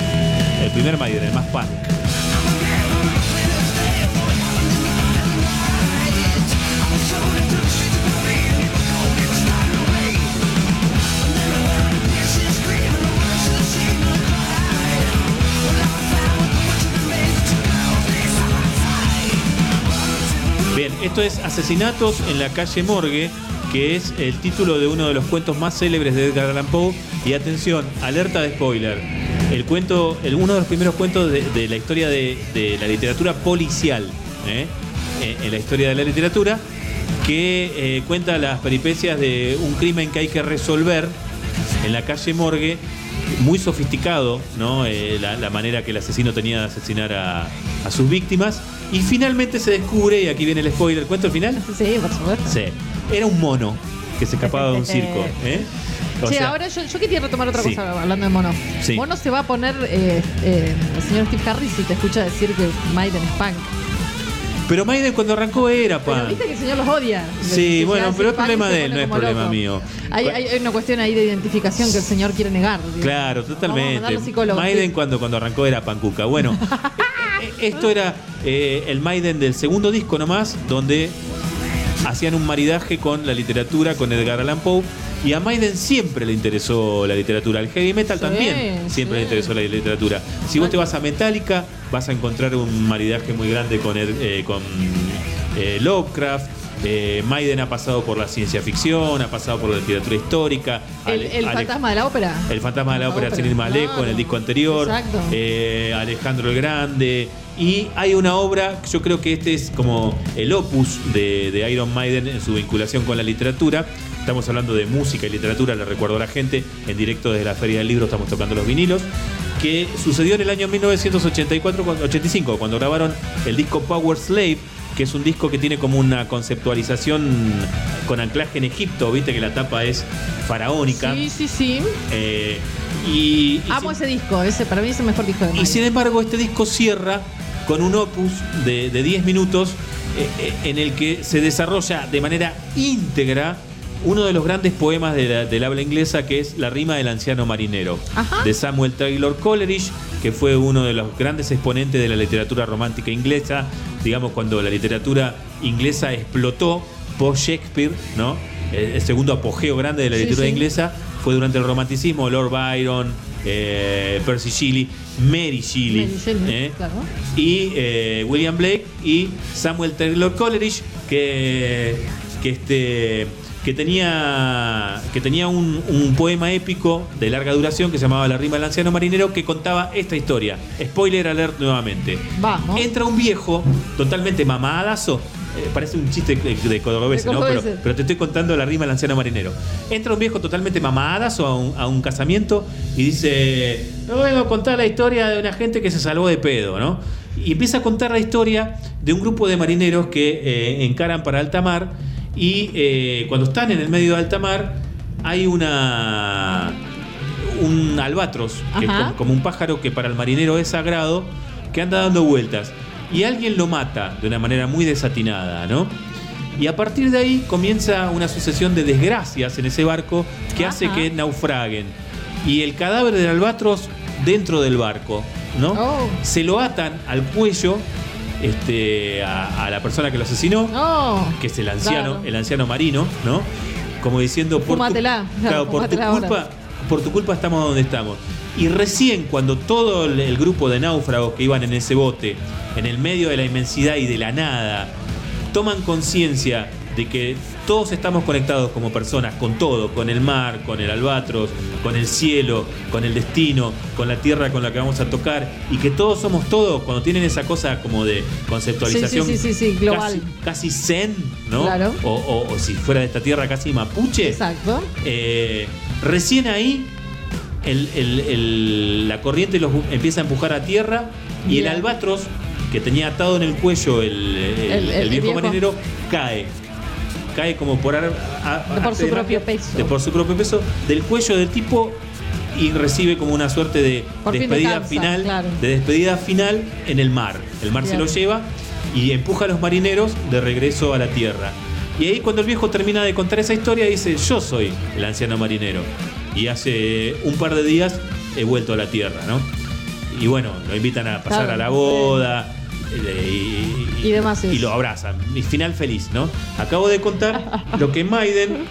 El primer Maiden, el más punk. Es Asesinatos en la calle Morgue, que es el título de uno de los cuentos más célebres de Edgar Allan Poe. Y atención, alerta de spoiler. El cuento, uno de los primeros cuentos de, la historia de, de la literatura policial, ¿eh? Eh, en la historia de la literatura, que eh, cuenta las peripecias de un crimen que hay que resolver en la calle Morgue, muy sofisticado, ¿no? Eh, la, la manera que el asesino tenía de asesinar a, a sus víctimas. Y finalmente se descubre, y aquí viene el spoiler, ¿cuento el final?
Sí, por supuesto.
Sí. Era un mono que se escapaba de un circo. ¿eh? O
che,
sea,
ahora yo, yo quería retomar otra
Sí.
cosa hablando de mono.
Sí.
Mono se va a poner eh, eh, el señor Steve Harris si te escucha decir que Maiden es punk.
Pero Maiden cuando arrancó era
Pero
pan.
viste que el señor los odia.
Sí, bueno, pero es problema de él, no es problema
loco.
mío.
Hay, una cuestión ahí de identificación que el señor quiere negar.
Claro, totalmente. Maiden
sí.
cuando, cuando arrancó era pancuca. Bueno, eh, eh, esto era eh, el Maiden del segundo disco nomás, donde hacían un maridaje con la literatura, con Edgar Allan Poe. Y a Maiden siempre le interesó la literatura. Al heavy metal
Sí,
también siempre
sí.
le interesó la literatura. Si vos te vas a Metallica, vas a encontrar un maridaje muy grande con, Ed- eh, con eh, Lovecraft. Eh, Maiden ha pasado por la ciencia ficción, ha pasado por la literatura histórica.
El,
Ale-
el
Ale-
fantasma de la ópera.
el fantasma de la
La
ópera, sin ir más lejos, en el disco anterior.
Exacto.
Eh, Alejandro el Grande. Y hay una obra, yo creo que este es como el opus de, de Iron Maiden en su vinculación con la literatura. Estamos hablando de música y literatura, le recuerdo a la gente, en directo desde la Feria del Libro estamos tocando los vinilos, que sucedió en el año 1984, cuando- 85, cuando grabaron el disco Power Slave, que es un disco que tiene como una conceptualización con anclaje en Egipto, viste que la tapa es faraónica.
Sí, sí, sí.
Eh, y, y
Amo
sin,
ese disco. Ese para mí es el mejor disco de
y
Maiden.
sin embargo, este disco cierra con un opus de, de 10 minutos eh, eh, en el que se desarrolla de manera íntegra uno de los grandes poemas de la- del habla inglesa que es La rima del anciano marinero
Ajá.
de Samuel Taylor Coleridge, que fue uno de los grandes exponentes de la literatura romántica inglesa, digamos cuando la literatura inglesa explotó post Shakespeare, ¿no? El, el segundo apogeo grande de la
Sí,
literatura
sí.
inglesa fue durante el romanticismo, Lord Byron, eh, Percy Shelley, Mary Shelley,
Mary Shelley,
¿eh?
claro.
y eh, William Blake y Samuel Taylor Coleridge que, que este que tenía que tenía un, un poema épico de larga duración que se llamaba La rima del anciano marinero que contaba esta historia. Spoiler alert nuevamente.
Vamos.
Entra un viejo totalmente mamadazo. eh, parece un chiste de, de cordobés, ¿no? Pero, te estoy contando la rima del anciano marinero. Entra un viejo totalmente mamadazo a un, a un casamiento y dice: No vengo a contar la historia de una gente que se salvó de pedo, ¿no? Y empieza a contar la historia de un grupo de marineros que eh, encaran para alta mar y eh, cuando están en el medio de alta mar hay una un albatros, que es como, como un pájaro que para el marinero es sagrado, que anda dando vueltas. Y alguien lo mata de una manera muy desatinada, ¿no? Y a partir de ahí comienza una sucesión de desgracias en ese barco que hace que naufraguen. Y el cadáver del albatros dentro del barco, ¿no?
Oh.
Se lo atan al cuello este, a, a la persona que lo asesinó
No.
que es el anciano,
Claro.
el anciano marino, ¿no? Como diciendo por tu,
Fúmatela,
claro,
claro,
por tu
ahora.
culpa, por tu culpa estamos donde estamos. Y recién cuando todo el, el grupo de náufragos que iban en ese bote, en el medio de la inmensidad y de la nada, toman conciencia de que todos estamos conectados como personas con todo, con el mar, con el albatros, con el cielo, con el destino, con la tierra con la que vamos a tocar, y que todos somos todos, cuando tienen esa cosa como de conceptualización
Sí, sí, sí, global.
Casi, casi zen, ¿no?
Claro.
O, o- o si fuera de esta tierra casi mapuche.
Exacto.
Eh, recién ahí el- el- el- la corriente los empieza a empujar a tierra y el albatros que tenía atado en el cuello el, el-
El- el-
el viejo,
el viejo.
marinero cae. Cae como por, ar- a-
De por
arte
su propio
magia,
peso.
De por su propio peso del cuello del tipo y recibe como una suerte de
Por
despedida final,
claro.
de despedida final en el mar. El mar se lo lleva y empuja a los marineros de regreso a la tierra. Y ahí cuando el viejo termina de contar esa historia dice, yo soy el anciano marinero. Y hace un par de días he vuelto a la tierra, ¿no? Y bueno, lo invitan a pasar
Claro.
a la boda eh, y,
Y demás,
y lo abrazan. Y final feliz, ¿no? Acabo de contar lo que Maiden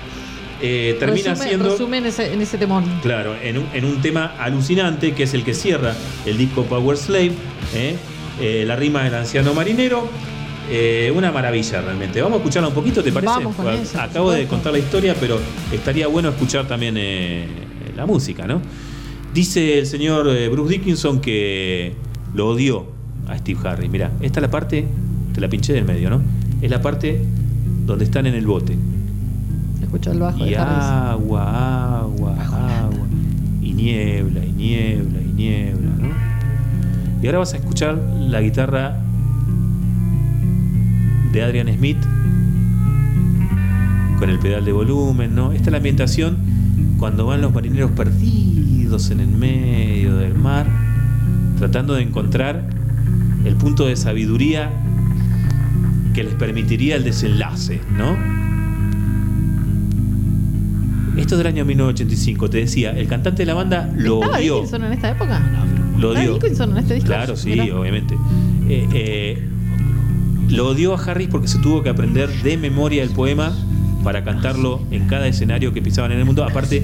eh, termina
Resume-
siendo...
resume en ese, en ese.
Claro, en un, en un tema alucinante que es el que cierra el disco Power Slave, ¿eh? Eh, la rima del anciano marinero. una maravilla realmente. Vamos a escucharla un poquito, ¿te parece?
Vamos con
Bueno,
eso, por
Acabo de contar la historia, pero estaría bueno escuchar también la música, ¿no? Dice el señor Bruce Dickinson que lo odió a Steve Harris. Mira, esta es la parte, te la pinché del medio, ¿no? Es la parte donde están en el bote.
Escucho el bajo
Y
de
agua, agua, agua. Y niebla, y niebla, y niebla, ¿no? Y ahora vas a escuchar la guitarra de Adrian Smith con el pedal de volumen, ¿no? Esta es la ambientación cuando van los marineros perdidos en el medio del mar, tratando de encontrar el punto de sabiduría que les permitiría el desenlace, ¿no? Esto es del año 1985, te decía, el cantante de la banda lo
¿Estaba
odió.
Dickinson en esta época?
Lo
¿Estaba
dio.
Dickinson en este disco?
Claro, sí,
Mirá.
obviamente. Eh, eh, lo odió a Harris porque se tuvo que aprender de memoria el poema para cantarlo en cada escenario que pisaban en el mundo. Aparte,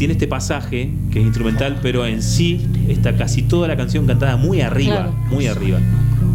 tiene este pasaje que es instrumental, pero en sí está casi toda la canción cantada muy arriba,
Claro.
muy arriba.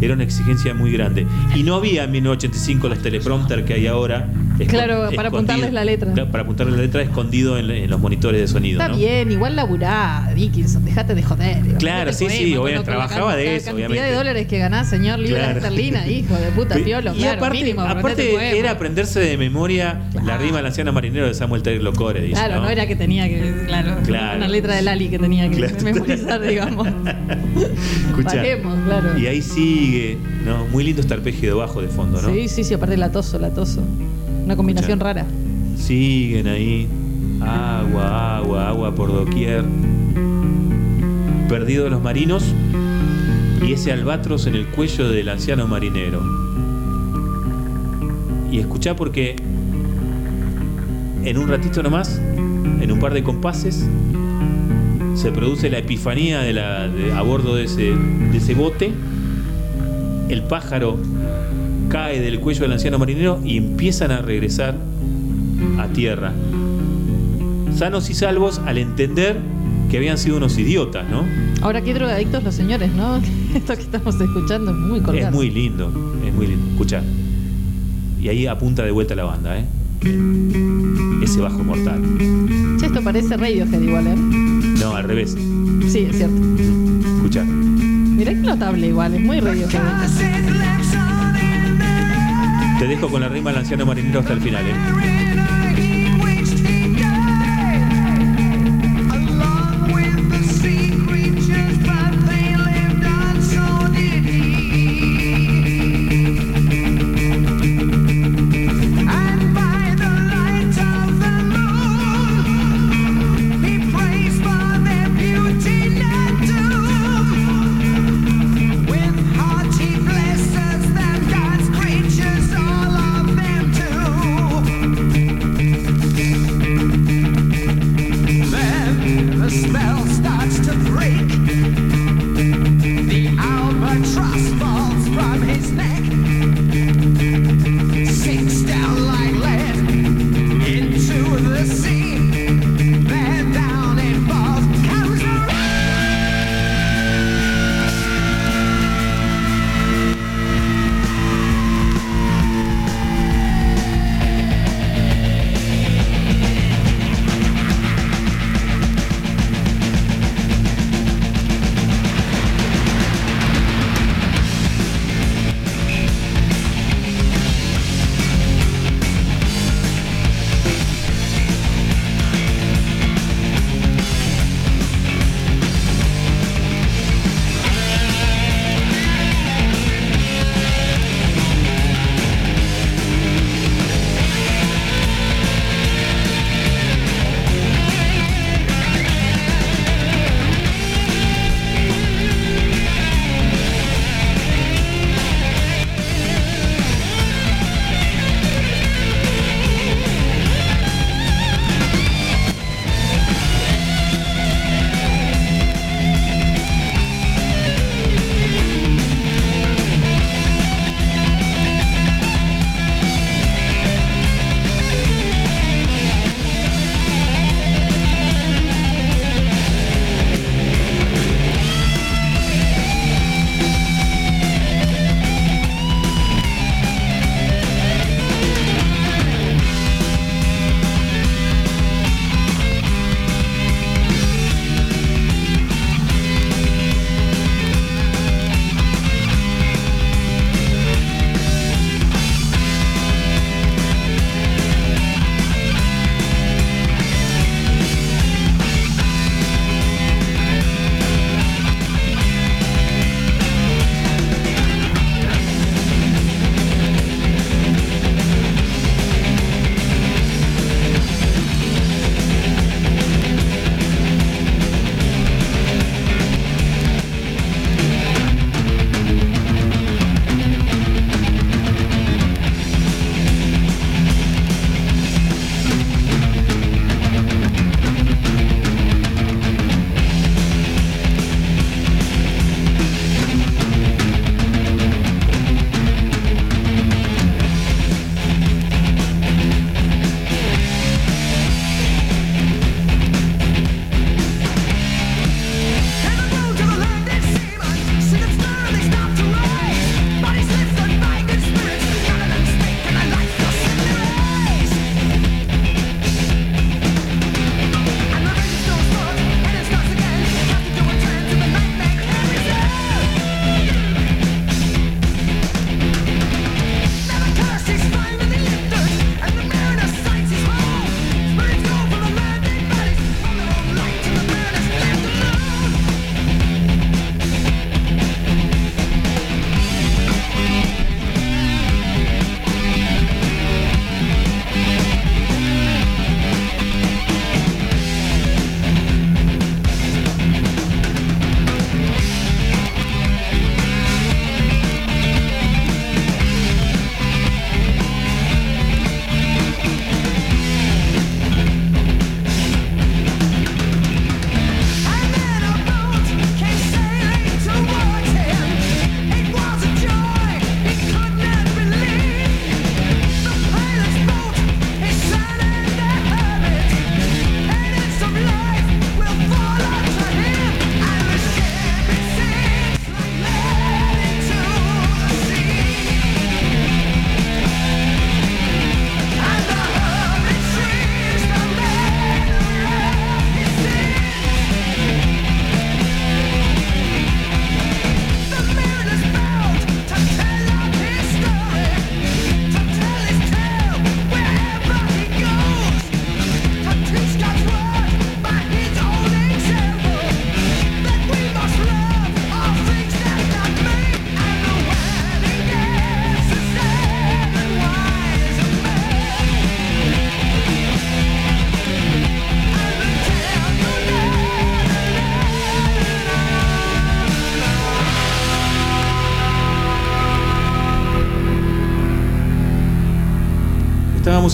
Era una exigencia muy grande. Y no había en 1985 los teleprompter que hay ahora.
Claro, para apuntarles la letra.
Para apuntarles la letra escondido en, en los monitores de sonido.
Está
¿no?
bien, igual laburá, Dickinson, dejate de joder.
Claro, sí, sí, obviamente,
la
trabajaba de
la
eso,
cantidad
obviamente.
de dólares que ganás, señor libra
Claro.
esterlina, hijo de puta, piolo,
y
claro,
aparte,
mínimo,
aparte era aprenderse de memoria la rima del anciano marinero de Samuel Taylor Core. dice,
Claro, no era que tenía que, claro,
Claro.
una letra de Lali que tenía que
Claro.
memorizar, digamos.
Escuchá.
Bajemos, claro.
Y ahí sigue, ¿no? Muy lindo este arpegio de bajo de fondo, ¿no?
Sí, sí, sí, aparte latoso, latoso. Una combinación rara.
Siguen ahí. Agua, agua, agua por doquier. Perdidos los marinos y ese albatros en el cuello del anciano marinero. Y escuchá porque en un ratito nomás, en un par de compases, se produce la epifanía de la, de- a bordo de ese, de ese bote. El pájaro cae del cuello del anciano marinero y empiezan a regresar a tierra. Sanos y salvos al entender que habían sido unos idiotas, ¿no?
Ahora qué drogadictos los señores, ¿no? Esto que estamos escuchando es muy colgado.
Es muy lindo, es muy lindo. Escucha. Y ahí apunta de vuelta la banda, ¿eh? Ese bajo mortal.
Che, esto parece Radiohead igual, ¿eh?
No, al revés.
Sí, es cierto.
Escucha.
Mirá qué notable igual, es muy Radiohead.
Te dejo con la rima del anciano marinero hasta el final, ¿eh?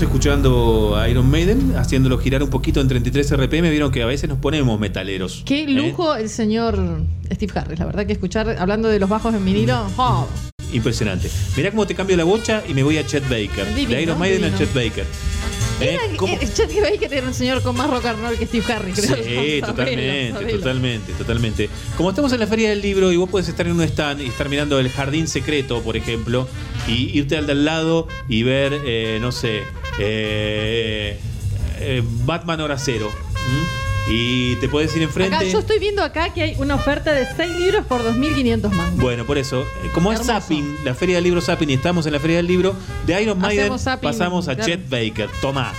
Escuchando a Iron Maiden, haciéndolo girar un poquito en 33 RPM. Vieron que a veces nos ponemos metaleros.
Qué
¿eh?
lujo el señor Steve Harris, la verdad que escuchar, hablando de los bajos en vinilo, oh,
Impresionante. Mirá cómo te cambio la bocha y me voy a Chet Baker.
Divino,
de Iron Maiden a
divino.
Chet Baker. ¿Eh?
Chet Baker era un señor con más rock and roll que Steve Harris, creo.
Sí, totalmente,
sabelo.
totalmente, totalmente. Como estamos en la feria del libro y vos puedes estar en un stand y estar mirando el jardín secreto, por ejemplo, y irte al de al lado y ver, eh, no sé, eh, eh, Batman Hora Cero. Y te puedes ir enfrente.
Acá, yo estoy viendo acá que hay una oferta de 6 libros por 2.500 mangos.
Bueno, por eso, eh, como es. Zapping, la feria del libro Zapping y estamos en la feria del libro, de Iron Maiden
zapping,
pasamos a
claro.
Chet Baker. Toma.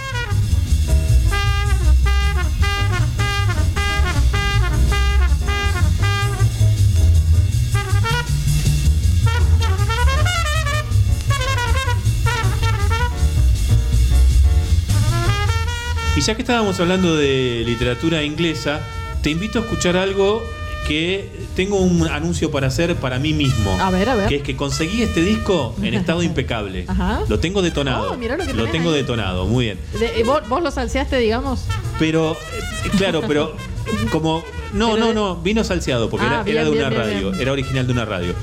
Y ya que estábamos hablando de literatura inglesa, te invito a escuchar algo que tengo un anuncio para hacer para mí mismo.
A ver, a ver.
Que es que conseguí este disco en estado impecable.
Ajá.
Lo tengo detonado.
Oh, mirá lo que
lo tengo
ahí.
detonado, muy bien.
De- eh, ¿vos, vos lo salseaste, digamos?
Pero, eh, claro, pero como. No,
Pero
no, no, vino salseado porque
Ah,
era, era de una
bien,
radio,
bien.
era original de una radio.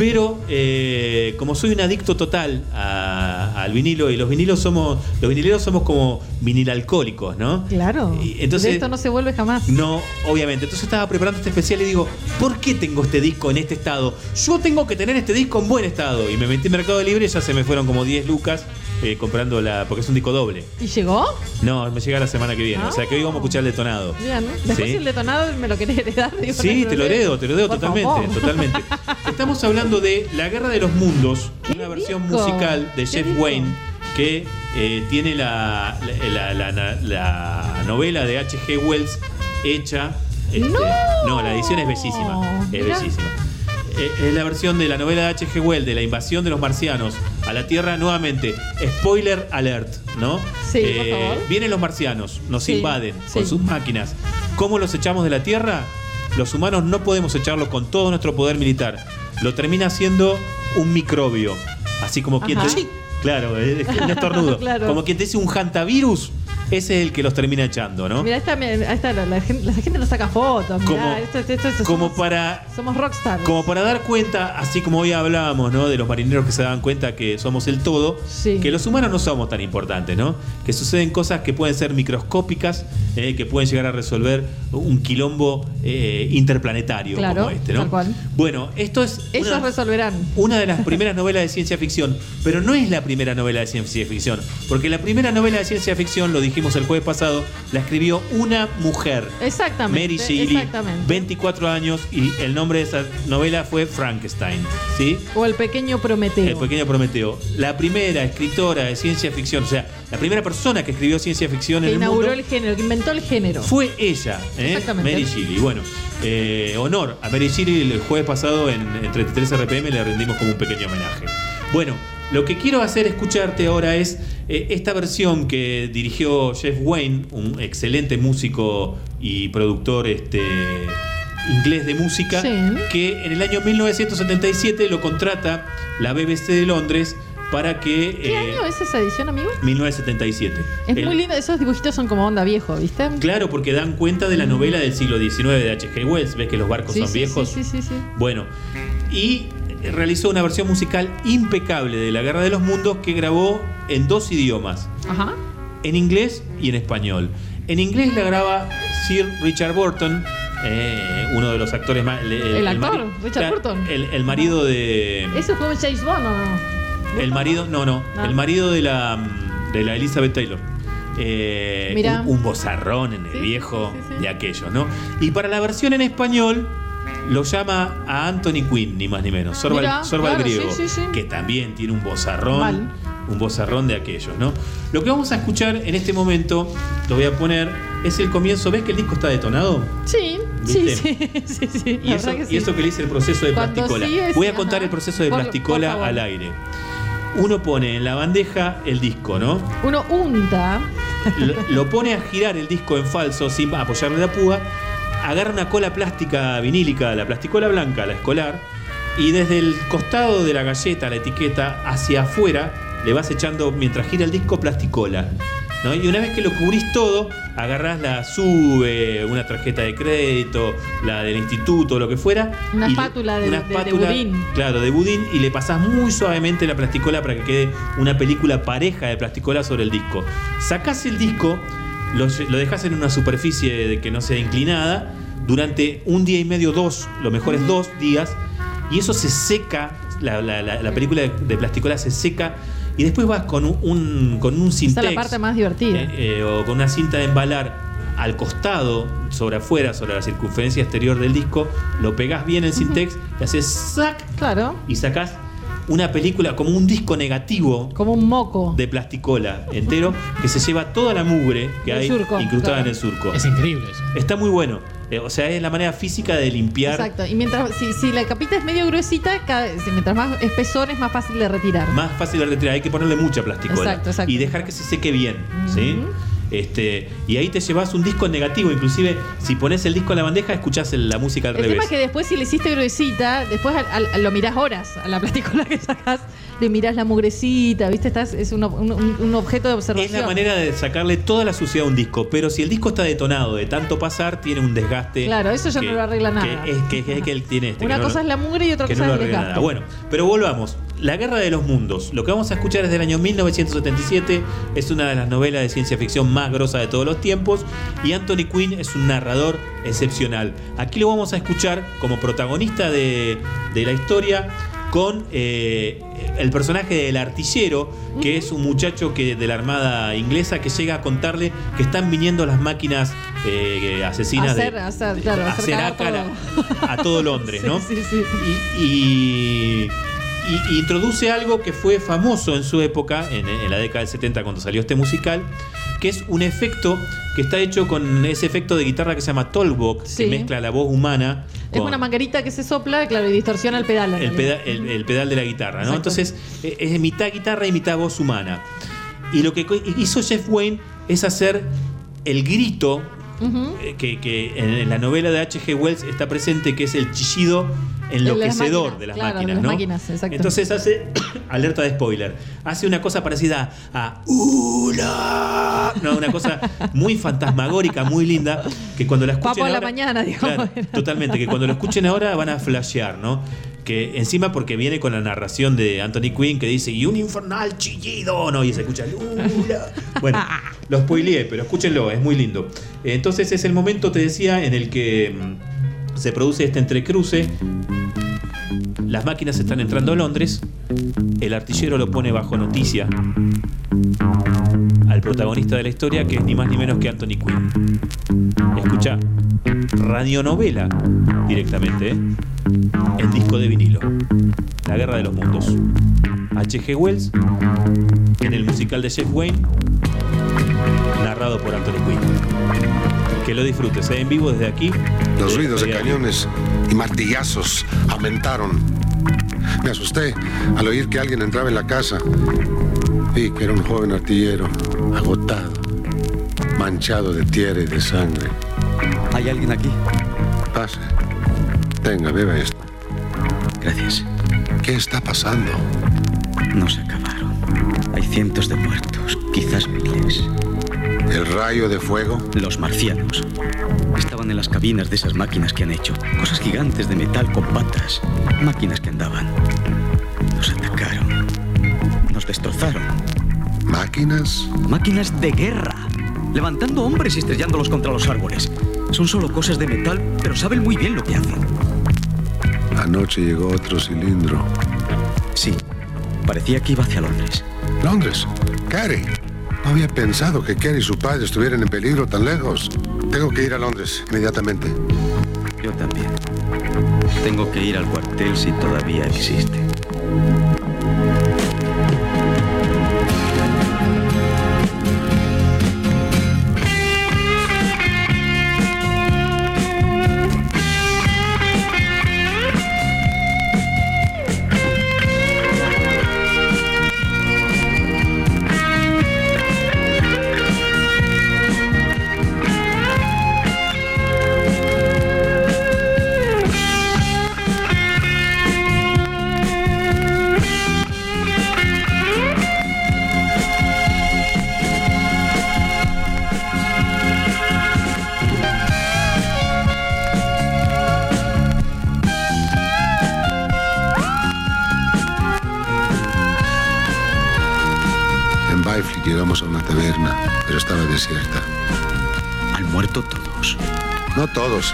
Pero eh, como soy un adicto total a- al vinilo y los vinilos somos, los vinileros somos como vinilalcohólicos, ¿no?
Claro.
Y entonces-
de esto no se vuelve jamás.
No, obviamente. Entonces estaba preparando este especial y digo, ¿por qué tengo este disco en este estado? Yo tengo que tener este disco en buen estado. Y me metí en Mercado Libre y ya se me fueron como 10 lucas eh, comprando la. porque es un disco doble.
¿Y llegó?
No, me llega la semana que viene. O sea que hoy vamos a escuchar el detonado.
Bien. Después
Sí.
el detonado me lo querés heredar. digo,
Sí,
no
te lo heredo, te lo heredo totalmente, totalmente. Estamos hablando de La Guerra de los Mundos, una versión
disco?
musical de
¿Qué
Jeff
disco?
Wayne que eh, tiene la, la, la- la- la novela de H.G. Wells hecha. este,
¡No!
la edición es bellísima. Es
Mirá.
bellísima. Eh, Es la versión de la novela de H.G. Wells de la invasión de los marcianos a la Tierra nuevamente. Spoiler alert, ¿no? Eh,
Sí, por favor.
Vienen los marcianos, nos
Sí,
invaden con
sí.
sus máquinas. ¿Cómo los echamos de la Tierra? Los humanos no podemos echarlos con todo nuestro poder militar. Lo termina siendo un microbio. Así como quien te. Claro, es un estornudo.
Claro.
Como quien te dice un hantavirus, ese es el que los termina echando, ¿no?
Mira, esta, está, la, la gente, la gente nos saca fotos. mirá,
Como-
esto, esto- esto-
Como
somos,
para
somos rockstar.
como para dar cuenta, así como hoy hablábamos, ¿no? De los marineros que se dan cuenta que somos el todo,
Sí.
que los humanos no somos tan importantes, ¿no? Que suceden cosas que pueden ser microscópicas, eh, que pueden llegar a resolver un quilombo eh, interplanetario
Claro,
como este, ¿no?
tal cual.
Bueno, esto es
Ellos
una,
resolverán.
una de las primeras novelas de ciencia ficción, pero no es la primera novela de ciencia ficción, porque la primera novela de ciencia ficción, lo dijimos el jueves pasado, la escribió una mujer.
Exactamente.
Mary Shelley,
Exactamente.
24 años y el nombre de esa novela fue Frankenstein, ¿sí?
O el pequeño Prometeo.
El pequeño Prometeo. La primera escritora de ciencia ficción, o sea, la primera persona que escribió ciencia ficción
que
en el
inauguró
mundo
el género, que inventó el género.
fue ella, ¿eh?
Exactamente.
Mary Shelley. Bueno, eh, honor a Mary Shelley el jueves pasado en, en 33 RPM le rendimos como un pequeño homenaje. Bueno, lo que quiero hacer escucharte ahora es eh, esta versión que dirigió Jeff Wayne, un excelente músico y productor este, inglés de música,
Sí.
que en el año 1977 lo contrata la BBC de Londres para que...
¿Qué
eh,
año es esa edición, amigo?
1977.
Es
El-
muy lindo, esos dibujitos son como onda viejo, ¿viste?
Claro, porque dan cuenta de la novela del siglo XIX de H.G. Wells. ¿Ves que los barcos
Sí,
son
sí,
viejos?
Sí, sí, sí, sí.
Bueno, y realizó una versión musical impecable de La Guerra de los Mundos que grabó en dos idiomas,
Ajá.
en inglés y en español. En inglés la graba Sir Richard Burton, eh, uno de los actores más...
El actor,
mari-
Richard Burton.
El, el marido de...
¿Eso fue un James Bond o no?
El marido, no, no,
Ah.
el marido de la, de la Elizabeth Taylor. Eh, un, un bozarrón en el
Sí,
viejo
sí, sí, sí.
de aquellos, ¿no? Y para la versión en español lo llama a Anthony Quinn, ni más ni menos, Sorval,
Mirá, claro,
griego,
sí, sí, sí.
que también tiene un bozarrón,
Mal.
un bozarrón de aquellos, ¿no? Lo que vamos a escuchar en este momento, lo voy a poner, es el comienzo. ¿Ves que el disco está detonado?
Sí, sí, sí.
Y eso,
que
y
sí.
eso que le hice el proceso de
Cuando
plasticola. Voy a contar
ajá.
el proceso de
Por-
plasticola
por
al aire. Uno pone en la bandeja el disco, ¿no?
Uno unta.
Lo, lo pone a girar el disco en falso sin apoyarle la púa, agarra una cola plástica vinílica, la plasticola blanca, la escolar, y desde el costado de la galleta, la etiqueta, hacia afuera, le vas echando, mientras gira el disco, plasticola. ¿no? Y una vez que lo cubrís todo, agarrás la SUBE, una tarjeta de crédito, la del instituto, lo que fuera.
Una
le-
espátula de-
una
de- de
espátula,
budín.
Claro, de budín y le pasás muy suavemente la plasticola para que quede una película pareja de plasticola sobre el disco. Sacás el disco, lo, lo dejás en una superficie de que no sea inclinada durante un día y medio, dos, lo mejor es dos días, y eso se seca, la, la- la- la película de, plasticola se seca, y después vas con un, un- con un
Esa es la parte más divertida.
eh, eh, o con una cinta de embalar al costado, sobre afuera, sobre la circunferencia exterior del disco, lo pegás bien en Sintex y haces ¡zac!
Claro.
y sacás una película como un disco negativo
Como un moco.
de plasticola entero que se lleva toda la mugre que hay
surco,
incrustada
claro.
en el surco.
Es increíble eso.
Está muy bueno. Eh, o sea, es la manera física de limpiar
Exacto. Y mientras, si, si la capita es medio gruesita, cada, si mientras más espesor es más fácil de retirar.
más fácil de retirar. Hay que ponerle mucha plasticola.
Exacto, exacto.
Y dejar que se seque bien. ¿sí? Este, y ahí te llevas un disco negativo. Inclusive, si pones el disco en la bandeja, escuchás el- la música al
El
revés.
tema es que después si le hiciste gruesita, después al- al- lo mirás horas a la plasticola que sacás, le mirás la mugrecita, ¿viste? Estás, es un, un- un- un objeto de
Es
observación.
la manera de sacarle toda la suciedad a un disco, pero si el disco está detonado de tanto pasar, tiene un desgaste.
Claro, eso ya no lo arregla nada.
Que es que, él tiene este.
Una
no
cosa es la mugre y otra cosa
no
es el desgaste.
nada. Bueno, pero volvamos. La Guerra de los Mundos. Lo que vamos a escuchar es del año 1977. Es una de las novelas de ciencia ficción más grosas de todos los tiempos. Y Anthony Quinn es un narrador excepcional. Aquí lo vamos a escuchar como protagonista de, de la historia con eh, el personaje del artillero, que es un muchacho que, de la Armada inglesa que llega a contarle que están viniendo las máquinas eh, asesinas
hacer,
de,
hacer, claro, hacer
ácara
todo.
a todo Londres,
Sí,
¿no?
sí, sí.
Y, y- y- y introduce algo que fue famoso en su época, en, en la década del 70 cuando salió este musical, que es un efecto que está hecho con ese efecto de guitarra que se llama Tollbox,
Sí.
que mezcla la voz humana
Es una manguerita que se sopla, claro, y distorsiona el pedal.
el,
realidad.
peda- el- el pedal de la guitarra, ¿no?
Exacto.
Entonces eh, es mitad guitarra y mitad voz humana. Y lo que hizo Jeff Wayne es hacer el grito Eh, que, que en, en la novela de H.G. Wells está presente, que es el chillido enloquecedor de las máquinas,
de las
¿no?
máquinas.
Entonces hace, alerta de spoiler, hace una cosa parecida a. No, una cosa muy fantasmagórica, muy linda, que cuando la escuchen
Papo a la
ahora-
mañana, digamos.
Claro, totalmente, que cuando lo escuchen ahora van a flashear, ¿no? Que encima porque viene con la narración de Anthony Quinn que dice, y un infernal chillido, ¿no? Y se escucha, "Ula". Bueno, lo spoileé, pero escúchenlo, es muy lindo. Entonces es el momento, te decía, en el que mm, se produce este entrecruce. Las máquinas están entrando a Londres. El artillero lo pone bajo noticia al protagonista de la historia, que es ni más ni menos que Anthony Quinn. Escucha, radionovela directamente, ¿eh? en disco de vinilo. La Guerra de los Mundos. H.G. Wells, en el musical de Jeff Wayne, narrado por Anthony Quinn. Que lo disfrutes ¿eh? en vivo desde aquí.
Los ruidos de cañones y martillazos aumentaron. Me asusté al oír que alguien entraba en la casa. Vi que era un joven artillero, agotado, manchado de tierra y de sangre.
¿Hay alguien aquí?
Pase. Tenga, beba esto.
Gracias.
¿Qué está pasando?
No se acabaron. Hay cientos de muertos, quizás miles.
¿El rayo de fuego?
Los marcianos. Estaban en las cabinas de esas máquinas que han hecho. Cosas gigantes de metal con patas. Máquinas que andaban. Nos atacaron. Nos destrozaron.
¿Máquinas?
Máquinas de guerra. Levantando hombres y estrellándolos contra los árboles. Son solo cosas de metal, pero saben muy bien lo que hacen.
Anoche llegó otro cilindro.
Sí. Parecía que iba hacia Londres.
¿Londres? Carrie. Había pensado que Kerry y su padre estuvieran en peligro tan lejos. Tengo que ir a Londres inmediatamente.
Yo también. Tengo que ir al cuartel si todavía existe.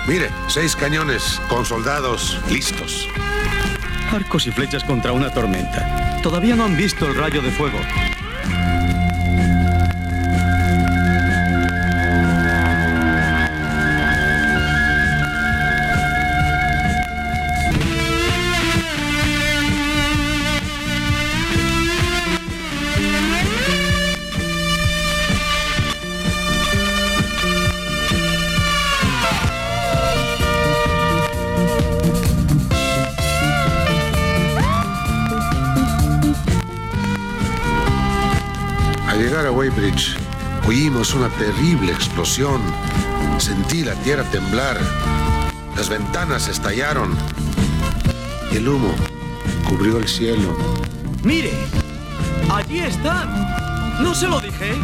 Mire, seis cañones con soldados listos.
Arcos y flechas contra una tormenta. Todavía no han visto el rayo de fuego.
Una terrible explosión. Sentí la tierra temblar. Las ventanas estallaron. El humo cubrió el cielo.
¡Mire! ¡Allí están! ¿No se lo dije?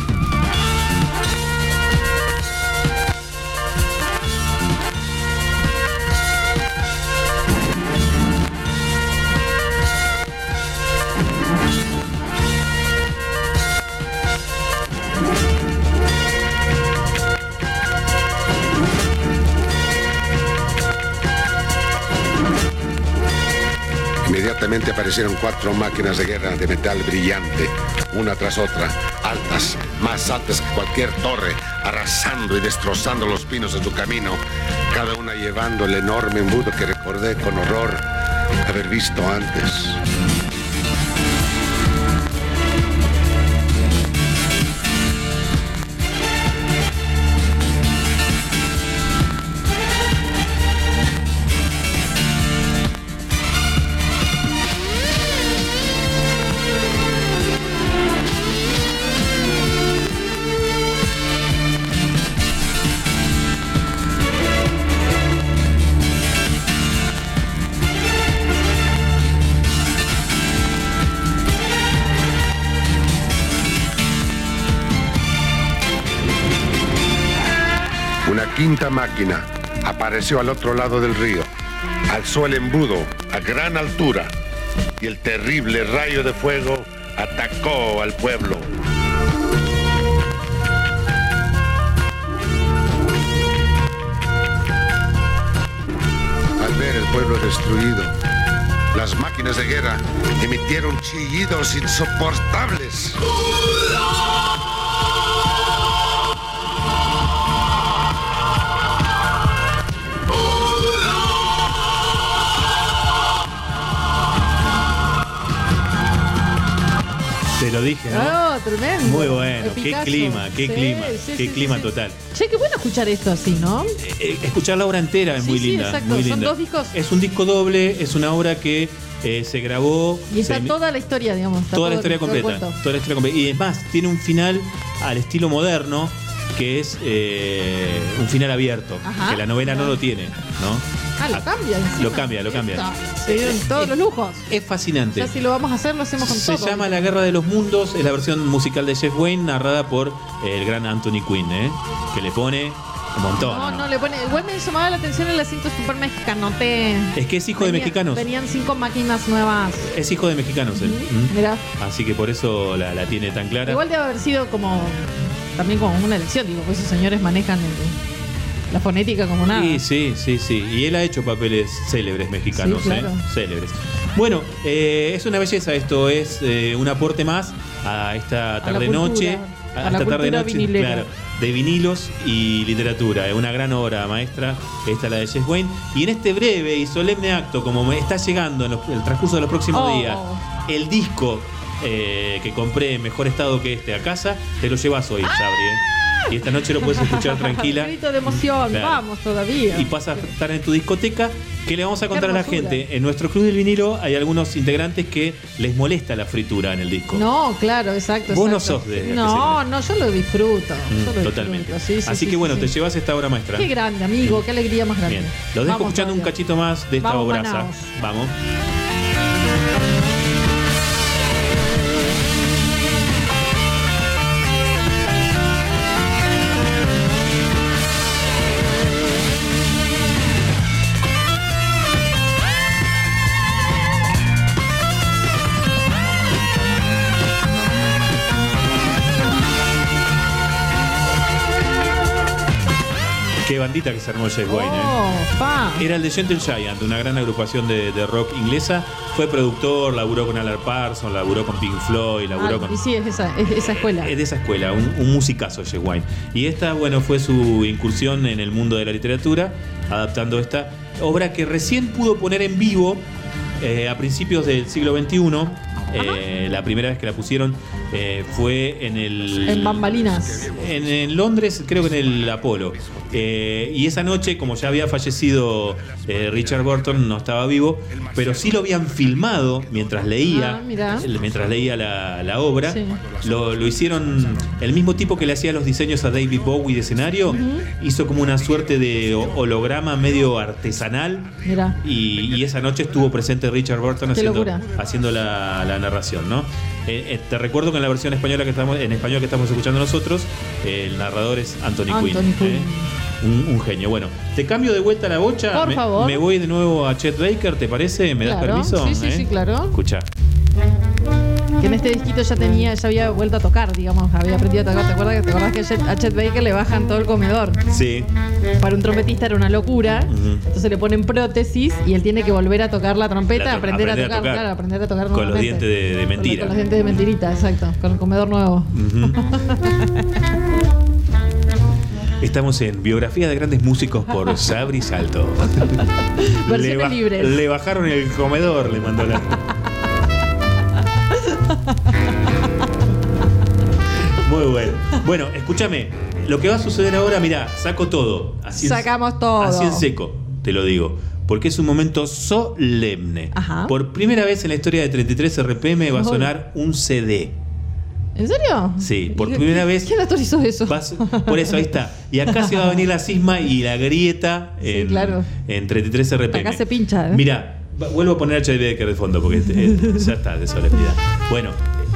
Aparecieron cuatro máquinas de guerra de metal brillante, una tras otra, altas, más altas que cualquier torre, arrasando y destrozando los pinos de su camino, cada una llevando el enorme embudo que recordé con horror haber visto antes. Máquina apareció al otro lado del río, alzó el embudo a gran altura y el terrible rayo de fuego atacó al pueblo. Al ver el pueblo destruido, las máquinas de guerra emitieron chillidos insoportables.
Lo dije, ¿no?
Oh, tremendo.
Muy bueno, qué clima, qué
Sí,
clima,
sí,
qué
sí,
clima
sí.
total.
Che, qué bueno escuchar esto así, ¿no?
Eh, escuchar la obra entera es
Sí,
muy
sí,
linda.
exacto.
muy
Son dos discos.
Es un disco doble, es una obra que eh, se grabó.
Y está
se-
toda la historia, digamos.
toda la historia completa. Toda la historia completa. Y es más, tiene un final al estilo moderno, que es eh, un final abierto.
Ajá.
que la novela no lo tiene, ¿no?
Ah, lo cambia. encima.
Lo cambia, lo cambia.
Se dieron todos los lujos.
Es fascinante.
Ya si lo vamos a hacer, lo hacemos con
Se
todo.
llama La Guerra de los Mundos, es la versión musical de Jeff Wayne, narrada por el gran Anthony Quinn, ¿eh? que le pone un montón.
No,
¿no?
no, le pone. Igual me llamaba la atención el acento super mexicanote.
Es que es hijo de mexicanos.
Venían cinco máquinas nuevas.
Es hijo de mexicanos él. ¿Mm?
Mirá.
Así que por eso la, la tiene tan clara.
Igual debe haber sido como. También como una elección, digo, pues esos señores manejan el- la fonética como nada.
Sí, sí, sí, sí. Y él ha hecho papeles célebres mexicanos,
Sí, claro.
¿eh? Célebres. Bueno, eh, es una belleza esto, es eh, un aporte más a esta tarde-noche.
a
esta tarde-noche, claro, de vinilos y literatura. Es una gran obra maestra, esta la de Jess Wayne. Y en este breve y solemne acto, como me está llegando en los- el transcurso de los próximos
Oh.
días, el disco eh, que compré en mejor estado que este a casa, te lo llevas hoy, Sabri. ¿eh? Y esta noche lo puedes escuchar tranquila.
Grito de emoción,
Claro.
vamos todavía.
y pasa a estar en tu discoteca. ¿Qué le vamos a contar a la gente? En nuestro club del vinilo hay algunos integrantes que les molesta la fritura en el disco.
No, claro, exacto.
Vos no sos de-
No, no, yo lo disfruto.
Mm,
yo lo
totalmente.
disfruto, sí, sí,
Así
sí,
que bueno, te llevas esta obra maestra.
Qué grande, amigo, qué alegría más grande.
Bien. Los dejo
Vamos
escuchando un cachito más de esta
Vamos,
obraza.
Manaos.
Vamos. bandita que se armó Jeff Wayne. ¿eh? Era el de Gentle Giant, una gran agrupación de, de rock inglesa. Fue productor, laburó con Alan Parsons, laburó con Pink Floyd, laburó
Ah,
con.
y sí, es esa, es esa escuela.
Es de esa escuela, un, un musicazo Jeff Wine. Y esta, bueno, fue su incursión en el mundo de la literatura, adaptando esta obra que recién pudo poner en vivo eh, a principios del siglo XXI. Eh, la primera vez que la pusieron eh, fue en el.
En bambalinas.
En, en Londres, creo que en el Apolo. Eh, y esa noche, como ya había fallecido Richard Burton, no estaba vivo, pero sí lo habían filmado mientras leía,
Ah,
mientras leía la, la obra.
Sí.
Lo, lo hicieron el mismo tipo que le hacía los diseños a David Bowie de escenario, hizo como una suerte de ho- holograma medio artesanal. Y, y esa noche estuvo presente Richard Burton
Qué
haciendo,
locura.
haciendo la, la narración, ¿no? Eh, eh, te recuerdo que en la versión española que estamos, en español que estamos escuchando nosotros, eh, el narrador es Anthony,
Anthony
Quinn.
Quinn.
¿eh? Un, un genio. Bueno, te cambio de vuelta la bocha.
Por
me,
favor.
me voy de nuevo a Chet Baker, ¿te parece? ¿Me das
Claro.
permiso?
Sí, sí, sí, claro.
Escucha.
Que en este disquito ya tenía, ya había vuelto a tocar, digamos, había aprendido a tocar. ¿Te acuerdas que te acordás que a Chet, Baker le bajan todo el comedor?
Sí.
Para un trompetista era una locura. Entonces le ponen prótesis y él tiene que volver a tocar la trompeta,
La
aprender, a, tocar, claro, aprender a tocar
Con los dientes de, mentira.
con los dientes de mentirita, exacto. Con el comedor nuevo.
Estamos en Biografía de Grandes Músicos por Sabri Salto.
Versiones
le, ba-
libres.
le bajaron el comedor, le mandó la. Muy bueno. Bueno, escúchame. Lo que va a suceder ahora, mira, saco todo. Así en-
Sacamos todo.
Así en seco, te lo digo. Porque es un momento solemne.
Ajá.
Por primera vez en la historia de 33 RPM va a sonar un CD.
¿En serio?
Sí, por
¿Y-
primera vez.
¿Quién autorizó eso?
Vas- por eso, ahí está. Y acá se va a venir la cisma y la grieta en,
claro.
en 33 RPM.
Acá se pincha, ¿eh?
Mira, vuelvo a poner a Chet Baker de fondo porque eh, ya está de solemnidad. Bueno,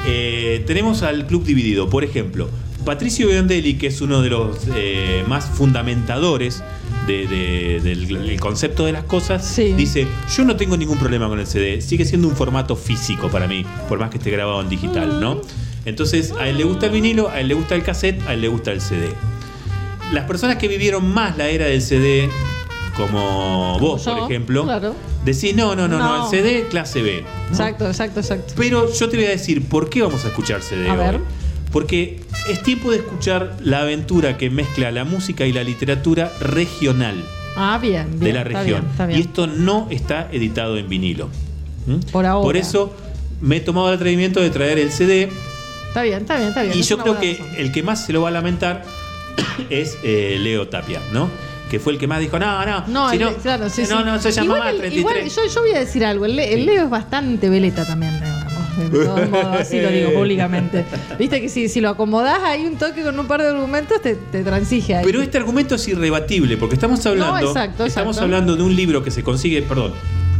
eh, tenemos al club dividido. Por ejemplo, Patricio Biondelli, que es uno de los eh, más fundamentadores de- de- del, del concepto de las cosas, dice, yo no tengo ningún problema con el CD, sigue siendo un formato físico para mí, por más que esté grabado en digital, ¿no? Entonces, a él le gusta el vinilo, a él le gusta el cassette, a él le gusta el CD. Las personas que vivieron más la era del CD, como vos,
Yo,
por ejemplo,
Claro.
decís, no, no, no, no, el CD clase B.
Exacto, exacto, exacto.
Pero yo te voy a decir, ¿por qué vamos a escuchar CD
A
hoy?
ver.
Porque es tiempo de escuchar la aventura que mezcla la música y la literatura regional
Ah, bien, bien.
de la
está
región.
bien, está bien.
Y esto no está editado en vinilo. ¿Mm?
Por ahora.
Por eso me he tomado el atrevimiento de traer el CD
Está bien, está bien, está bien.
y
es
yo creo que
razón.
el que más se lo va a lamentar es eh, Leo Tapia, ¿no? Que fue el que más dijo, no, no,
No,
si
el-
no,
claro, sí,
no,
sí.
no, se llama
igual,
más
el-
33.
igual yo, yo voy a decir algo. El, el Leo es bastante veleta también. De todos modos, así lo digo públicamente. Viste que si, si lo acomodás ahí un toque con un par de argumentos, te, te transige ahí.
Pero este argumento es irrebatible, porque estamos hablando,
No, exacto,
estamos
exacto.
hablando de un libro que se consigue, perdón,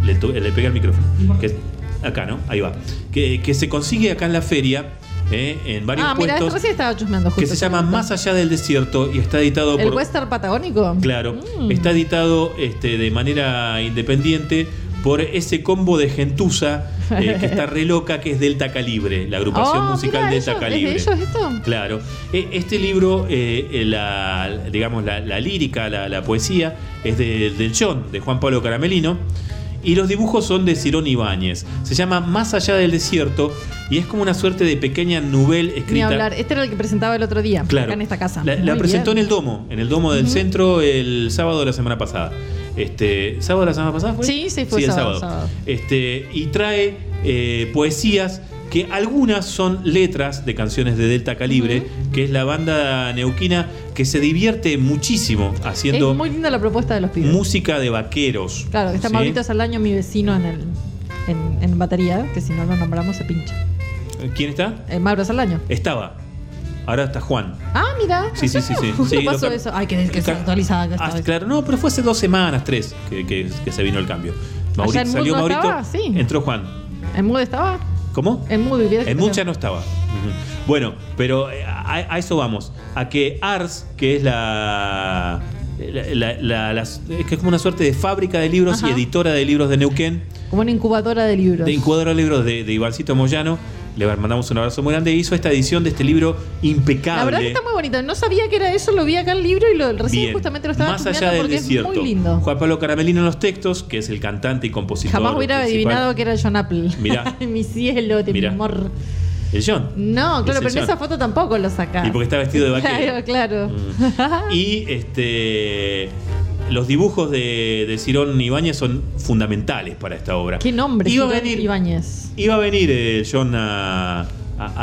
le, le pegué al micrófono, que, acá, ¿no? Ahí va, que, que se consigue acá en la feria, eh, en varios
ah,
puestos,
recién estaba chusmeando justo.
que se llama Más allá del desierto y está editado
¿El
por...
western patagónico?
Claro,
Mm.
está editado este, de manera independiente por ese combo de gentuza eh, que está re loca, que es Delta Calibre, la agrupación
Oh,
musical
mira,
Delta
ellos-
Calibre.
¿Es de ellos esto?
Claro. E- Este libro, eh, eh, la, digamos, la, la lírica, la, la poesía, es de- del John, de Juan Pablo Caramelino. Y los dibujos son de Cirón Ibáñez. Se llama Más allá del desierto y es como una suerte de pequeña novela
Ni
escrita.
hablar. Este era el que presentaba el otro día,
Claro.
acá en esta casa.
La, presentó
bien.
en el Domo, en el Domo del. Centro el sábado de la semana pasada. Este, ¿Sábado de la semana pasada fue?
Sí, sí, fue
el
sábado, sábado.
Este, y trae eh, poesías que algunas son letras de canciones de Delta Calibre, que es la banda neuquina que se divierte muchísimo haciendo
Es muy linda la propuesta de los pibes.
música de vaqueros.
Claro, que está
¿sí?
Maurito Saldaño, mi vecino en el en, en batería, que si no lo nombramos se pincha.
¿Quién está?
Eh, Mauro Saldaño.
Estaba. Ahora está Juan.
Ah, mira.
Sí, sí, sí, sí.
¿Cómo
Sí,
pasó eso? Ay, que, que se actualizaba. que
Ah, claro, no, pero fue hace dos semanas, tres, que, que- que se vino el cambio. Salió Maurito,
estaba? Sí.
entró Juan.
¿En Mood estaba?
¿Cómo?
En
En Mucha no estaba. Bueno, pero eh, a, a eso vamos. A que Ars, que es la, la- la- la- las- es que es como una suerte de fábrica de libros
Ajá.
y editora de libros de Neuquén,
Como una incubadora de libros.
de incubadora de libros de, de Ivancito Moyano, le mandamos un abrazo muy grande, hizo esta edición de este libro impecable.
La verdad que está muy bonito. No sabía que era eso, lo vi acá el libro y lo, recién
Bien.
justamente lo estaba
Más allá del
porque
desierto.
es muy lindo.
Juan Pablo Caramelino en los textos, que es el cantante y compositor.
Jamás hubiera
principal.
adivinado que era John Apple.
Mirá.
mi cielo, de mi amor.
El John.
No, claro, pero en esa foto tampoco lo saca.
Y porque está vestido de vaquero.
Claro, claro.
Y este los dibujos de, de Cirón Ibáñez son fundamentales para esta obra.
¿Qué nombre?
Iba a
Cirón
venir-
Ibáñez.
Iba a venir eh, John a, a-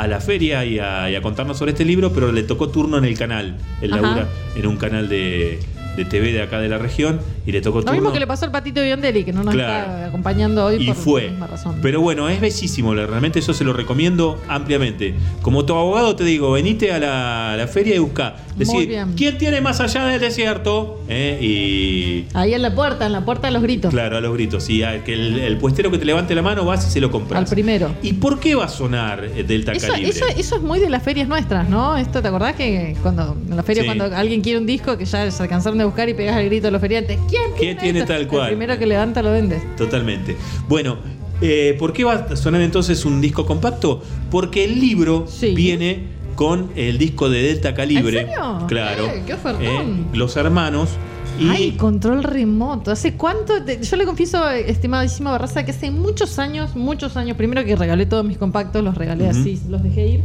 a la feria y a, y a contarnos sobre este libro, pero le tocó turno en el canal. Él
Ajá.
labura en un canal de, de TV de acá de la región y le tocó
Lo
turno.
mismo que le pasó al patito Biondelli, que no nos
Claro.
está acompañando hoy
y
por
fue.
la misma razón.
Pero bueno, es bellísimo, realmente eso se lo recomiendo ampliamente. Como tu abogado te digo, venite a la, a la feria y busca. Decir. ¿quién tiene más allá del desierto? ¿Eh? Y
Ahí en la puerta, en la puerta de los gritos.
claro, a los gritos. Y a- que el, el puestero que te levante la mano vas y se lo compras.
Al primero.
¿Y por qué va a sonar eh, Delta
Eso,
Calibre?
eso, eso es muy de las ferias nuestras, ¿no? Esto, ¿te acordás que cuando en la feria
Sí.
cuando alguien quiere un disco que ya se alcanzaron de buscar y pegas el grito a los feriantes? ¿Quién
¿Quién tiene
esto?
tal cual?
El primero que levanta lo vende.
Totalmente. Bueno, eh, ¿por qué va a sonar entonces un disco compacto? Porque el libro viene con el disco de Delta Calibre.
¿En serio?
Claro.
Eh, qué ofertón.
Eh, los hermanos. Y
Ay, control remoto. ¿Hace cuánto? te- yo le confieso, estimadísima Barraza, que hace muchos años, muchos años, primero que regalé todos mis compactos, los regalé así, los dejé ir.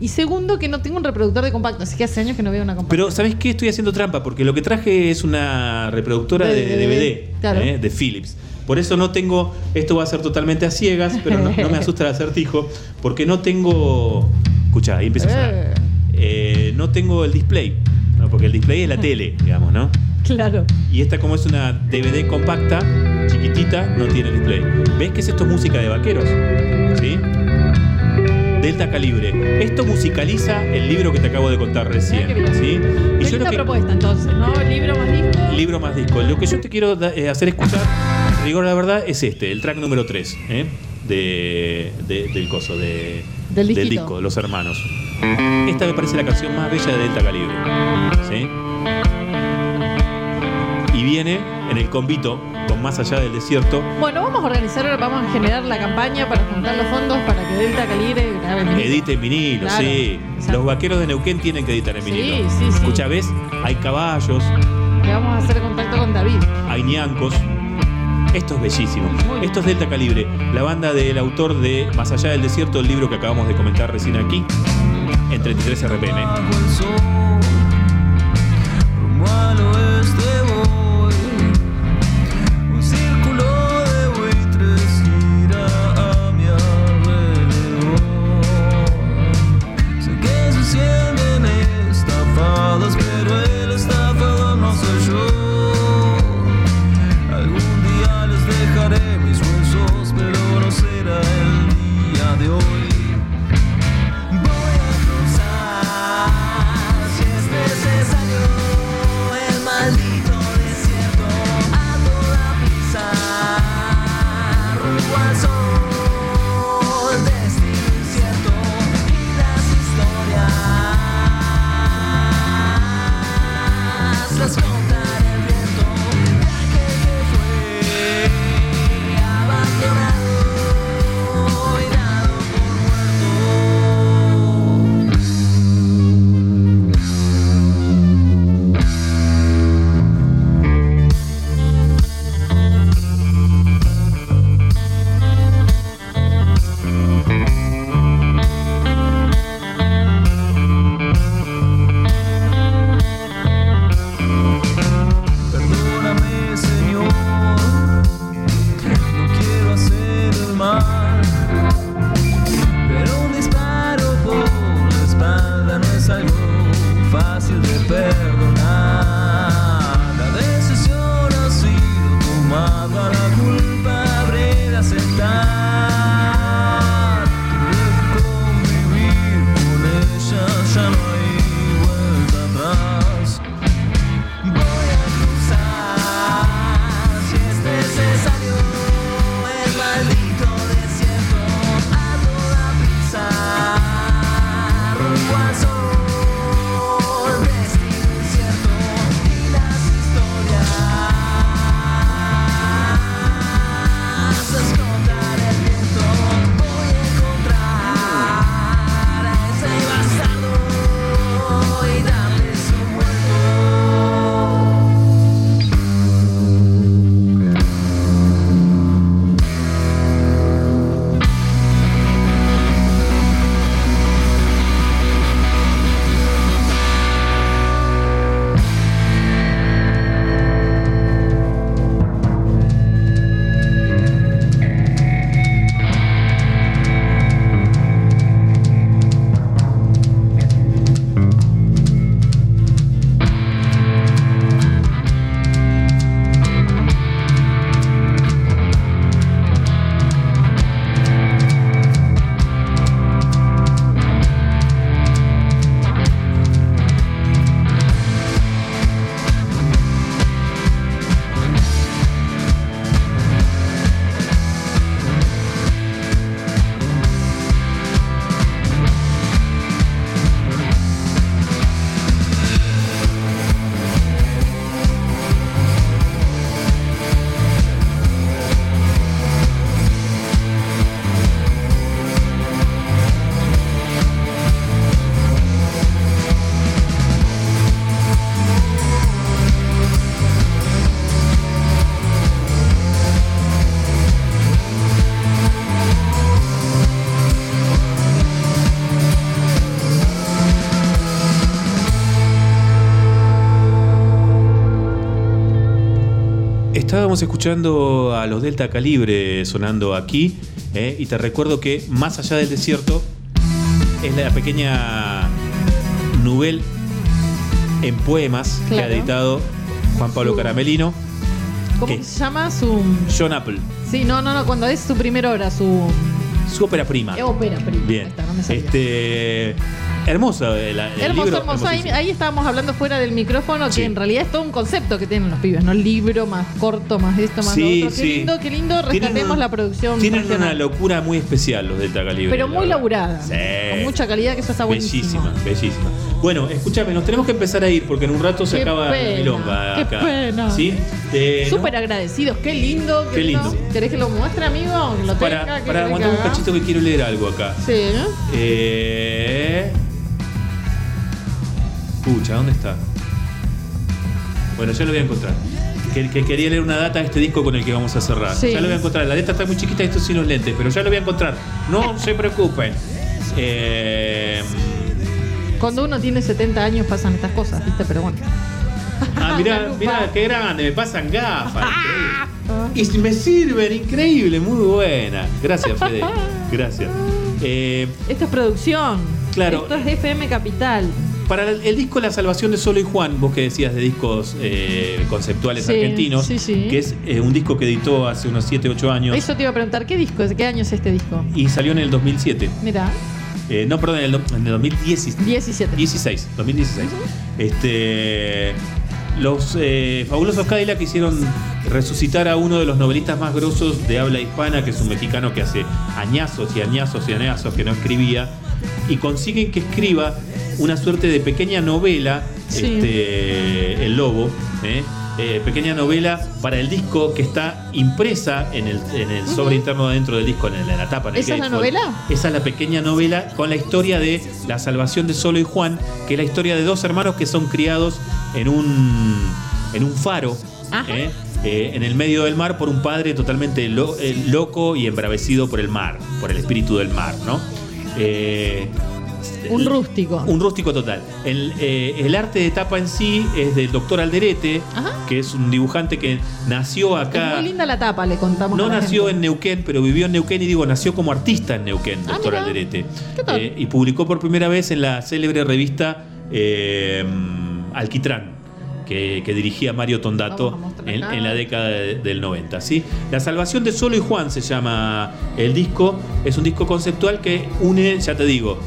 Y segundo, que no tengo un reproductor de compactos, así que hace años que no veo una compacta.
Pero, ¿sabes qué? Estoy haciendo trampa porque lo que traje es una reproductora de,
De
DVD,
claro.
¿eh? de Philips. Por eso no tengo. Esto va a ser totalmente a ciegas, pero no, no me asusta el acertijo, porque no tengo. Escucha, ahí empieza a sonar. Eh, no tengo el display, ¿no? porque el display es la tele, digamos, ¿no?
Claro.
Y esta, como es una DVD compacta, chiquitita, no tiene display. ¿Ves que es esto música de vaqueros? ¿Sí? Delta Calibre. Esto musicaliza el libro que te acabo de contar recién. ¿sí? Y yo lo que,
propuesta entonces, ¿no? Libro más disco.
libro más disco. Lo que yo te quiero eh, hacer escuchar, rigor la verdad, es este, el track número 3 de, de- del coso, de,
Del disquito.
disco, Los Hermanos. Esta me parece la canción más bella de Delta Calibre. ¿sí? Y viene en el convito con Más allá del desierto.
Bueno, vamos a organizar, vamos a generar la campaña para juntar los fondos para que Delta Calibre grabe en vinilo.
Edite en vinilo,
Claro,
sí.
exacto.
Los vaqueros de Neuquén tienen que editar en
Sí,
vinilo.
sí, sí.
Escucha, ¿ves? Hay caballos,
Le vamos a hacer contacto con David.
hay ñancos. Esto es bellísimo. Esto es Delta Calibre, la banda del autor de Más allá del desierto, el libro que acabamos de comentar recién aquí, en 33 RPM.
Rumbo
Estábamos escuchando a los Delta Calibre sonando aquí ¿eh? y te recuerdo que Más allá del desierto es la pequeña novel en poemas que ha editado Juan Pablo Caramelino,
¿Cómo se llama? Su.
John Apple,
Sí, no, no, no, cuando es su primera hora, su.
su ópera prima.
ópera prima.
Bien.
No me.
Este hermoso el, el
Hermoso,
libro,
hermoso. Ahí, estábamos hablando fuera del micrófono,
Sí.
que en realidad es todo un concepto que tienen los pibes, ¿no? Libro más corto, más esto, más
Sí,
lo otro. Qué
sí.
lindo, qué lindo. Rescatemos la producción.
Tienen
regional.
una locura muy especial los Delta Calibre.
Pero
la
muy
verdad.
laburada.
Sí.
Con mucha calidad, que eso está buenísimo.
Bellísima, bellísima. Bueno, escúchame, nos tenemos que empezar a ir porque en un rato se
Qué
acaba la
pena,
milonga
qué
acá.
pena.
¿Sí? Eh, ¿no?
Súper agradecidos, qué lindo.
Qué lindo.
¿Querés que lo muestre, amigo? Que lo
Para,
tenga, ¿qué
para
que
aguantar un cachito que quiero leer algo acá.
Sí.
Eh... ¿dónde está? Bueno, ya lo voy a encontrar. Que, que quería leer una data de este disco con el que vamos a cerrar.
Sí.
Ya lo voy a encontrar. La letra está muy chiquita, esto sin los lentes, pero ya lo voy a encontrar. No se preocupen. Eh...
Cuando uno tiene 70 años pasan estas cosas, ¿viste? Pero bueno.
Ah, mirá, mirá, qué grande, me pasan gafas. Y me sirven, increíble, muy buena. Gracias, Fede. Gracias. Eh,
Esto es producción.
Claro.
Esto es FM Capital.
Para el, el disco La Salvación de Solo y Juan, vos que decías de discos eh, conceptuales
Sí,
argentinos,
sí, sí.
que es eh, un disco que editó hace unos 7, 8 años
Eso te iba a preguntar, ¿qué disco qué año es este disco?
y salió en el 2007.
Mira,
Eh, no, perdón, en el, en el 2016.
17.
16, 2016. Este, los eh, fabulosos Cadillac hicieron resucitar a uno de los novelistas más grosos de habla hispana, que es un mexicano que hace añazos y añazos y añazos que no escribía, y consiguen que escriba una suerte de pequeña novela,
Sí.
este, El Lobo, ¿eh? Eh, pequeña novela para el disco que está impresa en el, en el sobre interno dentro del disco, en, el- en la tapa. En el
¿Esa es la novela?
Esa es la pequeña novela con la historia de la salvación de Solo y Juan, que es la historia de dos hermanos que son criados en un, en un faro, ¿eh? Eh, en el medio del mar, por un padre totalmente lo- loco y embravecido por el mar, por el espíritu del mar, ¿no?
Un rústico.
un rústico total. El, eh, el arte de tapa en sí es del doctor Alderete, que es un dibujante que nació
Es
acá.
muy linda la tapa, le contamos.
No nació
gente.
en Neuquén, pero vivió en Neuquén y digo, nació como artista en Neuquén,
Ah,
doctor
mira.
Alderete.
¿Qué tal?
Eh, y publicó por primera vez en la célebre revista eh, Alquitrán, que, que dirigía Mario Tondato en, en la década de- del 90. ¿sí? La salvación de Solo y Juan se llama el disco. Es un disco conceptual que une, ya te digo,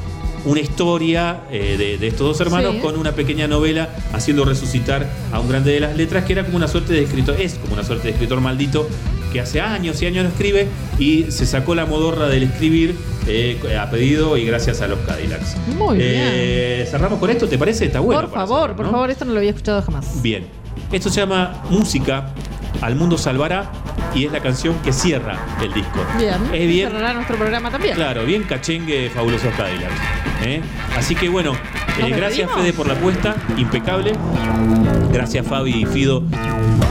una historia eh, de, de estos dos hermanos
Sí.
con una pequeña novela haciendo resucitar a un grande de las letras que era como una suerte de escritor, es como una suerte de escritor maldito que hace años y años no escribe y se sacó la modorra del escribir eh, a pedido y gracias a los Cadillacs.
Muy
Eh, Cerramos con esto, ¿te parece? Está bueno.
por favor, por favor, esto no lo había escuchado jamás.
Bien. Esto se llama Música al Mundo Salvará y es la canción que cierra el disco.
Bien.
Es bien.
Cerrará nuestro programa también.
Claro, bien cachengue fabulosos Cadillacs. ¿eh? Así que bueno, eh,
¿Nos
gracias? Fede por la apuesta, impecable. Gracias Fabi y Fido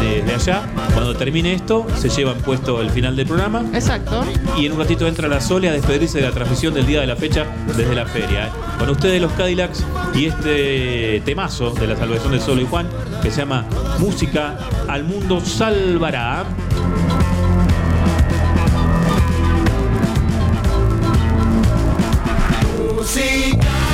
desde allá. Cuando termine esto, se llevan puesto el final del programa.
Exacto.
Y en un ratito entra la Sole a despedirse de la transmisión del día de la fecha desde la feria. ¿eh? Con ustedes los Cadillacs y este temazo de la salvación de Solo y Juan que se llama Música al Mundo Salvará.
Música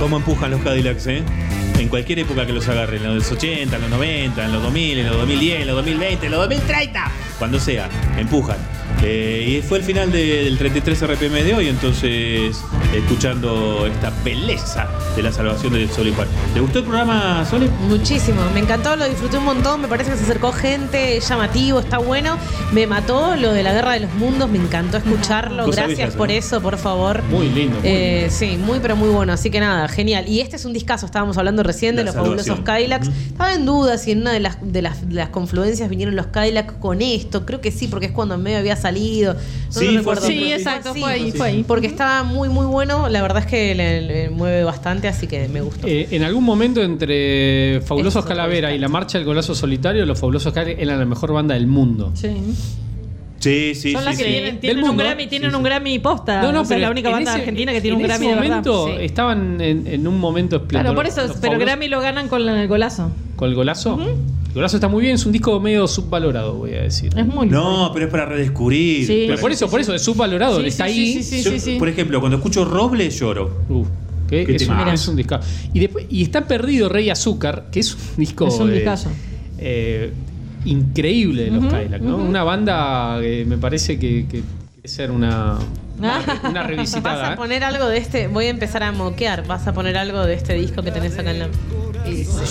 cómo empujan los Cadillacs, ¿eh? En cualquier época que los agarren, en los 80, en los 90, en los 2000, en los 2010, en los 2020, en los 2030, cuando sea, empujan. Eh, y fue el final de- del 33 RPM de hoy, entonces escuchando esta belleza de la salvación del Sol y Juan. ¿Te gustó el programa, Sole?
Muchísimo, me encantó, lo disfruté un montón, me parece que se acercó gente, es llamativo, está bueno. Me mató lo de la guerra de los mundos, me encantó escucharlo. Gracias por
¿no?
eso, por favor.
Muy lindo. muy
Eh, sí, muy pero muy bueno, así que nada, genial. Y este es un discazo, estábamos hablando recién de
La
los fabulosos
salvación.
Cadillacs. Estaba en duda si en una de las, de las, de las confluencias vinieron los Cadillacs con esto. Creo que sí, porque es cuando en medio había salido. No
Sí,
recuerdo.
Sí, exacto, fue ahí, fue ahí.
Porque estaba muy, muy bueno. La verdad es que le, le mueve bastante, así que me gustó.
Eh, en algún momento entre Fabulosos
Eso,
Calavera y la Marcha del Golazo Solitario, los Fabulosos Calavera eran la mejor banda del mundo.
Sí.
Sí, sí,
Son las
sí,
que
sí.
tienen, un Grammy, tienen un Grammy posta. o sea, la única banda
ese-
argentina que tiene un
en
Grammy
ese
de verdad.
momento estaban en, en un momento esplendoroso.
Claro, por eso,
Los
pero
Fabulosos-
Grammy lo ganan con el golazo.
¿Con el golazo? El golazo está muy bien, es un disco medio subvalorado, voy a decir.
Es muy
No, pero es para redescubrir.
Sí. Pero
Para-
por eso, por eso es subvalorado,
Sí,
está
sí,
ahí.
sí, sí, sí, sí. Por ejemplo, cuando escucho Roble lloro.
que
Qué
es, un, es un disco. Y, después, y está perdido Rey Azúcar, que es un disco.
Es un
eh,
discazo.
eh, increíble de los Cadillac, ¿no? Una banda que me parece que, que ser una, una, una revisitada.
Vas a
¿eh?
poner algo de este, voy a empezar a moquear, vas a poner algo de este disco que tenés acá en la...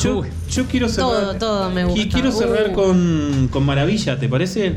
Yo, yo quiero cerrar.
Todo, todo me gusta.
Y quiero cerrar
Uh.
con, con Maravilla, ¿te parece?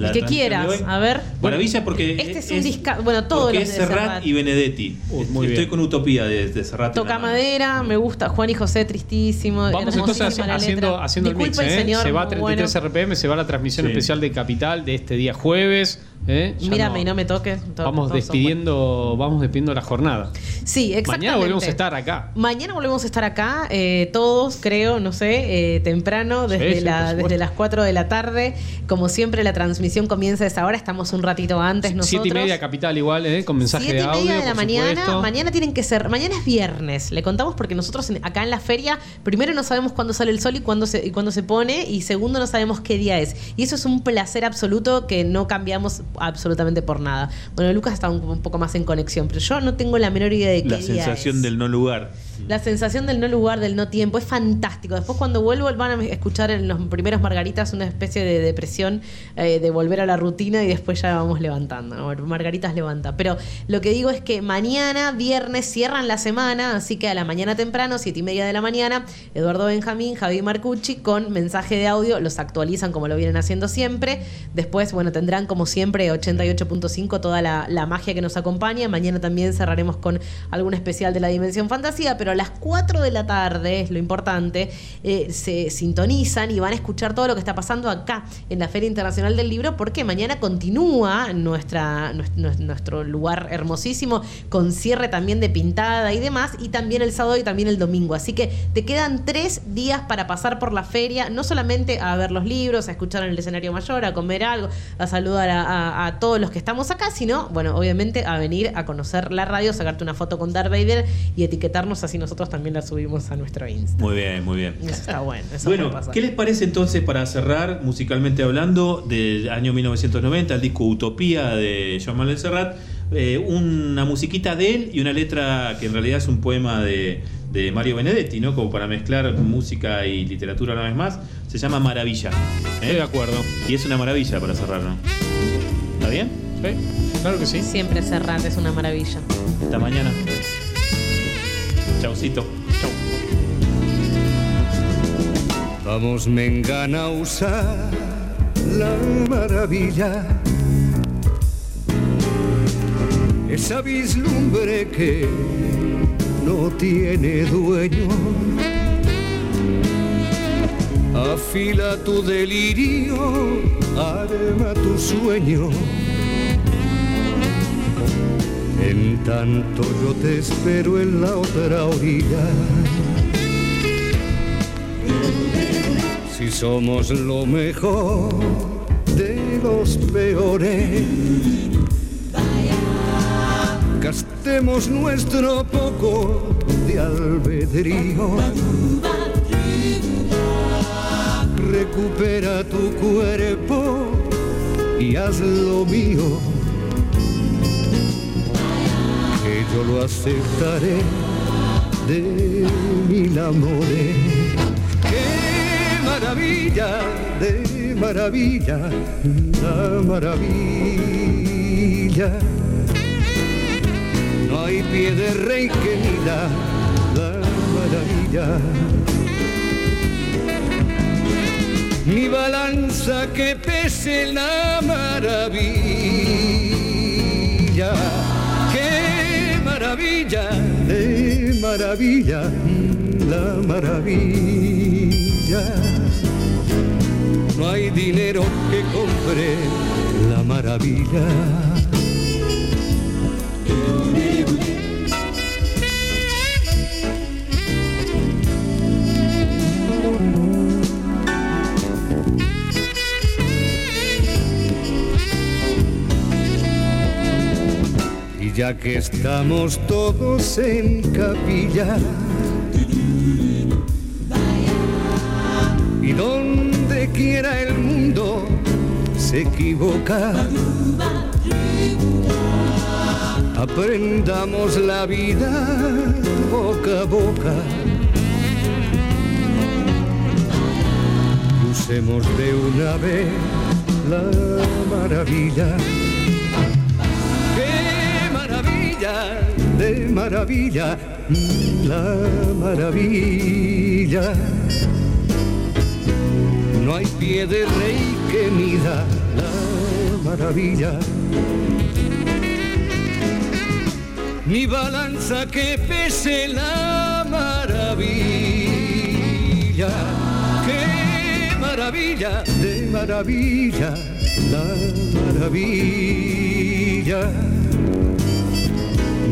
La
El que quieras, a ver.
Maravilla porque
Este es un disca, bueno, todos
porque
los
es
de
Serrat,
Serrat.
y Benedetti.
muy
Estoy
bien.
con Utopía de, de Serrat.
Toca madera, me gusta. Juan y José, tristísimo.
Vamos entonces
la
haciendo, haciendo el mix. ¿eh?
señor,
se va a
muy
33
bueno.
RPM, se va a la transmisión
Sí.
especial de Capital de este día jueves. ¿Eh?
Mírame
no-
y no me toques.
Vamos despidiendo, vamos despidiendo la jornada.
Sí, exactamente.
Mañana volvemos a estar acá.
Mañana volvemos a estar acá, eh, todos, creo, no sé, eh, temprano, desde,
sí,
la- desde las 4 de la tarde. Como siempre, la transmisión comienza a esa hora, estamos un ratito antes nosotros.
Siete y media Capital igual, ¿eh? con mensaje
Siete
de
y
audio.
media de la mañana.
supuesto.
Mañana tienen que ser. Mañana es viernes. Le contamos porque nosotros acá en la feria, primero no sabemos cuándo sale el sol y cuándo se, y cuándo se pone. Y segundo, no sabemos qué día es. Y eso es un placer absoluto que no cambiamos absolutamente por nada. Bueno, Lucas está un, un poco más en conexión, pero yo no tengo la menor idea de qué
La
día
sensación
es.
del no lugar.
La sensación del no lugar, del no tiempo, es fantástico. Después cuando vuelvo van a escuchar en los primeros Margaritas una especie de depresión eh, de volver a la rutina y después ya vamos levantando. Margaritas levanta. Pero lo que digo es que mañana, viernes, cierran la semana, así que a la mañana temprano, siete y media de la mañana, Eduardo Benjamín, Javi Marcucci con mensaje de audio, los actualizan como lo vienen haciendo siempre. Después, bueno, tendrán como siempre 88.5 toda la, la magia que nos acompaña. Mañana también cerraremos con algún especial de la Dimensión Fantasía, pero a las 4 de la tarde, es lo importante, eh, se sintonizan y van a escuchar todo lo que está pasando acá en la Feria Internacional del Libro, porque mañana continúa nuestro lugar hermosísimo con cierre también de pintada y demás, y también el sábado y también el domingo. Así que te quedan tres días para pasar por la feria, no solamente a ver los libros, a escuchar en el escenario mayor, a comer algo, a saludar a, a- a todos los que estamos acá, sino, bueno, obviamente a venir a conocer la radio, sacarte una foto con Darth Vader y etiquetarnos así nosotros también la subimos a nuestro Insta.
Muy bien, muy bien.
Eso está bueno. Eso
Bueno,
pasar.
¿qué les parece entonces para cerrar musicalmente hablando del año 1990, el disco Utopía de Jean Manuel Serrat? Eh, una musiquita de él y una letra que en realidad es un poema de, de Mario Benedetti, ¿no? Como para mezclar música y literatura una vez más. Se llama Maravilla. Estoy
de acuerdo.
Y es una maravilla para cerrar, ¿no? ¿Está bien?
Sí, claro que sí.
Siempre cerrar es una maravilla.
Hasta mañana. Chaucito. Chau.
Vamos, Mengana, a usar la maravilla. Esa vislumbre que no tiene dueño. Afila tu delirio, arma tu sueño. En tanto yo te espero en la otra orilla. Si somos lo mejor de los peores, gastemos nuestro poco de albedrío. Recupera tu cuerpo y haz lo mío, yo lo aceptaré de mil amores. Qué maravilla, de maravilla, la maravilla. No hay pie de rey que mida la maravilla. Ni balanza que pese la maravilla. Maravilla, de maravilla, la maravilla. No hay dinero que compre la maravilla. Ya que estamos todos en capilla, y donde quiera el mundo se equivoca, aprendamos la vida boca a boca. Usemos de una vez la maravilla. De maravilla, la maravilla. No hay pie de rey que mida la maravilla. Ni balanza que pese la maravilla. ¡Qué maravilla! De maravilla, la maravilla.